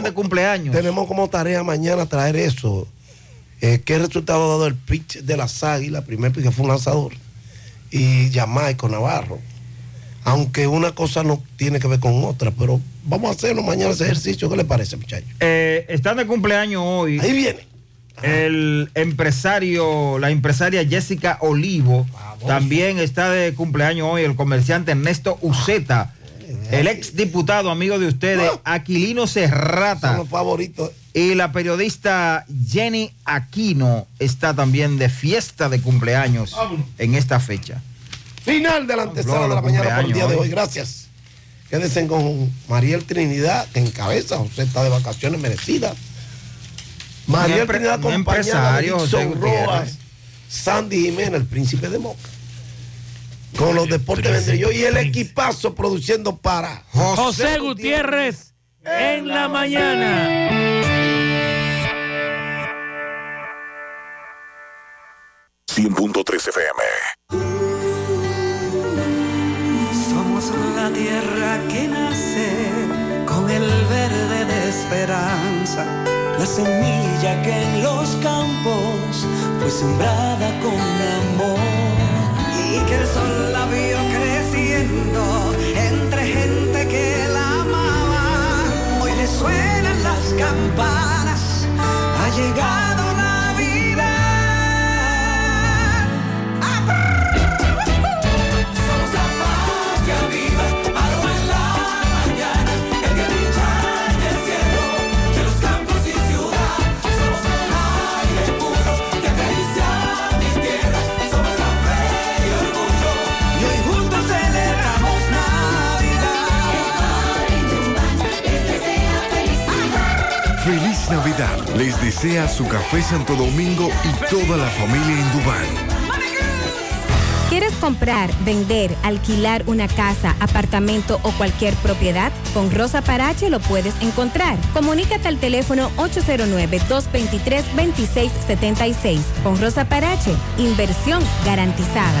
están de cumpleaños. Tenemos como tarea mañana traer eso. Eh, ¿Qué resultado ha dado el pitch de las águilas? Primer pitch que fue un lanzador. Y Jamaico Navarro. Aunque una cosa no tiene que ver con otra, pero vamos a hacerlo mañana ese ejercicio. ¿Qué le parece, muchachos? Eh, están de cumpleaños hoy. Ahí viene. El empresario, la empresaria Jessica Olivo, también está de cumpleaños hoy el comerciante Ernesto Uceta, el ex diputado amigo de ustedes, Aquilino Serrata. Son los favoritos. Y la periodista Jenny Aquino está también de fiesta de cumpleaños en esta fecha. Final de la antesala de la mañana por el día de hoy. Gracias. Quédense con Mariel Trinidad, que encabeza. José está de vacaciones merecidas. Mariel Trinidad un acompañada de. Rojas, Sandy Jiménez, el príncipe de Moca. Con los deportes vendré yo y el equipazo produciendo para José Gutiérrez en la mañana. 100.3 FM. Somos la tierra que nace con el verde de esperanza, la semilla que en los campos fue sembrada con amor y que el sol la vio creciendo entre gente que la amaba. Hoy le suenan las campanas, ha llegado Les desea su café Santo Domingo y toda la familia en Dubán. ¿Quieres comprar, vender, alquilar una casa, apartamento o cualquier propiedad? Con Rosa Parache lo puedes encontrar. Comunícate al teléfono 809-223-2676. Con Rosa Parache, inversión garantizada.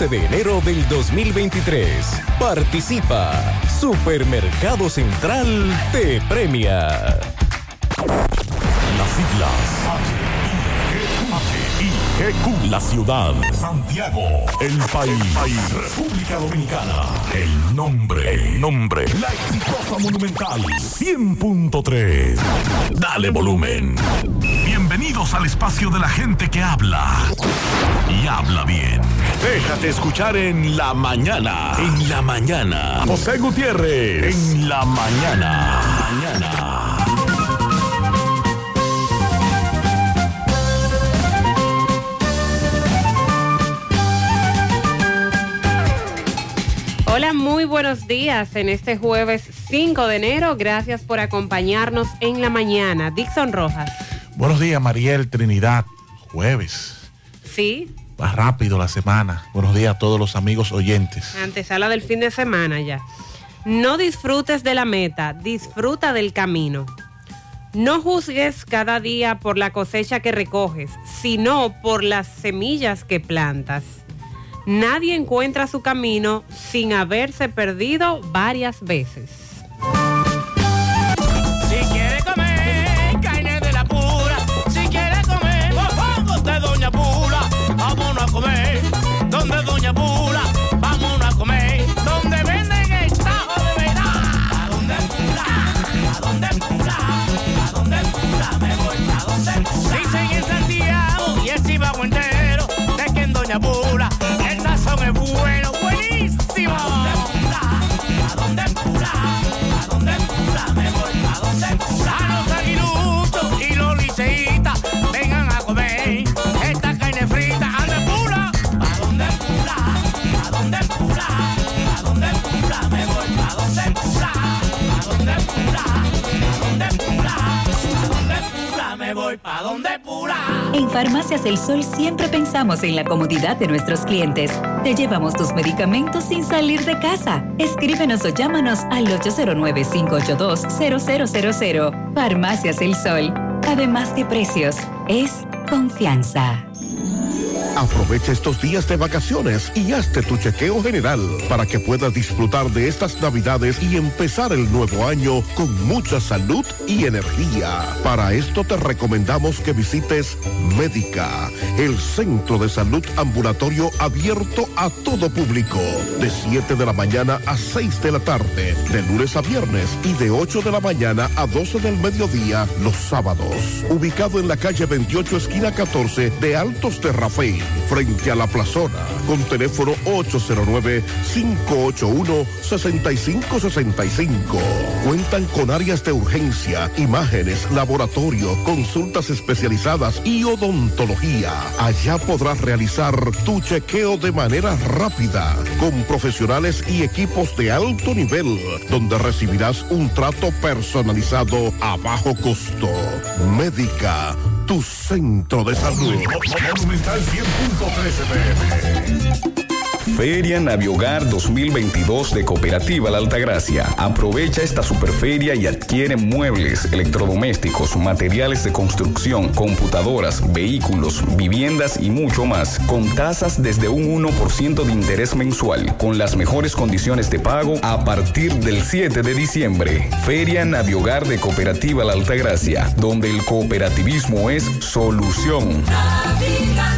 de enero del 2023. Participa. Supermercado Central te premia. Las siglas la ciudad, Santiago, el país, República Dominicana, el nombre, el nombre, la exitosa monumental, 100.3. Dale volumen. Bienvenidos al espacio de la gente que habla y habla bien. Déjate escuchar en la mañana. En la mañana. José Gutiérrez. En la mañana. Mañana. Hola, muy buenos días en este jueves 5 de enero. Gracias por acompañarnos en la mañana. Dixon Rojas. Buenos días, Mariel Trinidad. Jueves. Sí, Va rápido la semana. Buenos días a todos los amigos oyentes. antesala del fin de semana ya. No disfrutes de la meta, disfruta del camino. No juzgues cada día por la cosecha que recoges, sino por las semillas que plantas. Nadie encuentra su camino sin haberse perdido varias veces. A los aguiluchos y los liceitas, vengan a comer esta carne frita. ¿A dónde pula? ¿A dónde pula? ¿A dónde pula? ¿A dónde pula? Me voy. ¿A dónde pula? ¿A dónde pula? ¿A dónde pula? ¿A dónde pula? Me voy. ¿A dónde en Farmacias El Sol siempre pensamos en la comodidad de nuestros clientes. Te llevamos tus medicamentos sin salir de casa. Escríbenos o llámanos al 809-582-0000. Farmacias El Sol. Además de precios, es confianza. Aprovecha estos días de vacaciones y hazte tu chequeo general para que puedas disfrutar de estas navidades y empezar el nuevo año con mucha salud y energía. Para esto te recomendamos que visites Médica, el centro de salud ambulatorio abierto a todo público, de 7 de la mañana a 6 de la tarde, de lunes a viernes y de 8 de la mañana a 12 del mediodía los sábados. Ubicado en la calle 28 esquina 14 de Altos de frente a la plazona, con teléfono 809-581-6565. Cuentan con áreas de urgencia, imágenes, laboratorio, consultas especializadas y odontología. Allá podrás realizar tu chequeo de manera rápida, con profesionales y equipos de alto nivel, donde recibirás un trato personalizado a bajo costo. Médica, tu centro de salud. Monumental 100.13 pm. Feria Naviogar 2022 de Cooperativa La Altagracia. Aprovecha esta superferia y adquiere muebles, electrodomésticos, materiales de construcción, computadoras, vehículos, viviendas y mucho más, con tasas desde un 1% de interés mensual, con las mejores condiciones de pago a partir del 7 de diciembre. Feria Naviogar de Cooperativa La Altagracia, donde el cooperativismo es solución. Navidad,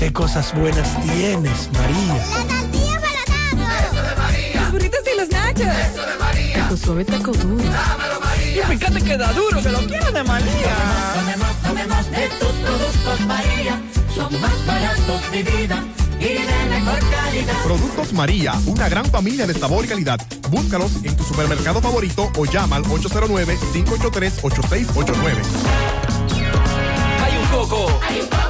Qué cosas buenas tienes, María. La tortilla para Eso de María. Los burritos y los nachos. Eso de María. Tu suave taco duro. Dámelo, María. Y fíjate que da duro, que lo quiero de María. Tomemos, tomemos de tus productos, María. Son más baratos de vida y de mejor calidad. Productos María, una gran familia de sabor y calidad. Búscalos en tu supermercado favorito o llama al 809-583-8689. Hay un coco. Hay un coco.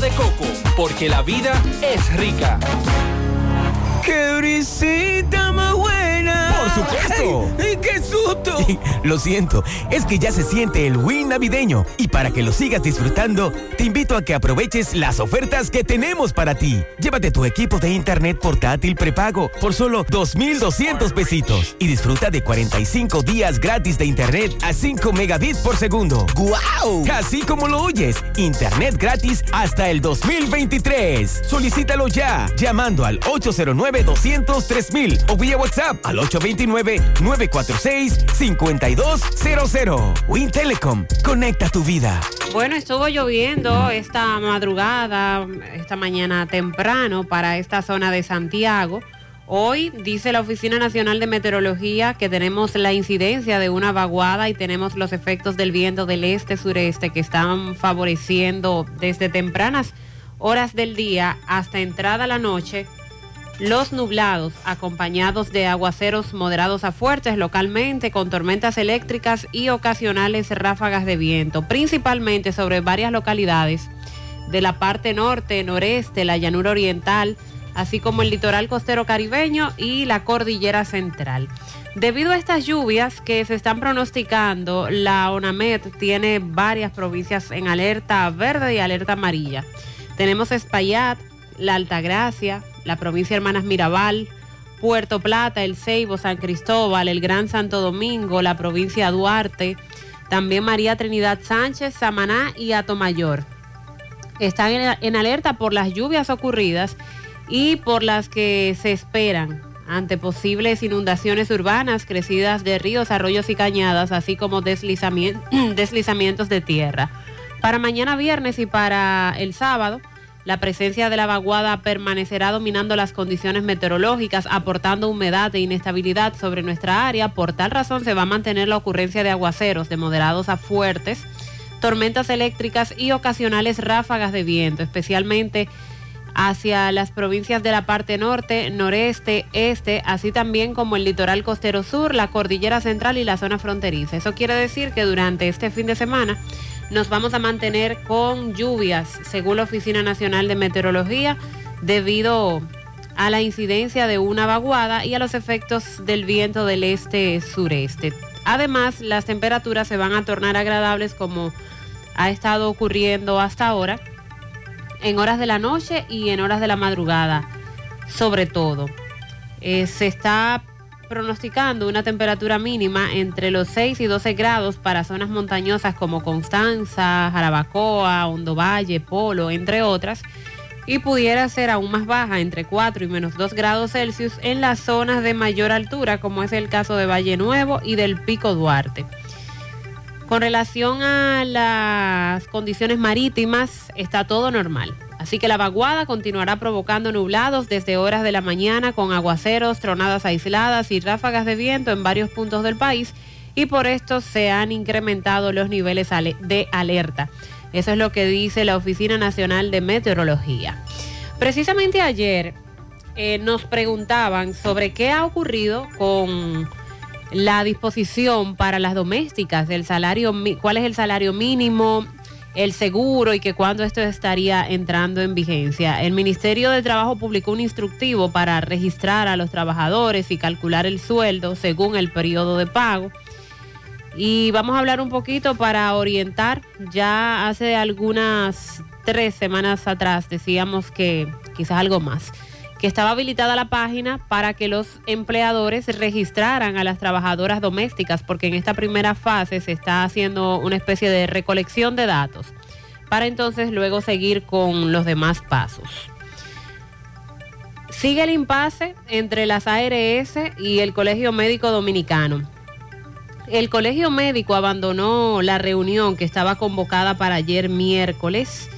de coco, porque la vida es rica. ¡Qué brisita más! supuesto. ¡Qué susto! lo siento, es que ya se siente el win navideño. Y para que lo sigas disfrutando, te invito a que aproveches las ofertas que tenemos para ti. Llévate tu equipo de internet portátil prepago por solo 2,200 pesitos. Y disfruta de 45 días gratis de internet a 5 megabits por segundo. ¡Guau! Así como lo oyes, internet gratis hasta el 2023. Solicítalo ya, llamando al 809 200 3000 o vía WhatsApp al 829 809-946-5200. Wintelecom, conecta tu vida. Bueno, estuvo lloviendo esta madrugada, esta mañana temprano para esta zona de Santiago. Hoy dice la Oficina Nacional de Meteorología que tenemos la incidencia de una vaguada y tenemos los efectos del viento del este-sureste que están favoreciendo desde tempranas horas del día hasta entrada la noche los nublados, acompañados de aguaceros moderados a fuertes localmente, con tormentas eléctricas y ocasionales ráfagas de viento, principalmente sobre varias localidades de la parte norte, noreste, la llanura oriental, así como el litoral costero caribeño y la cordillera central. Debido a estas lluvias que se están pronosticando, la ONAMED tiene varias provincias en alerta verde y alerta amarilla. Tenemos Espaillat, la Altagracia, la provincia Hermanas Mirabal, Puerto Plata, El Ceibo, San Cristóbal, el Gran Santo Domingo, la provincia Duarte, también María Trinidad Sánchez, Samaná y Atomayor. Están en, alerta por las lluvias ocurridas y por las que se esperan ante posibles inundaciones urbanas, crecidas de ríos, arroyos y cañadas, así como deslizamien- deslizamientos de tierra. Para mañana viernes y para el sábado, la presencia de la vaguada permanecerá dominando las condiciones meteorológicas, aportando humedad e inestabilidad sobre nuestra área. Por tal razón se va a mantener la ocurrencia de aguaceros de moderados a fuertes, tormentas eléctricas y ocasionales ráfagas de viento, especialmente hacia las provincias de la parte norte, noreste, este, así también como el litoral costero sur, la cordillera central y la zona fronteriza. Eso quiere decir que durante este fin de semana nos vamos a mantener con lluvias, según la Oficina Nacional de Meteorología, debido a la incidencia de una vaguada y a los efectos del viento del este-sureste. Además, las temperaturas se van a tornar agradables como ha estado ocurriendo hasta ahora en horas de la noche y en horas de la madrugada, sobre todo. Eh, se está pronosticando una temperatura mínima entre los 6 y 12 grados para zonas montañosas como Constanza, Jarabacoa, Hondo Valle, Polo, entre otras, y pudiera ser aún más baja, entre 4 y menos 2 grados Celsius, en las zonas de mayor altura, como es el caso de Valle Nuevo y del Pico Duarte. Con relación a las condiciones marítimas, está todo normal. Así que la vaguada continuará provocando nublados desde horas de la mañana con aguaceros, tronadas aisladas y ráfagas de viento en varios puntos del país y por esto se han incrementado los niveles de alerta. Eso es lo que dice la Oficina Nacional de Meteorología. Precisamente ayer eh, nos preguntaban sobre qué ha ocurrido con la disposición para las domésticas, el salario, cuál es el salario mínimo, el seguro y que cuándo esto estaría entrando en vigencia. El Ministerio de Trabajo publicó un instructivo para registrar a los trabajadores y calcular el sueldo según el periodo de pago. Y vamos a hablar un poquito para orientar. Ya hace algunas tres semanas atrás decíamos que quizás algo más, que estaba habilitada la página para que los empleadores registraran a las trabajadoras domésticas, porque en esta primera fase se está haciendo una especie de recolección de datos, para entonces luego seguir con los demás pasos. Sigue el impasse entre las ARS y el Colegio Médico Dominicano. El Colegio Médico abandonó la reunión que estaba convocada para ayer miércoles,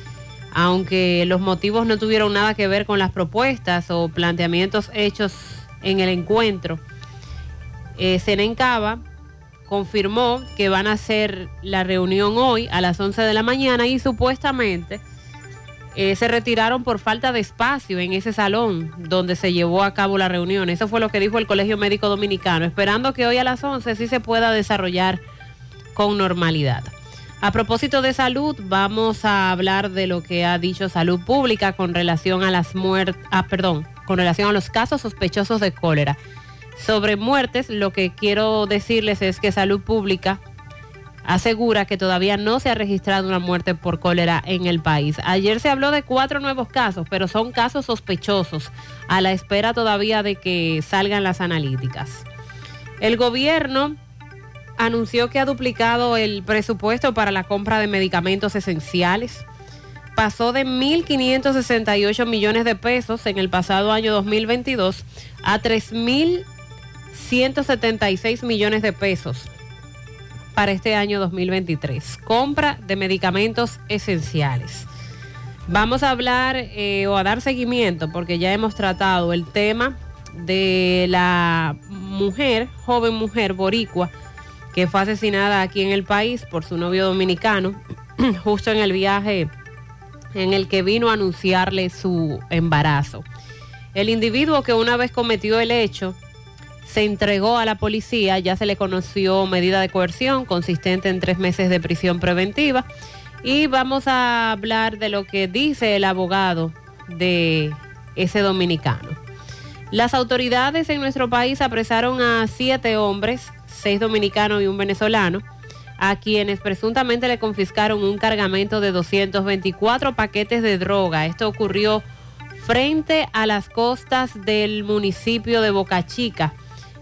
aunque los motivos no tuvieron nada que ver con las propuestas o planteamientos hechos en el encuentro. Eh, Senencaba confirmó que van a hacer la reunión hoy a las 11 de la mañana y supuestamente eh, se retiraron por falta de espacio en ese salón donde se llevó a cabo la reunión. Eso fue lo que dijo el Colegio Médico Dominicano, esperando que hoy a las 11 sí se pueda desarrollar con normalidad. A propósito de salud, vamos a hablar de lo que ha dicho Salud Pública con relación a las muertes, ah, perdón, con relación a los casos sospechosos de cólera. Sobre muertes, lo que quiero decirles es que Salud Pública asegura que todavía no se ha registrado una muerte por cólera en el país. Ayer se habló de cuatro nuevos casos, pero son casos sospechosos, a la espera todavía de que salgan las analíticas. El gobierno anunció que ha duplicado el presupuesto para la compra de medicamentos esenciales. Pasó de 1.568 millones de pesos en el pasado año 2022 a 3.176 millones de pesos para este año 2023. Compra de medicamentos esenciales. Vamos a hablar eh, o a dar seguimiento, porque ya hemos tratado el tema de la mujer, joven mujer boricua, que fue asesinada aquí en el país por su novio dominicano, justo en el viaje en el que vino a anunciarle su embarazo. El individuo que una vez cometió el hecho se entregó a la policía, ya se le conoció medida de coerción consistente en tres meses de prisión preventiva y vamos a hablar de lo que dice el abogado de ese dominicano. Las autoridades en nuestro país apresaron a siete hombres, seis dominicanos y un venezolano, a quienes presuntamente le confiscaron un cargamento de 224 paquetes de droga. Esto ocurrió frente a las costas del municipio de Boca Chica,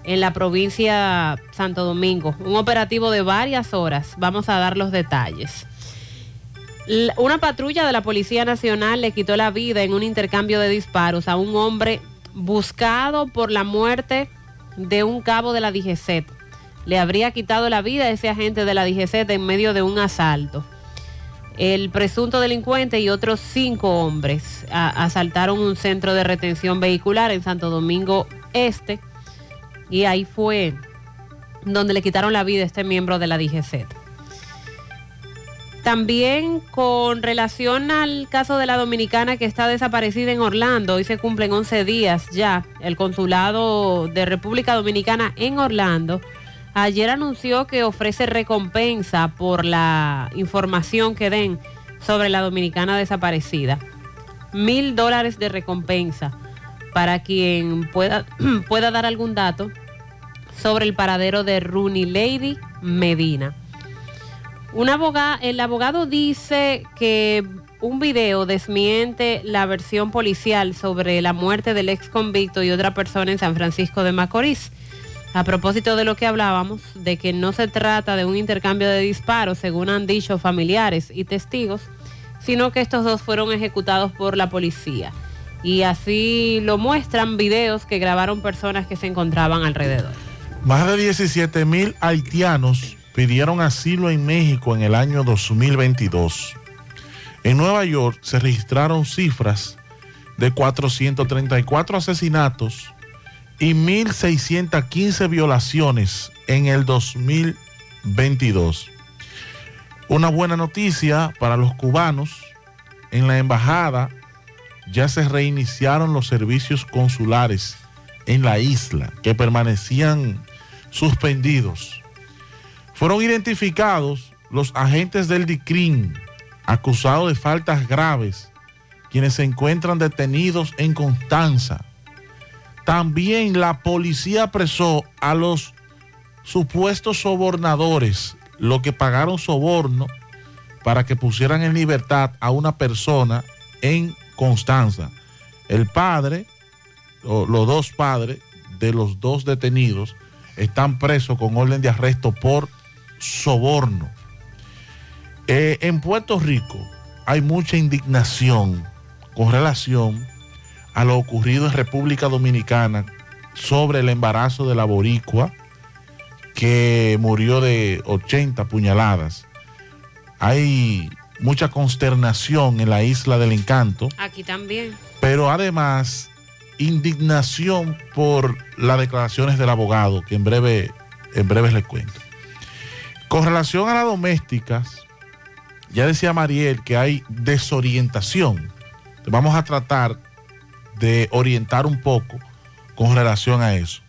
en la provincia Santo Domingo. Un operativo de varias horas. Vamos a dar los detalles. Una patrulla de la Policía Nacional le quitó la vida en un intercambio de disparos a un hombre buscado por la muerte de un cabo de la DGCET. Le habría quitado la vida a ese agente de la DGCET en medio de un asalto. El presunto delincuente y otros cinco hombres asaltaron un centro de retención vehicular en Santo Domingo Este y ahí fue donde le quitaron la vida a este miembro de la DGCET. También con relación al caso de la dominicana que está desaparecida en Orlando, hoy se cumplen 11 días ya, el consulado de República Dominicana en Orlando ayer anunció que ofrece recompensa por la información que den sobre la dominicana desaparecida. Mil dólares de recompensa para quien pueda, pueda dar algún dato sobre el paradero de Rooney Lady Medina. Un aboga- el abogado dice que un video desmiente la versión policial sobre la muerte del ex convicto y otra persona en San Francisco de Macorís. A propósito de lo que hablábamos, de que no se trata de un intercambio de disparos, según han dicho familiares y testigos, sino que estos dos fueron ejecutados por la policía. Y así lo muestran videos que grabaron personas que se encontraban alrededor. Más de 17 mil haitianos pidieron asilo en México en el año 2022. En Nueva York se registraron cifras de 434 asesinatos y 1.615 violaciones en el 2022. Una buena noticia para los cubanos. En la embajada ya se reiniciaron los servicios consulares en la isla que permanecían suspendidos. Fueron identificados los agentes del DICRIN acusados de faltas graves, quienes se encuentran detenidos en Constanza. También la policía apresó a los supuestos sobornadores, los que pagaron soborno para que pusieran en libertad a una persona en Constanza. El padre, o los dos padres de los dos detenidos, están presos con orden de arresto por soborno. Eh, en Puerto Rico hay mucha indignación con relación a lo ocurrido en República Dominicana sobre el embarazo de la boricua que murió de 80 puñaladas. Hay mucha consternación en la isla del encanto, Aquí también. pero además indignación por las declaraciones del abogado, que en breve, en breve les cuento. Con relación a las domésticas, ya decía Mariel que hay desorientación. Vamos a tratar de orientar un poco con relación a eso.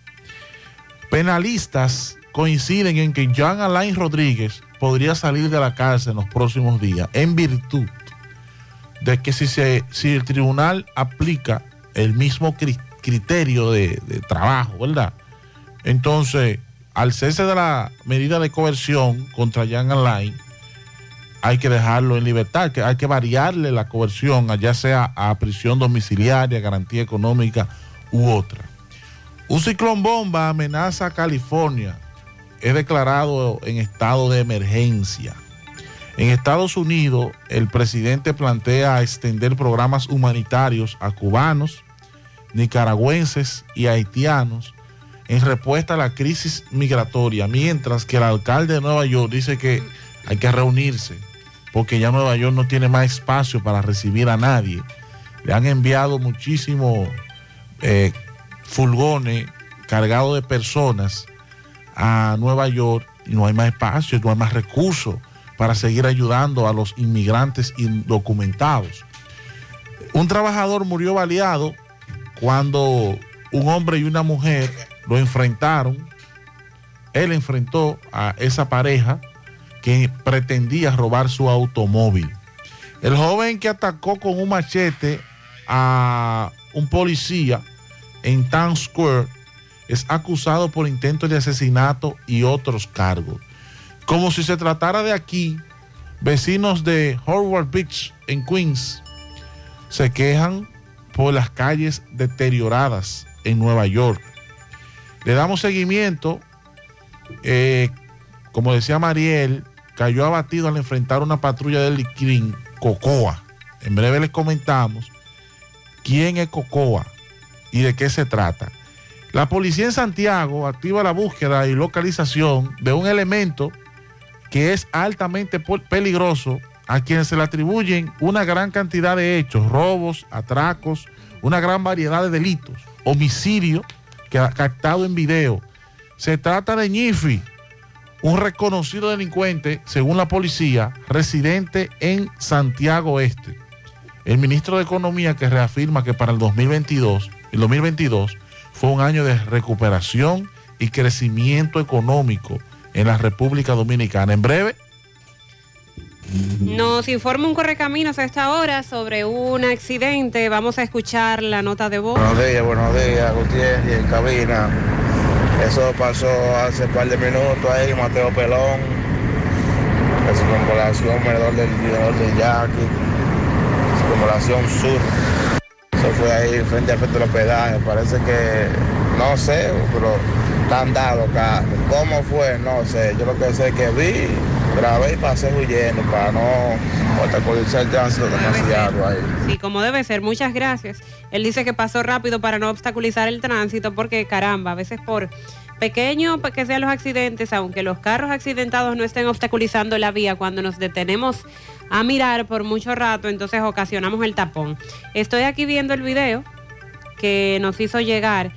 Penalistas coinciden en que Jean Alain Rodríguez podría salir de la cárcel en los próximos días en virtud de que si, se, si el tribunal aplica el mismo cri- criterio de, de trabajo, ¿verdad? Entonces, al cese de la medida de coerción contra Jean Alain, hay que dejarlo en libertad, que hay que variarle la coerción, ya sea a prisión domiciliaria, garantía económica u otra. Un ciclón bomba amenaza a California. Es declarado en estado de emergencia. En Estados Unidos, el presidente plantea extender programas humanitarios a cubanos, nicaragüenses y haitianos en respuesta a la crisis migratoria, mientras que el alcalde de Nueva York dice que hay que reunirse porque ya Nueva York no tiene más espacio para recibir a nadie. Le han enviado muchísimos eh, furgones cargados de personas a Nueva York y no hay más espacio, no hay más recursos para seguir ayudando a los inmigrantes indocumentados. Un trabajador murió baleado cuando un hombre y una mujer lo enfrentaron. Él enfrentó a esa pareja que pretendía robar su automóvil. El joven que atacó con un machete a un policía en Town Square es acusado por intento de asesinato y otros cargos. Como si se tratara de aquí, vecinos de Howard Beach en Queens se quejan por las calles deterioradas en Nueva York. Le damos seguimiento. eh, como decía Mariel, cayó abatido al enfrentar una patrulla del Liquín, Cocoa. En breve les comentamos quién es Cocoa y de qué se trata. La policía en Santiago activa la búsqueda y localización de un elemento que es altamente peligroso a quien se le atribuyen una gran cantidad de hechos, robos, atracos, una gran variedad de delitos, homicidio que ha captado en video. Se trata de Ñifi, un reconocido delincuente, según la policía, residente en Santiago Este. El ministro de Economía que reafirma que para el 2022, el 2022 fue un año de recuperación y crecimiento económico en la República Dominicana. En breve, Nos informa un correcaminos a esta hora sobre un accidente. Vamos a escuchar la nota de voz. Buenos días, buenos días, Gutiérrez en cabina. Eso pasó hace un par de minutos ahí, Mateo Pelón, la circunvalación alrededor del alrededor de Yaqui, circunvalación sur. Eso fue ahí frente al frente del hospedaje. Parece que, no sé, pero están dados acá. ¿Cómo fue? No sé. Yo lo que sé es que vi, grabé y pasé huyendo para no obstaculizar el tránsito demasiado ahí. Sí, como debe ser. Muchas gracias. Él dice que pasó rápido para no obstaculizar el tránsito porque, caramba, a veces por pequeño que sean los accidentes, aunque los carros accidentados no estén obstaculizando la vía, cuando nos detenemos a mirar por mucho rato, entonces ocasionamos el tapón. Estoy aquí viendo el video que nos hizo llegar.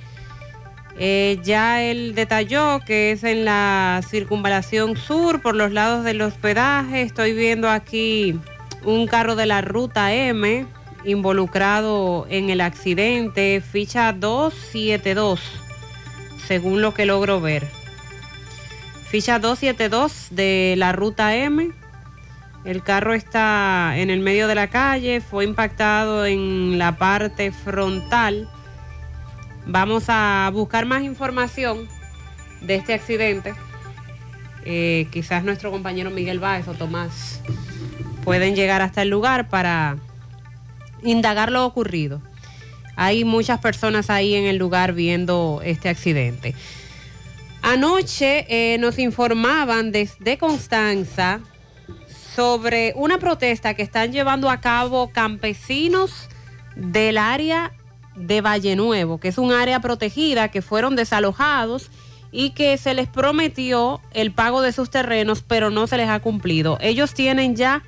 Eh, ya él detalló que es en la circunvalación sur, por los lados del hospedaje. Estoy viendo aquí un carro de la ruta M involucrado en el accidente, ficha 272, según lo que logro ver. Ficha 272 de la ruta M. El carro está en el medio de la calle, fue impactado en la parte frontal. Vamos a buscar más información de este accidente. Eh, quizás nuestro compañero Miguel Báez o Tomás pueden llegar hasta el lugar para indagar lo ocurrido. Hay muchas personas ahí en el lugar viendo este accidente. Anoche eh, nos informaban desde Constanza sobre una protesta que están llevando a cabo campesinos del área de Valle Nuevo, que es un área protegida, que fueron desalojados y que se les prometió el pago de sus terrenos, pero no se les ha cumplido. Ellos tienen ya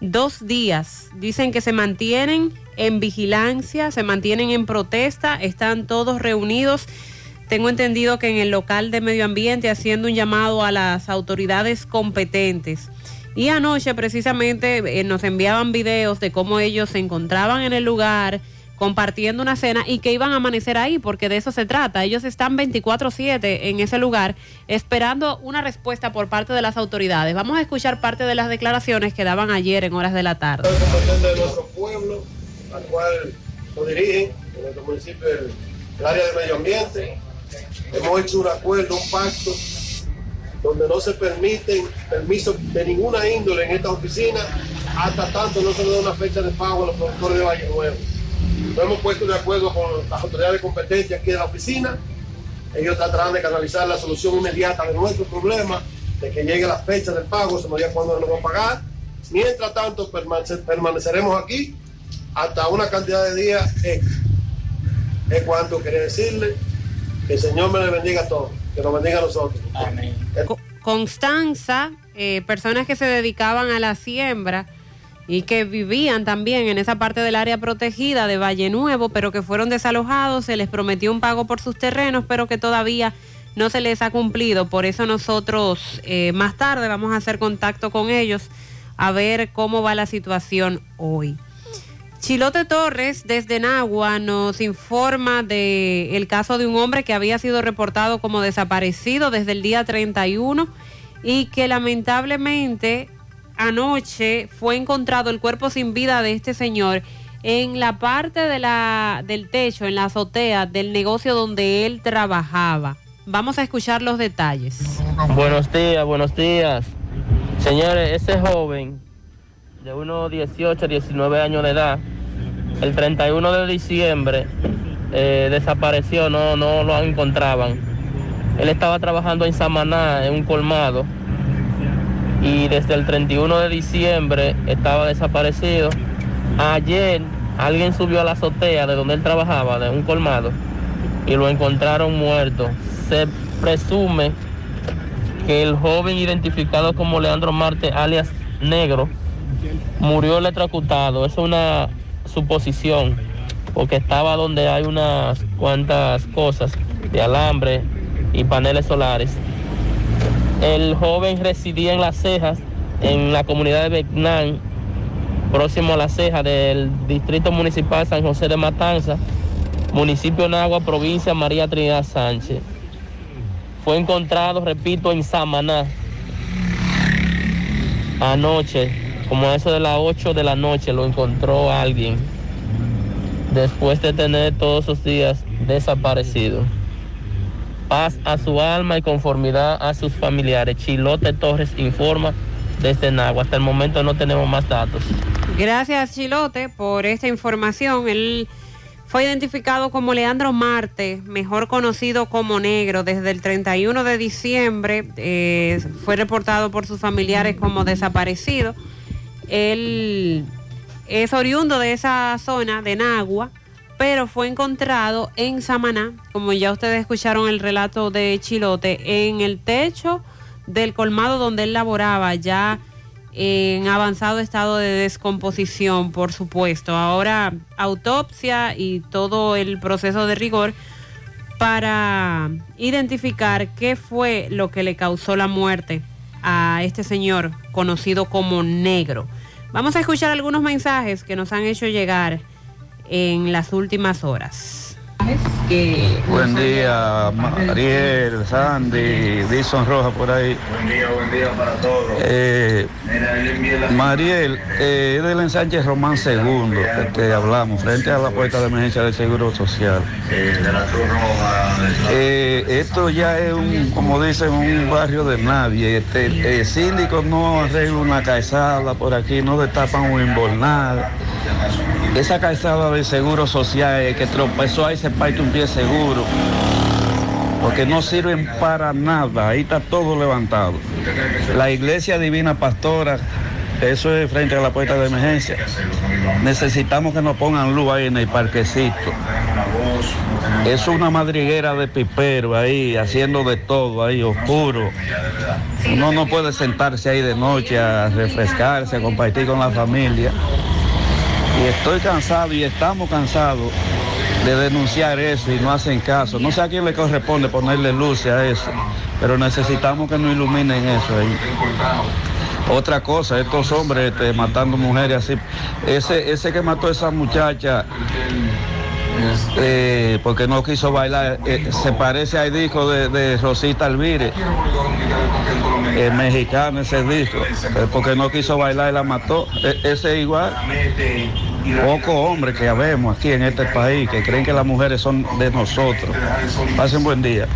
dos días, dicen que se mantienen en vigilancia, se mantienen en protesta, están todos reunidos. Tengo entendido que en el local de medio ambiente haciendo un llamado a las autoridades competentes. Y anoche precisamente eh, nos enviaban videos de cómo ellos se encontraban en el lugar compartiendo una cena y que iban a amanecer ahí, porque de eso se trata. Ellos están 24/7 en ese lugar esperando una respuesta por parte de las autoridades. Vamos a escuchar parte de las declaraciones que daban ayer en horas de la tarde. de nuestro pueblo, al cual lo dirigen, en nuestro municipio, el, área de medio ambiente. Hemos hecho un acuerdo, un pacto, donde no se permiten permisos de ninguna índole en esta oficina hasta tanto no se le dé una fecha de pago a los productores de Valle Nuevo. Nos hemos puesto de acuerdo con las autoridades competentes aquí de la oficina. Ellos tratarán de canalizar la solución inmediata de nuestro problema, de que llegue la fecha del pago, se nos diga cuándo nos van a pagar. Mientras tanto, permanece- permaneceremos aquí hasta una cantidad de días X. Es cuanto quería decirle que el Señor me le bendiga a todos, que nos bendiga a nosotros. Amén. Co- Constanza, eh, personas que se dedicaban a la siembra y que vivían también en esa parte del área protegida de Valle Nuevo, pero que fueron desalojados, se les prometió un pago por sus terrenos, pero que todavía no se les ha cumplido. Por eso nosotros eh, más tarde vamos a hacer contacto con ellos a ver cómo va la situación hoy. Chilote Torres desde Nagua nos informa de el caso de un hombre que había sido reportado como desaparecido desde el día 31 y que lamentablemente anoche fue encontrado el cuerpo sin vida de este señor en la parte de la, del techo, en la azotea del negocio donde él trabajaba. Vamos a escuchar los detalles. Buenos días, buenos días. Señores, ese joven de unos 18, 19 años de edad, el 31 de diciembre eh, desapareció, no, no lo encontraban. Él estaba trabajando en Samaná, en un colmado, y desde el 31 de diciembre estaba desaparecido. Ayer alguien subió a la azotea de donde él trabajaba, de un colmado, y lo encontraron muerto. Se presume que el joven identificado como Leandro Marte, alias Negro, murió electrocutado. Es una suposición, porque estaba donde hay unas cuantas cosas de alambre y paneles solares. El joven residía en Las Cejas, en la comunidad de Becnán, próximo a Las Cejas del Distrito Municipal San José de Matanza, municipio Nagua, provincia María Trinidad Sánchez. Fue encontrado, repito, en Samaná, anoche, como a eso de las 8 de la noche, lo encontró alguien, después de tener todos esos días desaparecido. Paz a su alma y conformidad a sus familiares. Chilote Torres informa desde Nagua. Hasta el momento no tenemos más datos. Gracias, Chilote, por esta información. Él fue identificado como Leandro Marte, mejor conocido como Negro, desde el 31 de diciembre. eh, fue reportado por sus familiares como desaparecido. Él es oriundo de esa zona de Nagua, pero fue encontrado en Samaná, como ya ustedes escucharon el relato de Chilote, en el techo del colmado donde él laboraba, ya en avanzado estado de descomposición, por supuesto. Ahora autopsia y todo el proceso de rigor para identificar qué fue lo que le causó la muerte a este señor conocido como negro. Vamos a escuchar algunos mensajes que nos han hecho llegar en las últimas horas. Buen día, Mariel, Sandy, Dison Roja por ahí. Buen día, buen día para todos. Eh, Mariel, eh, es del ensanche Román II que, que hablamos, frente a la puerta de emergencia del Seguro Social. de la Cruz Roja. Eh, esto ya es un, como dicen, un barrio de nadie. Este, el síndico no arregla una calzada por aquí, no destapan un invernal. Esa calzada de seguro social que tropezó ahí parte un pie seguro. Porque no sirven para nada, ahí está todo levantado. La iglesia divina pastora, eso es frente a la puerta de emergencia. Necesitamos que nos pongan luz ahí en el parquecito. Es una madriguera de pipero ahí, haciendo de todo ahí, oscuro. Uno no puede sentarse ahí de noche a refrescarse, a compartir con la familia. Y estoy cansado y estamos cansados de denunciar eso y no hacen caso. No sé a quién le corresponde ponerle luz a eso, pero necesitamos que nos iluminen eso ahí. Otra cosa, estos hombres este, matando mujeres así. Ese, ese que mató a esa muchacha eh, porque no quiso bailar, eh, se parece al disco de, de Rosita Alvire, el mexicano ese disco, eh, porque no quiso bailar y la mató. E- ese es igual. Pocos hombres que habemos aquí en este país que creen que las mujeres son de nosotros. Pasen buen día.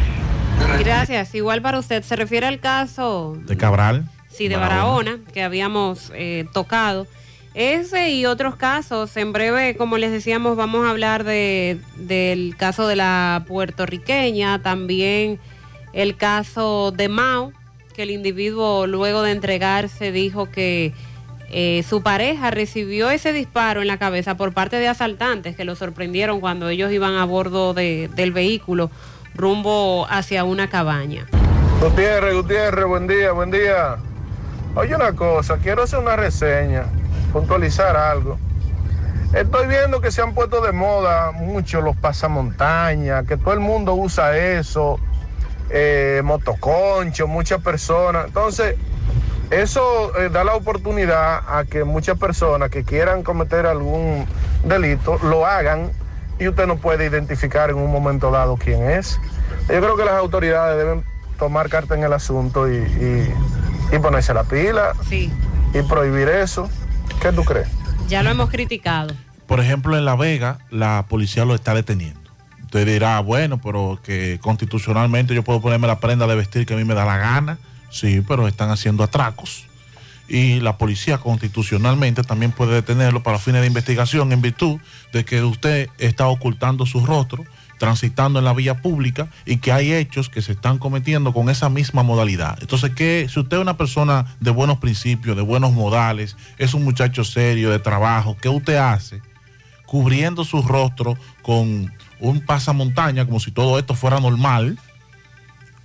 Gracias. Igual para usted, se refiere al caso De Cabral. sí, de Barahona que habíamos eh, tocado. Ese y otros casos, en breve, como les decíamos, vamos a hablar de, del caso de la puertorriqueña, también el caso de Mao, que el individuo luego de entregarse dijo que eh, su pareja recibió ese disparo en la cabeza por parte de asaltantes que lo sorprendieron cuando ellos iban a bordo de- del vehículo rumbo hacia una cabaña. Gutiérrez, Gutiérrez, buen día, buen día. Oye una cosa, quiero hacer una reseña, puntualizar algo. Estoy viendo que se han puesto de moda mucho los pasamontañas, que todo el mundo usa eso, eh, motoconcho, muchas personas. Entonces, eso eh, da la oportunidad a que muchas personas que quieran cometer algún delito, lo hagan y usted no puede identificar en un momento dado quién es. Yo creo que las autoridades deben tomar carta en el asunto y, y- y ponerse la pila Sí, y prohibir eso. ¿Qué tú crees? ya lo hemos criticado. Por ejemplo, en La Vega, la policía lo está deteniendo. Usted dirá, bueno, pero que constitucionalmente yo puedo ponerme la prenda de vestir que a mí me da la gana. Sí, pero están haciendo atracos. Y la policía constitucionalmente también puede detenerlo para fines de investigación en virtud de que usted está ocultando su rostro, transitando en la vía pública y que hay hechos que se están cometiendo con esa misma modalidad. Entonces, que si usted es una persona de buenos principios, de buenos modales, es un muchacho serio, de trabajo, ¿qué usted hace? cubriendo su rostro con un pasamontaña, como si todo esto fuera normal,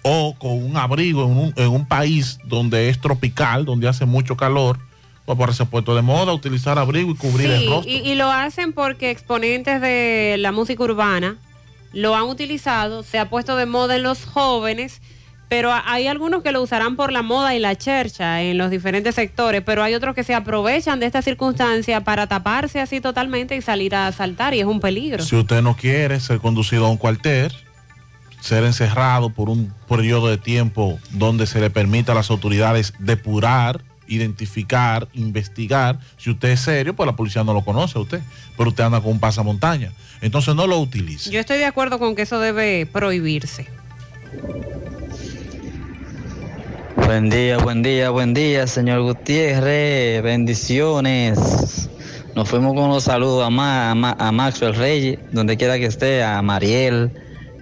o con un abrigo en un, en un país donde es tropical, donde hace mucho calor, pues por ese puesto de moda, utilizar abrigo y cubrir el rostro. y, y lo hacen porque exponentes de la música urbana lo han utilizado, se ha puesto de moda en los jóvenes, pero hay algunos que lo usarán por la moda y la chercha en los diferentes sectores, pero hay otros que se aprovechan de esta circunstancia para taparse así totalmente y salir a asaltar y es un peligro. Si usted no quiere ser conducido a un cuartel, ser encerrado por un periodo de tiempo donde se le permita a las autoridades depurar, identificar, investigar, si usted es serio, pues la policía no lo conoce a usted, pero usted anda con un pasamontaña. Entonces no lo utilice. Yo estoy de acuerdo con que eso debe prohibirse. Buen día, buen día, buen día, señor Gutiérrez. Bendiciones. Nos fuimos con los saludos a, Ma- a, Ma- a Maxwell Reyes, donde quiera que esté, a Mariel,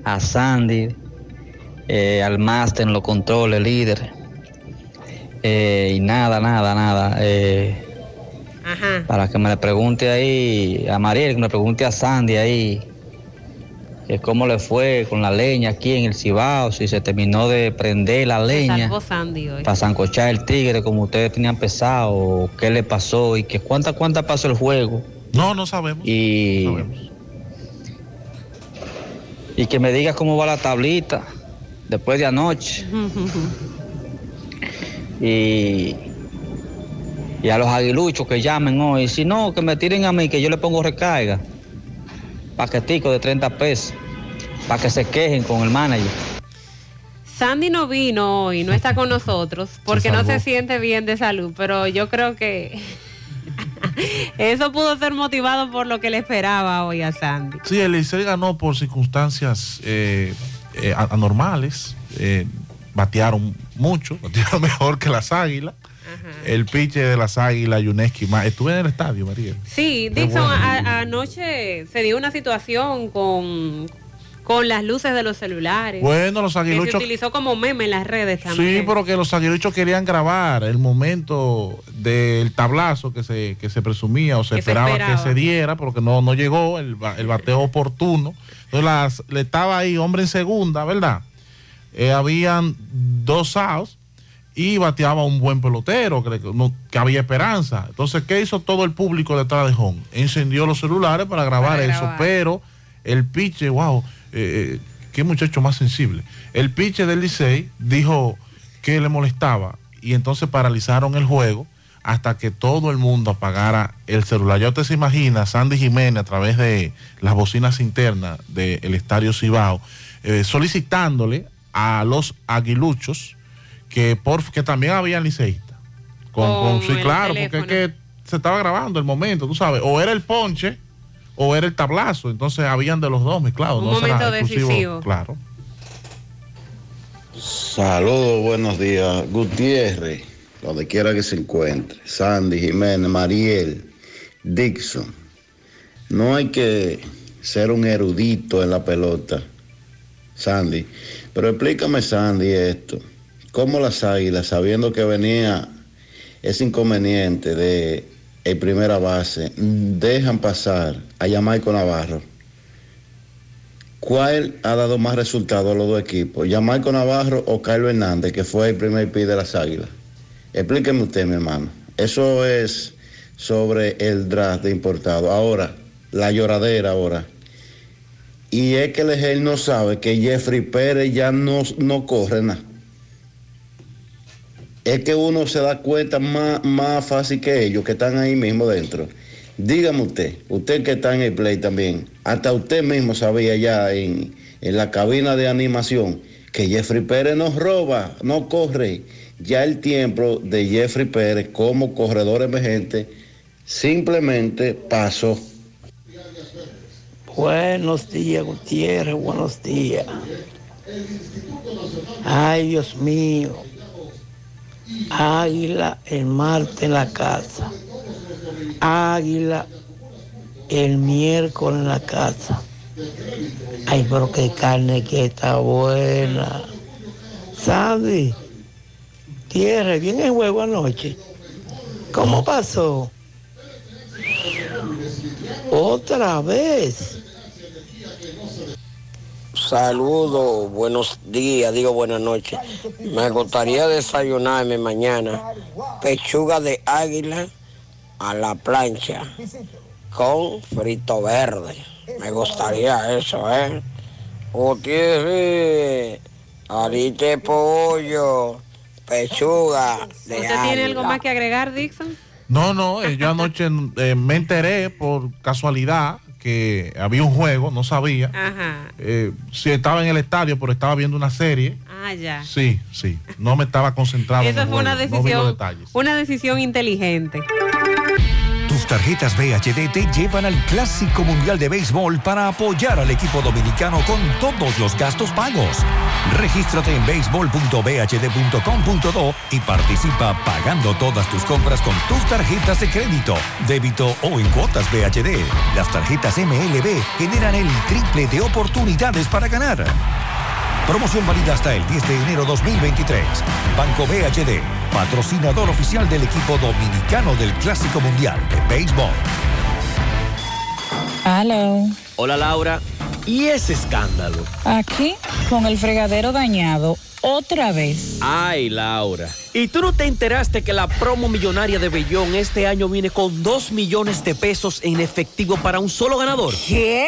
a Sandy, eh, al máster en los controles, líder. Eh, y nada, nada, nada. eh, para que me le pregunte ahí a Mariel, que me pregunte a Sandy ahí, que cómo le fue con la leña aquí en el Cibao, si se terminó de prender la leña salvó Sandy hoy. para zancochar el tigre como ustedes tenían pensado, o qué le pasó y que cuánta cuánta pasó el juego. No, no sabemos. Y, y que me digas cómo va la tablita después de anoche. Y, y a los aguiluchos que llamen hoy. Si no, que me tiren a mí, que yo le pongo recarga. Paquetico de 30 pesos. Para que se quejen con el manager. Sandy no vino hoy, no está con nosotros porque no se siente bien de salud, pero yo creo que eso pudo ser motivado por lo que le esperaba hoy a Sandy. Sí, el Licey ganó por circunstancias eh, eh, anormales. eh, batearon mucho, batearon mejor que las águilas. El piche de las águilas, Yuneski, más. Estuve en el estadio, María. Sí, Dixon, bueno. a- anoche se dio una situación con, con las luces de los celulares. Bueno, los que se aguiluchos. utilizó como meme en las redes también. Sí, pero que los aguiluchos querían grabar el momento del tablazo que se, que se presumía o se Que se esperaba, que se diera, porque no, no llegó el, el bateo oportuno. Entonces las- le estaba ahí hombre en segunda, ¿verdad? Eh, habían dos outs y bateaba un buen pelotero, que, no- que había esperanza. Entonces, ¿qué hizo todo el público detrás de home? Encendió los celulares para grabar Para eso, pero el pitche, wow, eh, eh, qué muchacho más sensible. El pitche del Licey dijo que le molestaba y entonces paralizaron el juego hasta que todo el mundo apagara el celular. Ya usted se imagina, Sandy Jiménez a través de las bocinas internas del Estadio Cibao, eh, solicitándole a los aguiluchos que por que también habían liceístas. Con, Con con- sí, claro, porque es que se estaba grabando el momento, tú sabes, o era el ponche o era el tablazo, entonces habían de los dos mezclados. Un no momento decisivo. Claro. Saludos, buenos días. Gutiérrez, donde quiera que se encuentre. Sandy, Jiménez, Mariel, Dixon. No hay que ser un erudito en la pelota, Sandy. Pero explícame, Sandy, esto. ¿Cómo las águilas, sabiendo que venía ese inconveniente de el primera base, dejan pasar a Yamaico Navarro? ¿Cuál ha dado más resultado a los dos equipos? ¿Yamaico Navarro o Carlos Hernández, que fue el primer pi de las águilas? Explíqueme usted, mi hermano. Eso es sobre el draft importado. Ahora, la lloradera ahora. Y es que el no sabe que Jeffrey Pérez ya no, no corre nada. Es que uno se da cuenta más, más fácil que ellos, que están ahí mismo dentro, Dígame usted, usted que está en el play también, hasta usted mismo sabía ya en, en la cabina de animación que Jeffrey Pérez nos roba, no corre. Ya el tiempo de Jeffrey Pérez como corredor emergente simplemente pasó. Buenos días, Gutiérrez, buenos días. Ay, Dios mío. Águila el martes en la casa. Águila el miércoles en la casa. Ay, pero qué carne que está buena. Sandy, tierra, bien el juego anoche. ¿Cómo pasó? Otra vez. Saludos, buenos días, digo buenas noches. Me gustaría desayunarme mañana pechuga de águila a la plancha con frito verde. Me gustaría eso, ¿eh? Gutiérrez, arite pollo, pechuga de ¿Usted tiene algo más que agregar, Dixon? No, no, eh, yo anoche eh, me enteré por casualidad que había un juego, no sabía. Ajá. Eh, sí, estaba en el estadio, pero estaba viendo una serie. Ah, ya. Sí, sí. No me estaba concentrado. en el fue una juego, no vi los decisión, detalles. una decisión inteligente. Tus tarjetas BHD te llevan al Clásico Mundial de Béisbol para apoyar al equipo dominicano con todos los gastos pagos. Regístrate en béisbol.bhd.com.do y participa pagando todas tus compras con tus tarjetas de crédito, débito o en cuotas BHD. Las tarjetas MLB generan el triple de oportunidades para ganar. Promoción válida hasta el 10 de enero 2023. Banco BHD, patrocinador oficial del equipo dominicano del Clásico Mundial de Béisbol. Hello. Hola Laura, ¿y ese escándalo? Aquí, con el fregadero dañado, otra vez. Ay Laura, ¿y tú no te enteraste que la promo millonaria de Bellón este año viene con 2 millones de pesos en efectivo para un solo ganador? ¿Qué?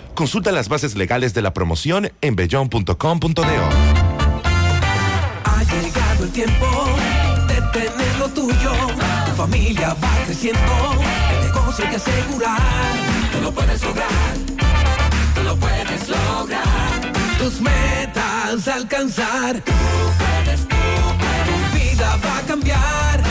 Consulta las bases legales de la promoción en bellón.com.do. Ha llegado el tiempo de tener lo tuyo. Tu familia va creciendo. El negocio que asegurar. Tú lo puedes lograr. Tú lo puedes lograr. Tus metas alcanzar. Tú puedes, tú puedes. Tu vida va a cambiar.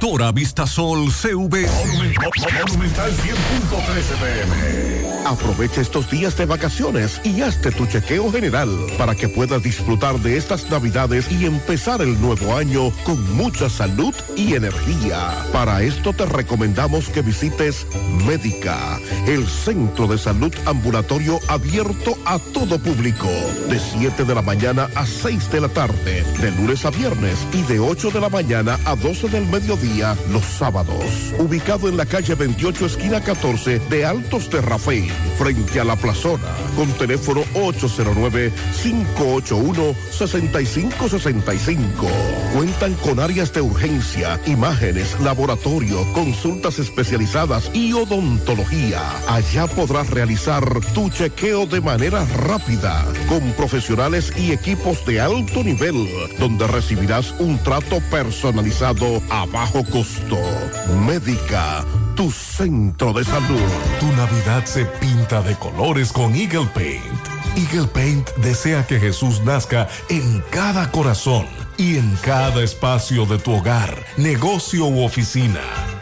Locutora Vistasol CV. Monumental 100.13 pm. Aprovecha estos días de vacaciones y hazte tu chequeo general para que puedas disfrutar de estas navidades y empezar el nuevo año con mucha salud y energía. Para esto te recomendamos que visites Médica, el centro de salud ambulatorio abierto a todo público, de 7 de la mañana a 6 de la tarde, de lunes a viernes y de 8 de la mañana a 12 del mediodía los sábados. Ubicado en la calle 28, esquina 14 de Altos de Rafael, frente a la plazona, con teléfono 809-581-6565. Cuentan con áreas de urgencia, imágenes, laboratorio, consultas especializadas y odontología. Allá podrás realizar tu chequeo de manera rápida, con profesionales y equipos de alto nivel, donde recibirás un trato personalizado a bajo costo. Médica, tu centro de salud. Tu Navidad se pinta de colores con Eagle Paint. Eagle Paint desea que Jesús nazca en cada corazón y en cada espacio de tu hogar, negocio u oficina.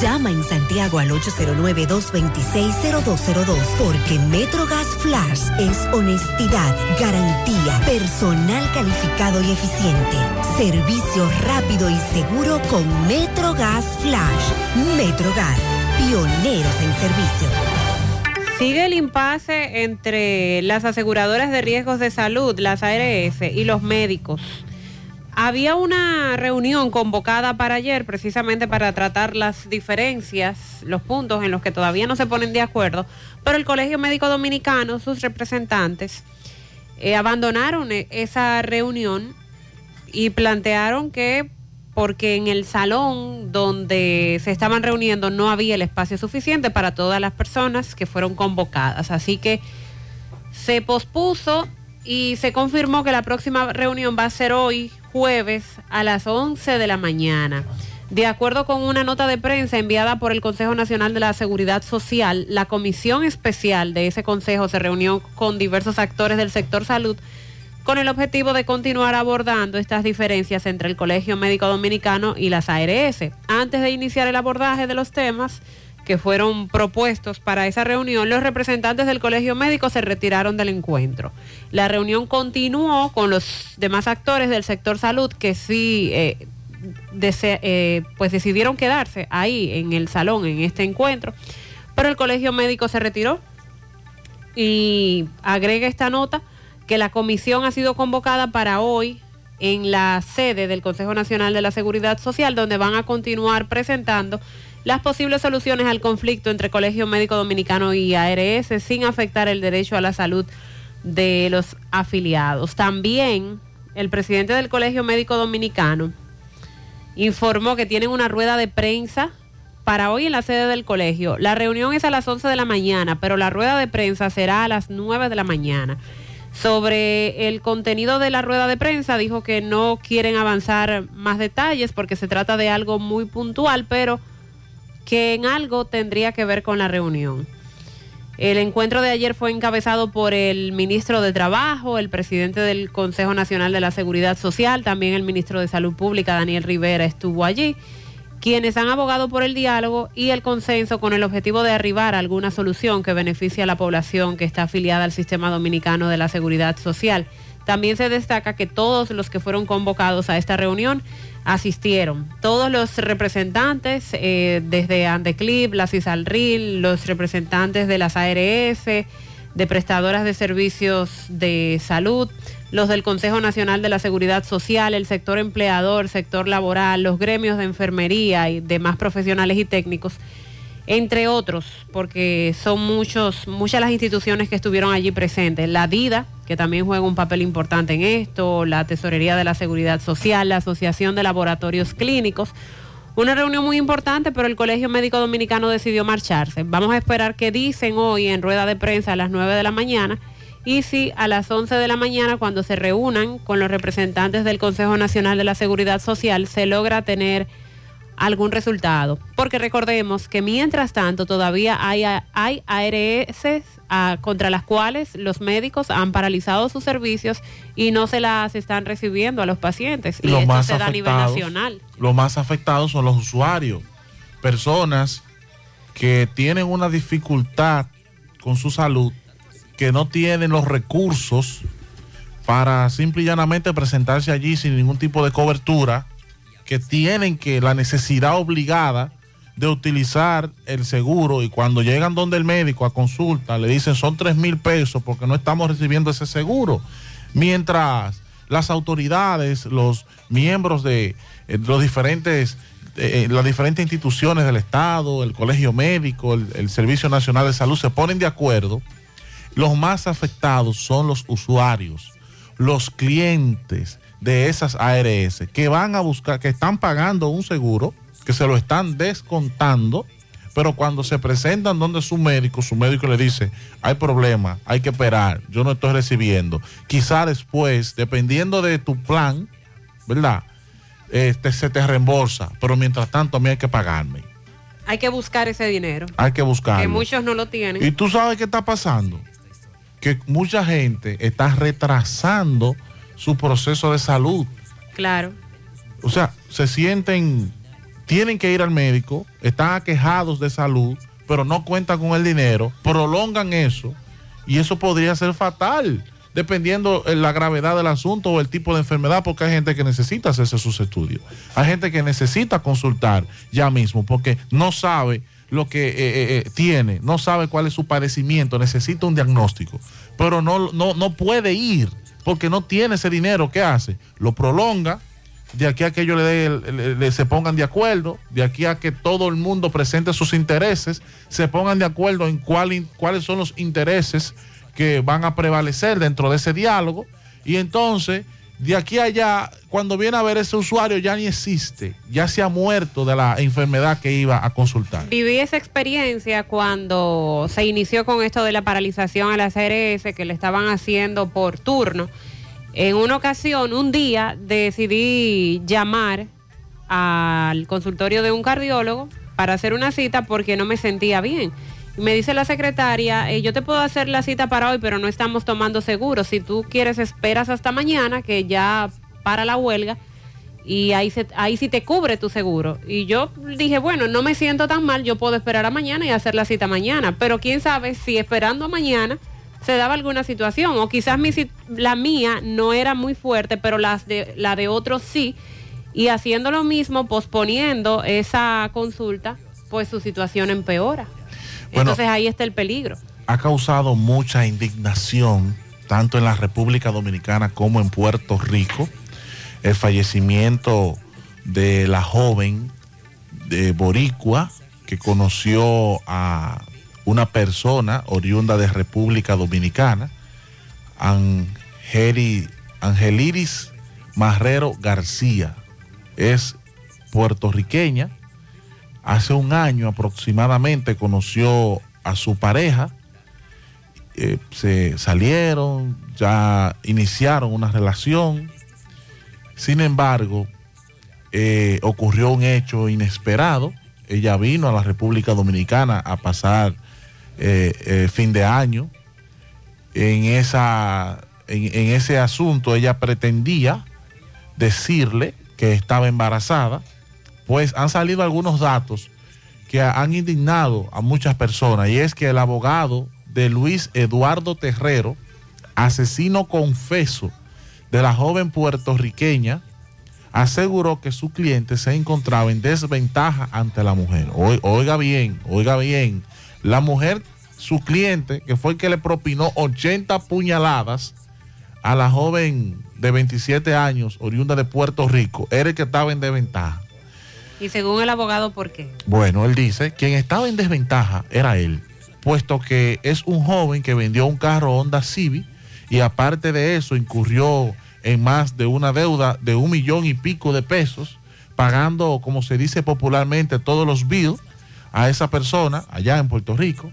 Llama en Santiago al 809-226-0202 porque MetroGas Flash es honestidad, garantía, personal calificado y eficiente, servicio rápido y seguro con MetroGas Flash. MetroGas, pioneros en servicio. Sigue el impasse entre las aseguradoras de riesgos de salud, las ARS, y los médicos. Había una reunión convocada para ayer precisamente para tratar las diferencias, los puntos en los que todavía no se ponen de acuerdo, pero el Colegio Médico Dominicano, sus representantes, eh, abandonaron e- esa reunión y plantearon que porque en el salón donde se estaban reuniendo no había el espacio suficiente para todas las personas que fueron convocadas. Así que se pospuso y se confirmó que la próxima reunión va a ser hoy, jueves, a las 11 de la mañana. De acuerdo con una nota de prensa enviada por el Consejo Nacional de la Seguridad Social, la comisión especial de ese consejo se reunió con diversos actores del sector salud con el objetivo de continuar abordando estas diferencias entre el Colegio Médico Dominicano y las ARS. Antes de iniciar el abordaje de los temas que fueron propuestos para esa reunión, los representantes del Colegio Médico se retiraron del encuentro. La reunión continuó con los demás actores del sector salud que sí eh, eh, pues decidieron quedarse ahí en el salón, en este encuentro, pero el Colegio Médico se retiró y agrega esta nota que la comisión ha sido convocada para hoy en la sede del Consejo Nacional de la Seguridad Social, donde van a continuar presentando las posibles soluciones al conflicto entre Colegio Médico Dominicano y ARS sin afectar el derecho a la salud de los afiliados. También el presidente del Colegio Médico Dominicano informó que tienen una rueda de prensa para hoy en la sede del colegio. La reunión es a las 11 de la mañana, pero la rueda de prensa será a las 9 de la mañana. Sobre el contenido de la rueda de prensa, dijo que no quieren avanzar más detalles porque se trata de algo muy puntual, pero que en algo tendría que ver con la reunión. El encuentro de ayer fue encabezado por el ministro de Trabajo, el presidente del Consejo Nacional de la Seguridad Social, también el ministro de Salud Pública, Daniel Rivera, estuvo allí, quienes han abogado por el diálogo y el consenso con el objetivo de arribar a alguna solución que beneficie a la población que está afiliada al Sistema Dominicano de la Seguridad Social. También se destaca que todos los que fueron convocados a esta reunión asistieron. Todos los representantes, eh, desde Andeclip, la CISALRIL, los representantes de las ARS, de prestadoras de servicios de salud, los del Consejo Nacional de la Seguridad Social, el sector empleador, sector laboral, los gremios de enfermería y demás profesionales y técnicos, entre otros, porque son muchos, muchas las instituciones que estuvieron allí presentes. La DIDA, que también juega un papel importante en esto, la Tesorería de la Seguridad Social, la Asociación de Laboratorios Clínicos. Una reunión muy importante, pero el Colegio Médico Dominicano decidió marcharse. Vamos a esperar qué dicen hoy en rueda de prensa a las 9 de la mañana y si a las 11 de la mañana, cuando se reúnan con los representantes del Consejo Nacional de la Seguridad Social, se logra tener algún resultado. Porque recordemos que mientras tanto todavía hay, hay ARS contra las cuales los médicos han paralizado sus servicios y no se las están recibiendo a los pacientes. Y Los esto más se da a nivel nacional. Los más afectados son los usuarios, personas que tienen una dificultad con su salud, que no tienen los recursos para simple y llanamente presentarse allí sin ningún tipo de cobertura, que tienen que la necesidad obligada de utilizar el seguro y cuando llegan donde el médico a consulta le dicen son tres mil pesos porque no estamos recibiendo ese seguro. Mientras las autoridades, los miembros de eh, los diferentes, eh, las diferentes instituciones del Estado, el Colegio Médico, el Servicio Nacional de Salud se ponen de acuerdo, los más afectados son los usuarios, los clientes de esas ARS que van a buscar, que están pagando un seguro, que se lo están descontando, pero cuando se presentan donde su médico, su médico le dice, hay problema, hay que esperar, yo no estoy recibiendo. Quizá después, dependiendo de tu plan, ¿verdad? Este, se te reembolsa, pero mientras tanto a mí hay que pagarme, Hay que buscar ese dinero. hay que buscarlo. Que muchos no lo tienen. Y tú sabes qué está pasando. Que mucha gente está retrasando su proceso de salud. Claro. O sea, se sienten, tienen que ir al médico, están aquejados de salud, pero no cuentan con el dinero, prolongan eso y eso podría ser fatal, dependiendo de la gravedad del asunto o el tipo de enfermedad, porque hay gente que necesita hacerse sus estudios. Hay gente que necesita consultar ya mismo porque no sabe lo que eh, eh, eh, tiene, no sabe cuál es su padecimiento, necesita un diagnóstico, pero no, no, no puede ir porque no tiene ese dinero. ¿Qué hace? Lo prolonga, de aquí a que ellos le, le- se pongan de acuerdo, de aquí a que todo el mundo presente sus intereses, se pongan de acuerdo en cuál cuáles son los intereses que van a prevalecer dentro de ese diálogo. Y entonces, de aquí a allá, cuando viene a ver ese usuario ya ni existe, ya se ha muerto de la enfermedad que iba a consultar. Viví esa experiencia cuando se inició con esto de la paralización a las ARS que le estaban haciendo por turno. En una ocasión, un día, decidí llamar al consultorio de un cardiólogo para hacer una cita porque no me sentía bien. Me dice la secretaria, eh, yo te puedo hacer la cita para hoy, pero no estamos tomando seguro. Si tú quieres, esperas hasta mañana, que ya para la huelga, y ahí, se, ahí sí te cubre tu seguro. Y yo dije, bueno, no me siento tan mal, yo puedo esperar a mañana y hacer la cita mañana. Pero quién sabe si esperando a mañana se daba alguna situación. O quizás mi, la mía no era muy fuerte, pero las de, la de otros sí. Y haciendo lo mismo, posponiendo esa consulta, pues su situación empeora. Bueno. Entonces ahí está el peligro. ha causado mucha indignación, tanto en la República Dominicana como en Puerto Rico, el fallecimiento de la joven de Boricua que conoció a una persona oriunda de República Dominicana, Angeli- Angeliris Marrero García. Es puertorriqueña, hace un año aproximadamente conoció a su pareja, eh, se salieron, ya iniciaron una relación, sin embargo, eh, ocurrió un hecho inesperado, ella vino a la República Dominicana a pasar eh, fin de año. En, esa, en ese asunto ella pretendía decirle que estaba embarazada, pues han salido algunos datos que han indignado a muchas personas y es que el abogado de Luis Eduardo Terrero, asesino confeso de la joven puertorriqueña, aseguró que su cliente se encontraba en desventaja ante la mujer. Oi- Oiga bien, oiga bien, la mujer, su cliente, que fue el que le propinó 80 puñaladas a la joven de 27 años, oriunda de Puerto Rico, era el que estaba en desventaja. Y según el abogado, ¿por qué? Bueno, él dice, quien estaba en desventaja era él, puesto que es un joven que vendió un carro Honda Civic y aparte de eso incurrió en más de una deuda de un millón y pico de pesos, pagando, como se dice popularmente, todos los bills a esa persona allá en Puerto Rico.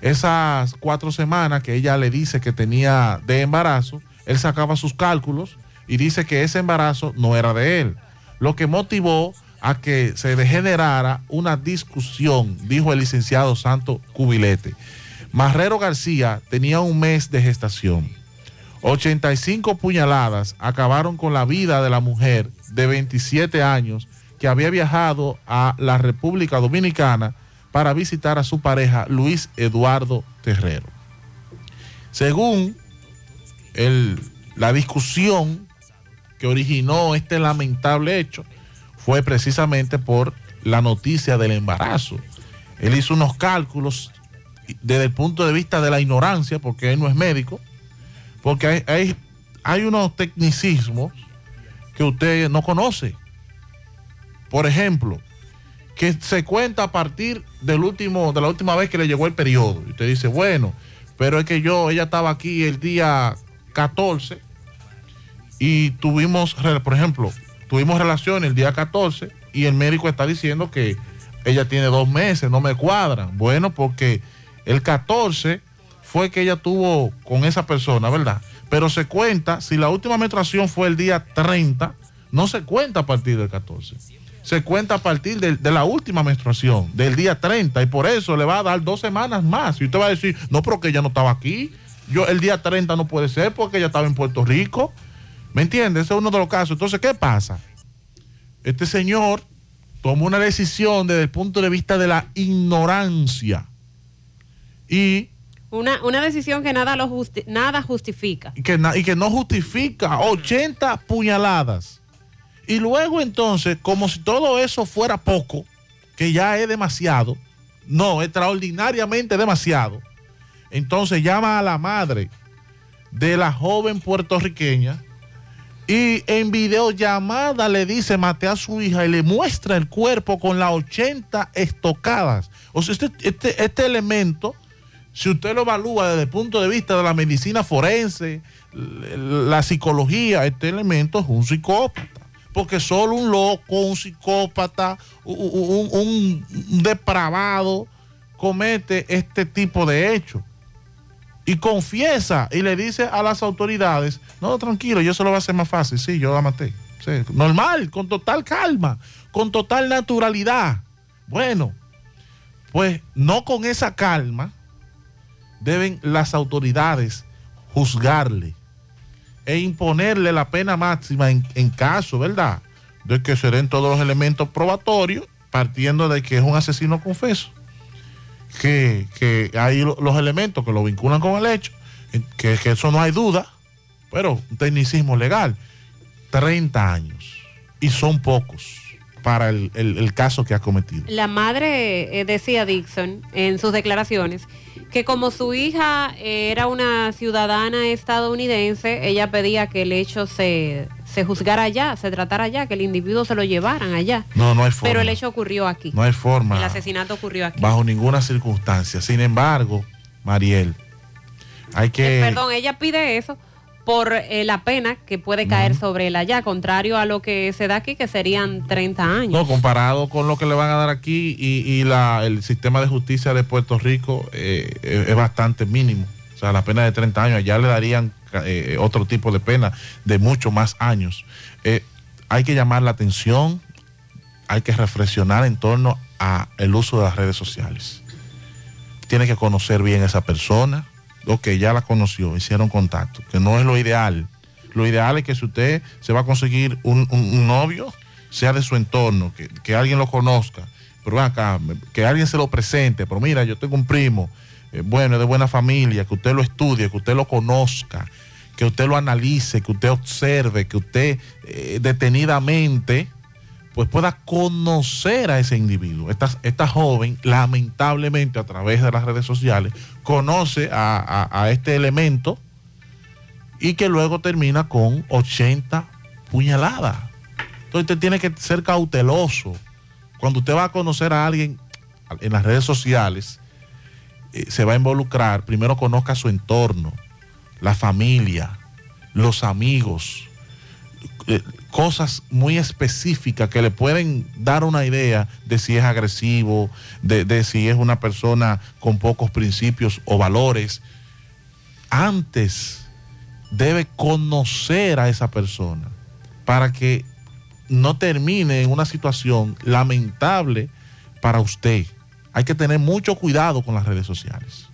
Esas cuatro semanas que ella le dice que tenía de embarazo, él sacaba sus cálculos y dice que ese embarazo no era de él, lo que motivó a que se degenerara una discusión, dijo el licenciado Santo Cubilete. Marrero García tenía un mes de gestación. 85 puñaladas acabaron con la vida de la mujer de 27 años que había viajado a la República Dominicana para visitar a su pareja Luis Eduardo Terrero. Según el- la discusión que originó este lamentable hecho, fue precisamente por la noticia del embarazo. Él hizo unos cálculos desde el punto de vista de la ignorancia, porque él no es médico, porque hay, hay, hay unos tecnicismos que usted no conoce. Por ejemplo, que se cuenta a partir del último, de la última vez que le llegó el periodo. Y usted dice, bueno, pero es que yo, ella estaba aquí el día 14 y tuvimos, por ejemplo, tuvimos relaciones el día 14 y el médico está diciendo que ella tiene dos meses, no me cuadran. Bueno, porque el 14 fue que ella tuvo con esa persona, ¿verdad? Pero se cuenta, si la última menstruación fue el día 30, no se cuenta a partir del 14. Se cuenta a partir del- de, la última menstruación, del día 30, y por eso le va a dar dos semanas más. Y usted va a decir, no, pero que ella no estaba aquí. Yo, el día 30 no puede ser porque ella estaba en Puerto Rico. ¿Me entiendes? Ese es uno de los casos. Entonces, ¿qué pasa? Este señor tomó una decisión desde el punto de vista de la ignorancia. Y Una, una decisión que nada, lo justi- nada justifica. y que, na- y que no justifica 80 puñaladas. Y luego entonces, como si todo eso fuera poco, que ya es demasiado, no, extraordinariamente demasiado, entonces llama a la madre de la joven puertorriqueña y en videollamada le dice maté a su hija y le muestra el cuerpo con las 80 estocadas. O sea, este, este, este elemento, si usted lo evalúa desde el punto de vista de la medicina forense, la psicología, este elemento es un psicópata. Porque solo un loco, un psicópata, un- un depravado comete este tipo de hechos y confiesa y le dice a las autoridades, no, tranquilo, yo se lo voy a hacer más fácil, sí, yo la maté. Normal, con total calma, con total naturalidad. Bueno, pues no con esa calma deben las autoridades juzgarle e imponerle la pena máxima en caso, ¿verdad? De que se den todos los elementos probatorios, partiendo de que es un asesino confeso que, que hay lo- los elementos que lo vinculan con el hecho, que, que eso no hay duda, pero un tecnicismo legal, 30 años, y son pocos para el, el- el caso que ha cometido. La madre eh, decía Dixon en sus declaraciones que como su hija eh, era una ciudadana estadounidense, ella pedía que el hecho se, se juzgara allá, se tratara allá, que el individuo se lo llevaran allá. No, no hay forma. Pero el hecho ocurrió aquí. No hay forma. El asesinato ocurrió aquí. Bajo ninguna circunstancia. Sin embargo, Mariel, hay que... Eh, Perdón, ella pide eso por eh, la pena que puede caer sobre él allá, contrario a lo que se da aquí, que serían 30 años. No, comparado con lo que le van a dar aquí y, y la, el sistema de justicia de Puerto Rico eh, es, es bastante mínimo. O sea, la pena de 30 años, allá le darían eh, otro tipo de pena de mucho más años. Eh, hay que llamar la atención, hay que reflexionar en torno a el uso de las redes sociales. tiene que conocer bien a esa persona. Ok, ya la conoció, hicieron contacto, que no es lo ideal. Lo ideal es que si usted se va a conseguir un, un- novio, sea de su entorno, que, que alguien lo conozca, pero acá, que alguien se lo presente, pero mira, yo tengo un primo, eh, bueno, de buena familia, que usted lo estudie, que usted lo conozca, que usted lo analice, que usted observe, que usted eh, detenidamente pues pueda conocer a ese individuo. Esta, esta joven, lamentablemente, a través de las redes sociales, conoce a, a- a este elemento y que luego termina con 80 puñaladas. Entonces usted tiene que ser cauteloso. Cuando usted va a conocer a alguien en las redes sociales, se va a involucrar, primero conozca su entorno, la familia, los amigos, eh, cosas muy específicas que le pueden dar una idea de si es agresivo, de, de si es una persona con pocos principios o valores. Antes debe conocer a esa persona para que no termine en una situación lamentable para usted. Hay que tener mucho cuidado con las redes sociales.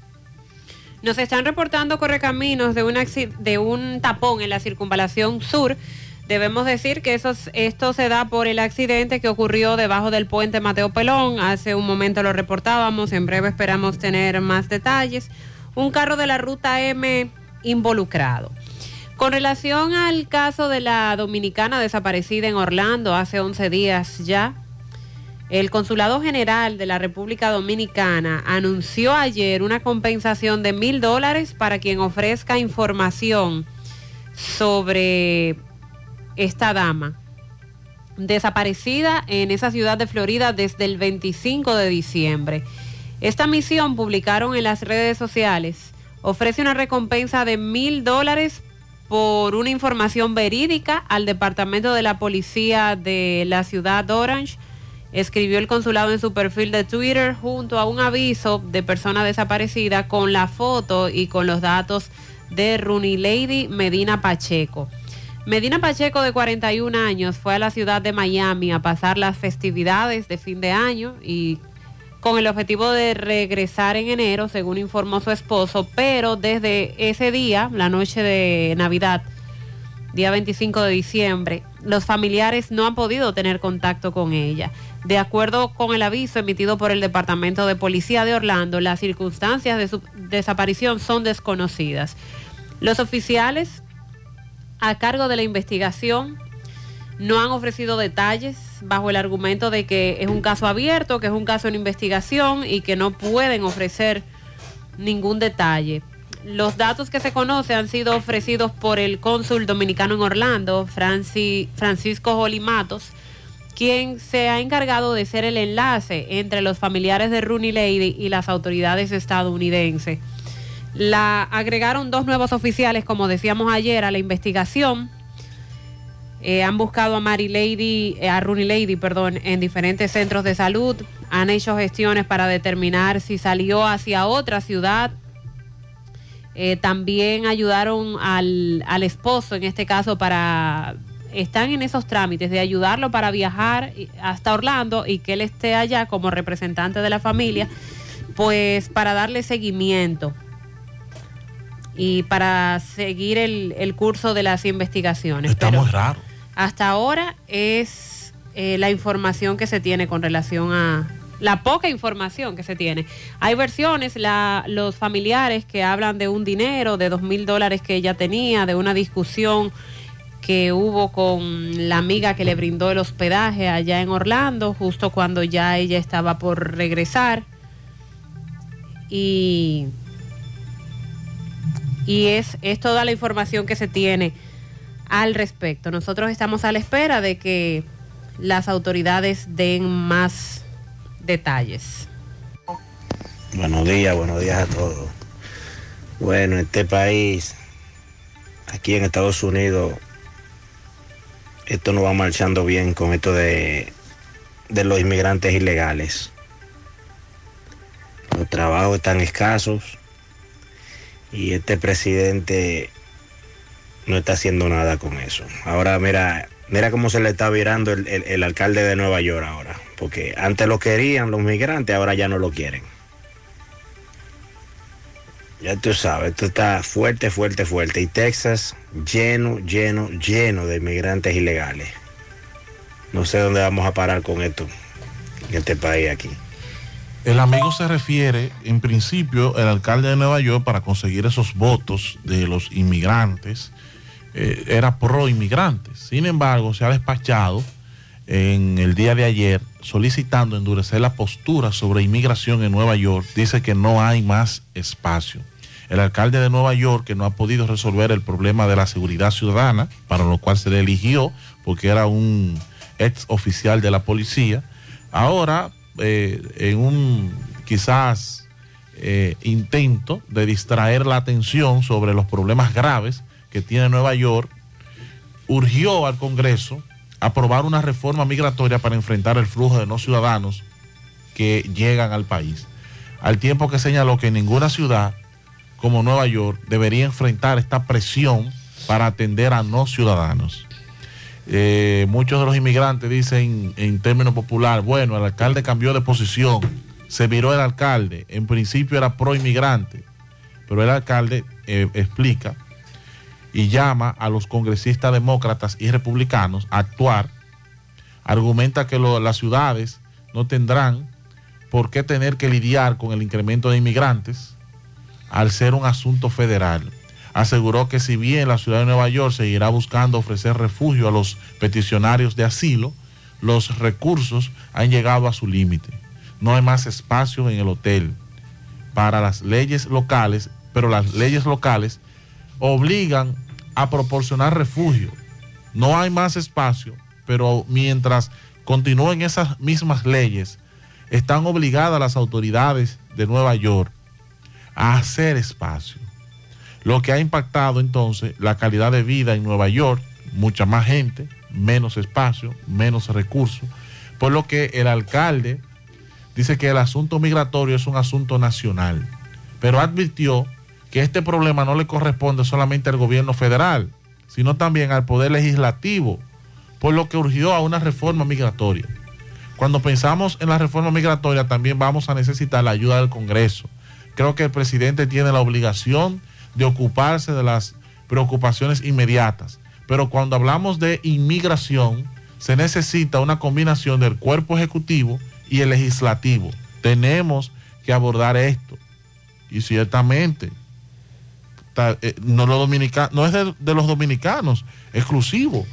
Nos están reportando correcaminos de, de un tapón en la circunvalación sur. Debemos decir que eso, es- esto se da por el accidente que ocurrió debajo del puente Mateo Pelón. Hace un momento lo reportábamos, en breve esperamos tener más detalles. Un carro de la ruta M involucrado. Con relación al caso de la dominicana desaparecida en Orlando hace 11 días ya, el Consulado General de la República Dominicana anunció ayer una compensación de mil dólares para quien ofrezca información sobre esta dama desaparecida en esa ciudad de Florida desde el 25 de diciembre. Esta misión, publicaron en las redes sociales, ofrece una recompensa de mil dólares por una información verídica al Departamento de la Policía de la ciudad de Orange escribió el consulado en su perfil de Twitter junto a un aviso de persona desaparecida con la foto y con los datos de Rooney Lady Medina Pacheco. Medina Pacheco, de 41 años, fue a la ciudad de Miami a pasar las festividades de fin de año y con el objetivo de regresar en enero, según informó su esposo, pero desde ese día, la noche de Navidad, día 25 de diciembre, los familiares no han podido tener contacto con ella. De acuerdo con el aviso emitido por el Departamento de Policía de Orlando, las circunstancias de su desaparición son desconocidas. Los oficiales a cargo de la investigación no han ofrecido detalles bajo el argumento de que es un caso abierto, que es un caso en investigación y que no pueden ofrecer ningún detalle. Los datos que se conocen han sido ofrecidos por el cónsul dominicano en Orlando, Franci- Francisco Jolimatos, quien se ha encargado de ser el enlace entre los familiares de Rooney Lady y las autoridades estadounidenses. La agregaron dos nuevos oficiales, como decíamos ayer, a la investigación. Eh, han buscado a Mary Lady, eh, a Rooney Lady, perdón, en diferentes centros de salud. Han hecho gestiones para determinar si salió hacia otra ciudad. Eh, también ayudaron al, al esposo, en este caso, para están en esos trámites de ayudarlo para viajar hasta Orlando y que él esté allá como representante de la familia, pues para darle seguimiento y para seguir el, el curso de las investigaciones. Está muy raro. hasta ahora es eh, la información que se tiene con relación a la poca información que se tiene. Hay versiones, la, los familiares que hablan de un dinero, de dos mil dólares que ella tenía, de una discusión que hubo con la amiga que le brindó el hospedaje allá en Orlando, justo cuando ya ella estaba por regresar. Y, y es, es toda la información que se tiene al respecto. Nosotros estamos a la espera de que las autoridades den más detalles. Buenos días, buenos días a todos. Bueno, este país, aquí en Estados Unidos, esto no va marchando bien con esto de, de los inmigrantes ilegales. Los trabajos están escasos y este presidente no está haciendo nada con eso. Ahora mira, mira cómo se le está virando el, el- el alcalde de Nueva York ahora, porque antes lo querían los migrantes, ahora ya no lo quieren. Ya tú sabes, esto está fuerte, fuerte, fuerte. Y Texas lleno, lleno, lleno de inmigrantes ilegales. No sé dónde vamos a parar con esto en este país aquí. El amigo se refiere, en principio, el alcalde de Nueva York para conseguir esos votos de los inmigrantes eh, era pro inmigrantes. Sin embargo, se ha despachado en el día de ayer solicitando endurecer la postura sobre inmigración en Nueva York. Dice que no hay más espacio. El alcalde de Nueva York, que no ha podido resolver el problema de la seguridad ciudadana, para lo cual se le eligió, porque era un ex oficial de la policía, ahora eh, en un quizás eh, intento de distraer la atención sobre los problemas graves que tiene Nueva York, urgió al Congreso aprobar una reforma migratoria para enfrentar el flujo de no ciudadanos que llegan al país. Al tiempo que señaló que ninguna ciudad como Nueva York debería enfrentar esta presión para atender a no ciudadanos. Eh, muchos de los inmigrantes dicen en términos popular, bueno, el alcalde cambió de posición, se viró el alcalde, en principio era pro inmigrante, pero el alcalde eh, explica y llama a los congresistas demócratas y republicanos a actuar, argumenta que las ciudades no tendrán por qué tener que lidiar con el incremento de inmigrantes al ser un asunto federal. Aseguró que si bien la ciudad de Nueva York seguirá buscando ofrecer refugio a los peticionarios de asilo, los recursos han llegado a su límite. No hay más espacio en el hotel para las leyes locales, pero las leyes locales obligan a proporcionar refugio. No hay más espacio, pero mientras continúen esas mismas leyes, están obligadas las autoridades de Nueva York a hacer espacio. Lo que ha impactado entonces la calidad de vida en Nueva York, mucha más gente, menos espacio, menos recursos, por lo que el alcalde dice que el asunto migratorio es un asunto nacional, pero advirtió que este problema no le corresponde solamente al gobierno federal, sino también al poder legislativo, por lo que urgió a una reforma migratoria. Cuando pensamos en la reforma migratoria también vamos a necesitar la ayuda del Congreso. Creo que el presidente tiene la obligación de ocuparse de las preocupaciones inmediatas, pero cuando hablamos de inmigración se necesita una combinación del cuerpo ejecutivo y el legislativo. Tenemos que abordar esto. Y ciertamente, ta- eh, no, los dominica- no es de, de los dominicanos exclusivo.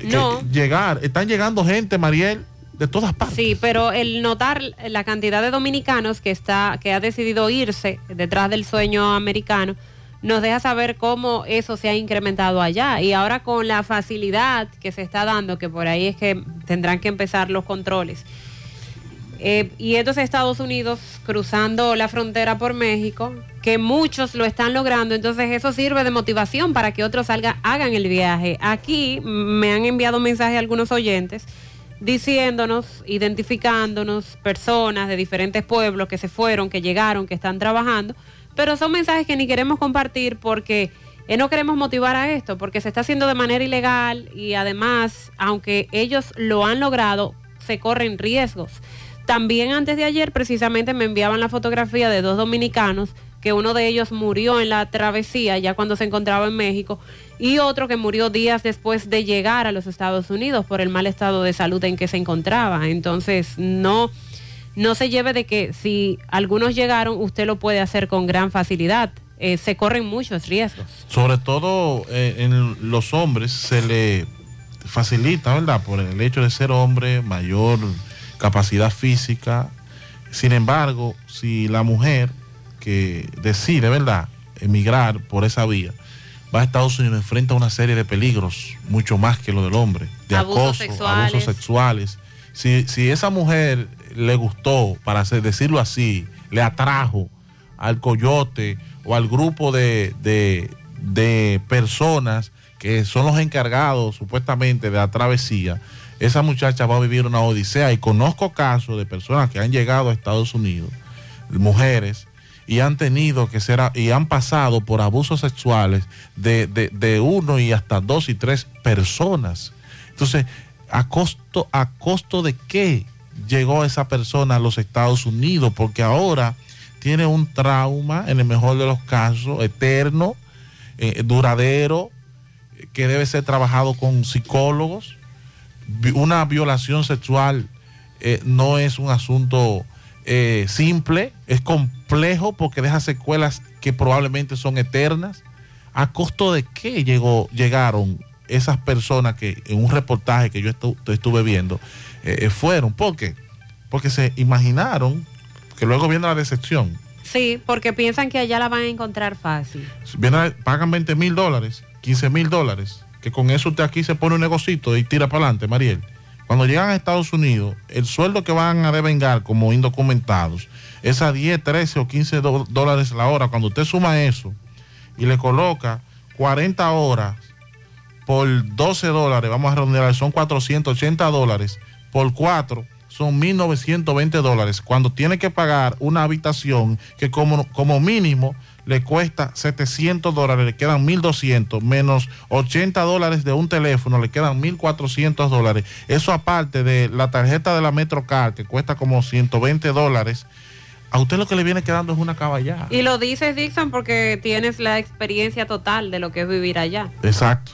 Que llegar, están llegando gente, Mariel, de todas partes. Sí, pero el notar la cantidad de dominicanos que está, que ha decidido irse detrás del sueño americano, nos deja saber cómo eso se ha incrementado allá. Y ahora con la facilidad que se está dando, que por ahí es que tendrán que empezar los controles. Eh, y entonces Estados Unidos cruzando la frontera por México, que muchos lo están logrando, entonces eso sirve de motivación para que otros hagan el viaje. Aquí me han enviado mensajes algunos oyentes diciéndonos, identificándonos personas de diferentes pueblos que se fueron, que llegaron, que están trabajando, pero son mensajes que ni queremos compartir porque eh, no queremos motivar a esto, porque se está haciendo de manera ilegal y además, aunque ellos lo han logrado, se corren riesgos. También antes de ayer precisamente me enviaban la fotografía de dos dominicanos, que uno de ellos murió en la travesía ya cuando se encontraba en México y otro que murió días después de llegar a los Estados Unidos por el mal estado de salud en que se encontraba. Entonces, no, no se lleve de que si algunos llegaron, usted lo puede hacer con gran facilidad. Eh, se corren muchos riesgos. Sobre todo eh, en los hombres se le facilita, ¿verdad? Por el hecho de ser hombre, mayor capacidad física. Sin embargo, si la mujer que decide, ¿verdad?, emigrar por esa vía, va a Estados Unidos, enfrenta una serie de peligros, mucho más que lo del hombre, de Abusos acoso, sexuales. abusos sexuales. Si, si esa mujer le gustó, para decirlo así, le atrajo al coyote o al grupo de, de- de personas que son los encargados supuestamente de la travesía, esa muchacha va a vivir una odisea. Y conozco casos de personas que han llegado a Estados Unidos, mujeres, y han tenido que ser, y han pasado por abusos sexuales de, de- uno y hasta dos y tres personas. Entonces, ¿a costo, ¿a costo de qué llegó esa persona a los Estados Unidos? Porque ahora tiene un trauma, en el mejor de los casos, eterno, eh, duradero, que debe ser trabajado con psicólogos. Una violación sexual eh, no es un asunto eh, simple, es complejo porque deja secuelas que probablemente son eternas. ¿A costo de qué llegó, llegaron esas personas que en un reportaje que yo estu- estuve viendo eh, eh, fueron? ¿Por qué? Porque se imaginaron que luego viene la decepción. Sí, porque piensan que allá la van a encontrar fácil. Viene- pagan 20 mil dólares, 15 mil dólares, que con eso usted aquí se pone un negocito y tira para adelante, Mariel. Cuando llegan a Estados Unidos, el sueldo que van a devengar como indocumentados es a 10, 13 o 15 do- dólares la hora. Cuando usted suma eso y le coloca 40 horas por 12 dólares, vamos a redondear, son 480 dólares, por 4 son 1.920 dólares, cuando tiene que pagar una habitación que como, como mínimo le cuesta 700 dólares, le quedan 1.200, menos 80 dólares de un teléfono, le quedan 1.400 dólares. Eso aparte de la tarjeta de la Metrocar, que cuesta como 120 dólares, a usted lo que le viene quedando es una caballada. Y lo dices, Dixon, porque tienes la experiencia total de lo que es vivir allá. Exacto,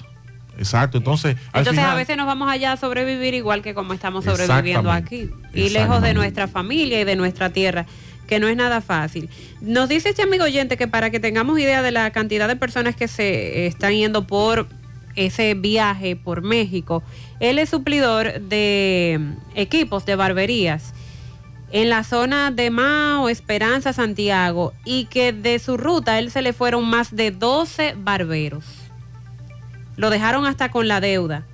exacto. Entonces, al Entonces final- a veces nos vamos allá a sobrevivir igual que como estamos sobreviviendo aquí. Y lejos de nuestra familia y de nuestra tierra, que no es nada fácil. Nos dice este amigo oyente que para que tengamos idea de la cantidad de personas que se están yendo por ese viaje por México, él es suplidor de equipos de barberías en la zona de Mao, Esperanza, Santiago, y que de su ruta él se le fueron más de 12 barberos. Lo dejaron hasta con la deuda.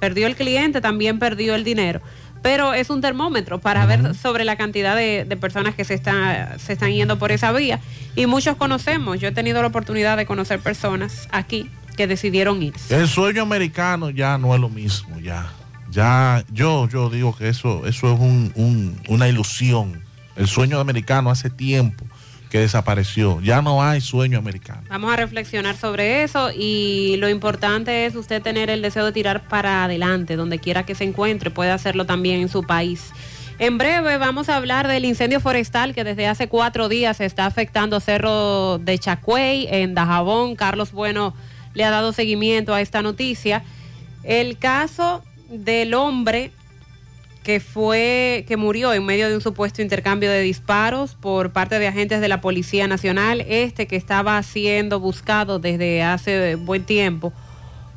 Perdió el cliente, también perdió el dinero. Pero es un termómetro para ver sobre la cantidad de, de personas que se están, se están yendo por esa vía. Y muchos conocemos. Yo he tenido la oportunidad de conocer personas aquí que decidieron irse. El sueño americano ya no es lo mismo, ya. Ya, yo, yo digo que eso, eso es un- un- una ilusión. El sueño americano hace tiempo que desapareció. Ya no hay sueño americano. Vamos a reflexionar sobre eso y lo importante es usted tener el deseo de tirar para adelante, donde quiera que se encuentre, puede hacerlo también en su país. En breve vamos a hablar del incendio forestal que desde hace cuatro días está afectando Cerro de Chacuey, en Dajabón. Carlos Bueno le ha dado seguimiento a esta noticia. El caso del hombre que fue que murió en medio de un supuesto intercambio de disparos por parte de agentes de la Policía Nacional, este que estaba siendo buscado desde hace buen tiempo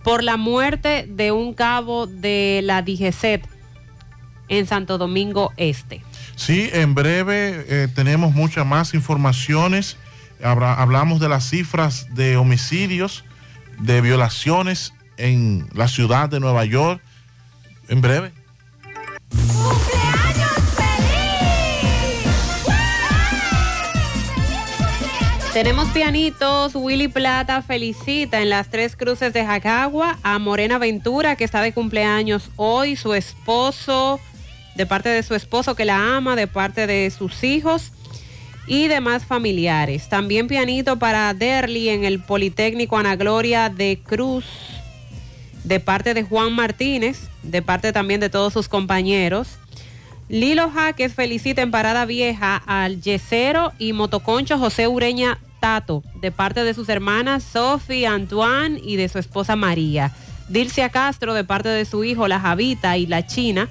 por la muerte de un cabo de la DGCET en Santo Domingo Este. Sí, en breve eh, tenemos muchas más informaciones. Habla- hablamos de las cifras de homicidios, de violaciones en la ciudad de Nueva York. En breve. Tenemos pianitos, Willy Plata felicita en las tres cruces de Jacagua a Morena Ventura que está de cumpleaños hoy, su esposo, de parte de su esposo que la ama, de parte de sus hijos y demás familiares. También pianito para Derly en el Politécnico Ana Gloria de Cruz, de parte de Juan Martínez, de parte también de todos sus compañeros. Lilo Jaques felicita en Parada Vieja al Yesero y Motoconcho José Ureña Tato, de parte de sus hermanas Sophie, Antoine y de su esposa María. Dilcia Castro, de parte de su hijo La Javita y La China.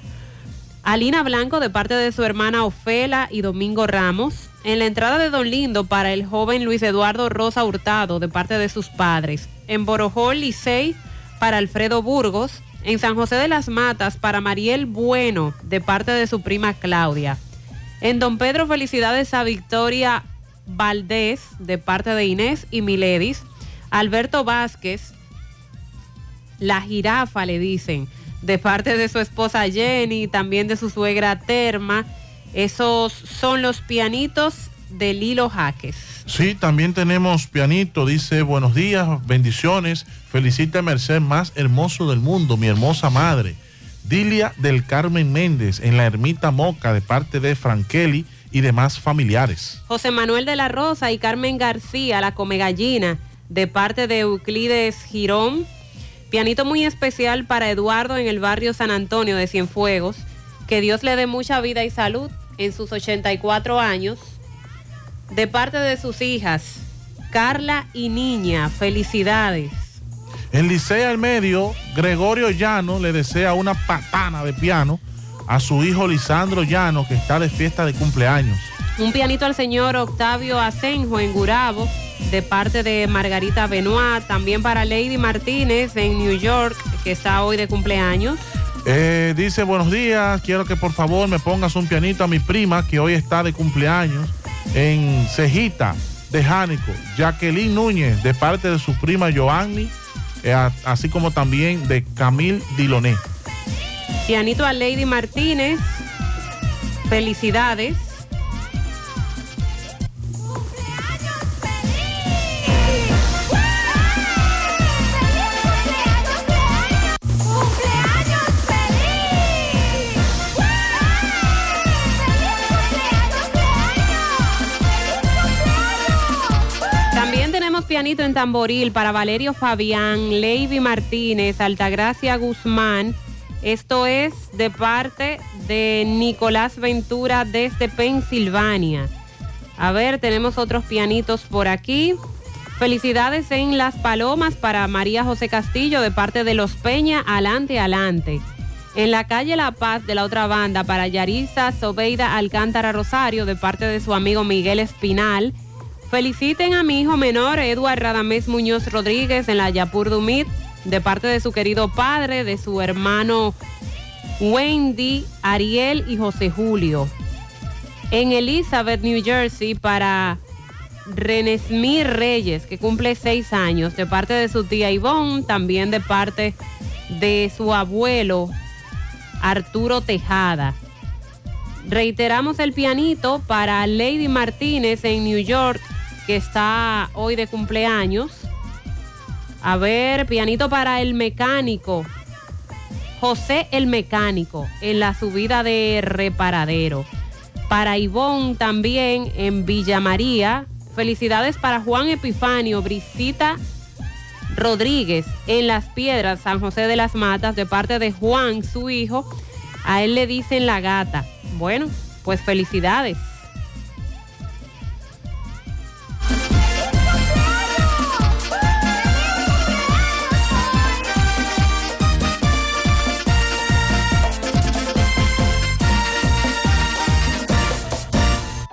Alina Blanco, de parte de su hermana Ofela y Domingo Ramos. En la entrada de Don Lindo para el joven Luis Eduardo Rosa Hurtado, de parte de sus padres. En Borojol, Licey, para Alfredo Burgos. En San José de las Matas, para Mariel Bueno, de parte de su prima Claudia. En Don Pedro, felicidades a Victoria Valdés, de parte de Inés y Miledis. Alberto Vázquez, la jirafa le dicen, de parte de su esposa Jenny, también de su suegra Terma. Esos son los pianitos de Lilo Jaques. Sí, también tenemos pianito, dice buenos días, bendiciones, felicita a Merced más hermoso del mundo, mi hermosa madre. Dilia del Carmen Méndez en la ermita Moca de parte de Frankeli y demás familiares. José Manuel de la Rosa y Carmen García, la come gallina, de parte de Euclides Girón. Pianito muy especial para Eduardo en el barrio San Antonio de Cienfuegos. Que Dios le dé mucha vida y salud en sus 84 años. De parte de sus hijas, Carla y Niña. Felicidades. En Licea al medio, Gregorio Llano le desea una patana de piano a su hijo Lisandro Llano, que está de fiesta de cumpleaños. Un pianito al señor Octavio Asenjo en Gurabo, de parte de Margarita Benoit. También para Lady Martínez en New York, que está hoy de cumpleaños. Eh, dice, buenos días, quiero que por favor me pongas un pianito a mi prima, que hoy está de cumpleaños, en Cejita, de Jánico. Jacqueline Núñez, de parte de su prima Joanny, eh, así como también de Camil Diloné. Pianito a Lady Martínez. Felicidades. Pianito en tamboril para Valerio Fabián, Lady Martínez, Altagracia Guzmán. Esto es de parte de Nicolás Ventura desde Pensilvania. A ver, tenemos otros pianitos por aquí. Felicidades en Las Palomas para María José Castillo de parte de Los Peña, adelante, adelante. En la calle La Paz de la otra banda para Yarisa Sobeida Alcántara Rosario de parte de su amigo Miguel Espinal. Feliciten a mi hijo menor, Eduard Radamés Muñoz Rodríguez, en la Yapur Dumit, de parte de su querido padre, de su hermano Wendy, Ariel y José Julio. En Elizabeth, New Jersey, para Renesmir Reyes, que cumple seis años, de parte de su tía Ivonne, también de parte de su abuelo Arturo Tejada. Reiteramos el pianito para Lady Martínez en New York, que está hoy de cumpleaños. A ver, pianito para el mecánico. José el mecánico en la subida de reparadero. Para Ivonne también en Villa María. Felicidades para Juan Epifanio, Brisita Rodríguez en Las Piedras, San José de las Matas, de parte de Juan, su hijo. A él le dicen la gata. Bueno, pues felicidades.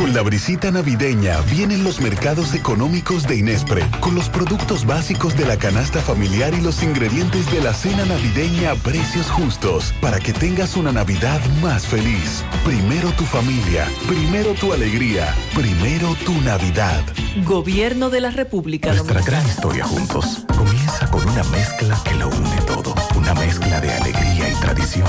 Con la brisita navideña vienen los mercados económicos de Inespre, con los productos básicos de la canasta familiar y los ingredientes de la cena navideña a precios justos, para que tengas una Navidad más feliz. Primero tu familia, primero tu alegría, primero tu Navidad. Gobierno de la República Nuestra gran historia juntos comienza con una mezcla que lo une todo, una mezcla de alegría y tradición,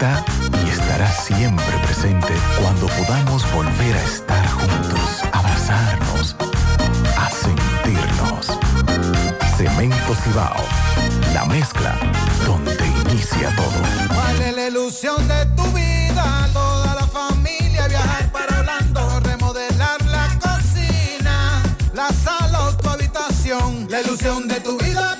y estará siempre presente cuando podamos volver a estar juntos, abrazarnos, a sentirnos. Cemento Cibao, la mezcla donde inicia todo. ¿Cuál la ilusión de tu vida? Toda la familia viajar para Orlando, remodelar la cocina, la sala o tu habitación. La ilusión de tu vida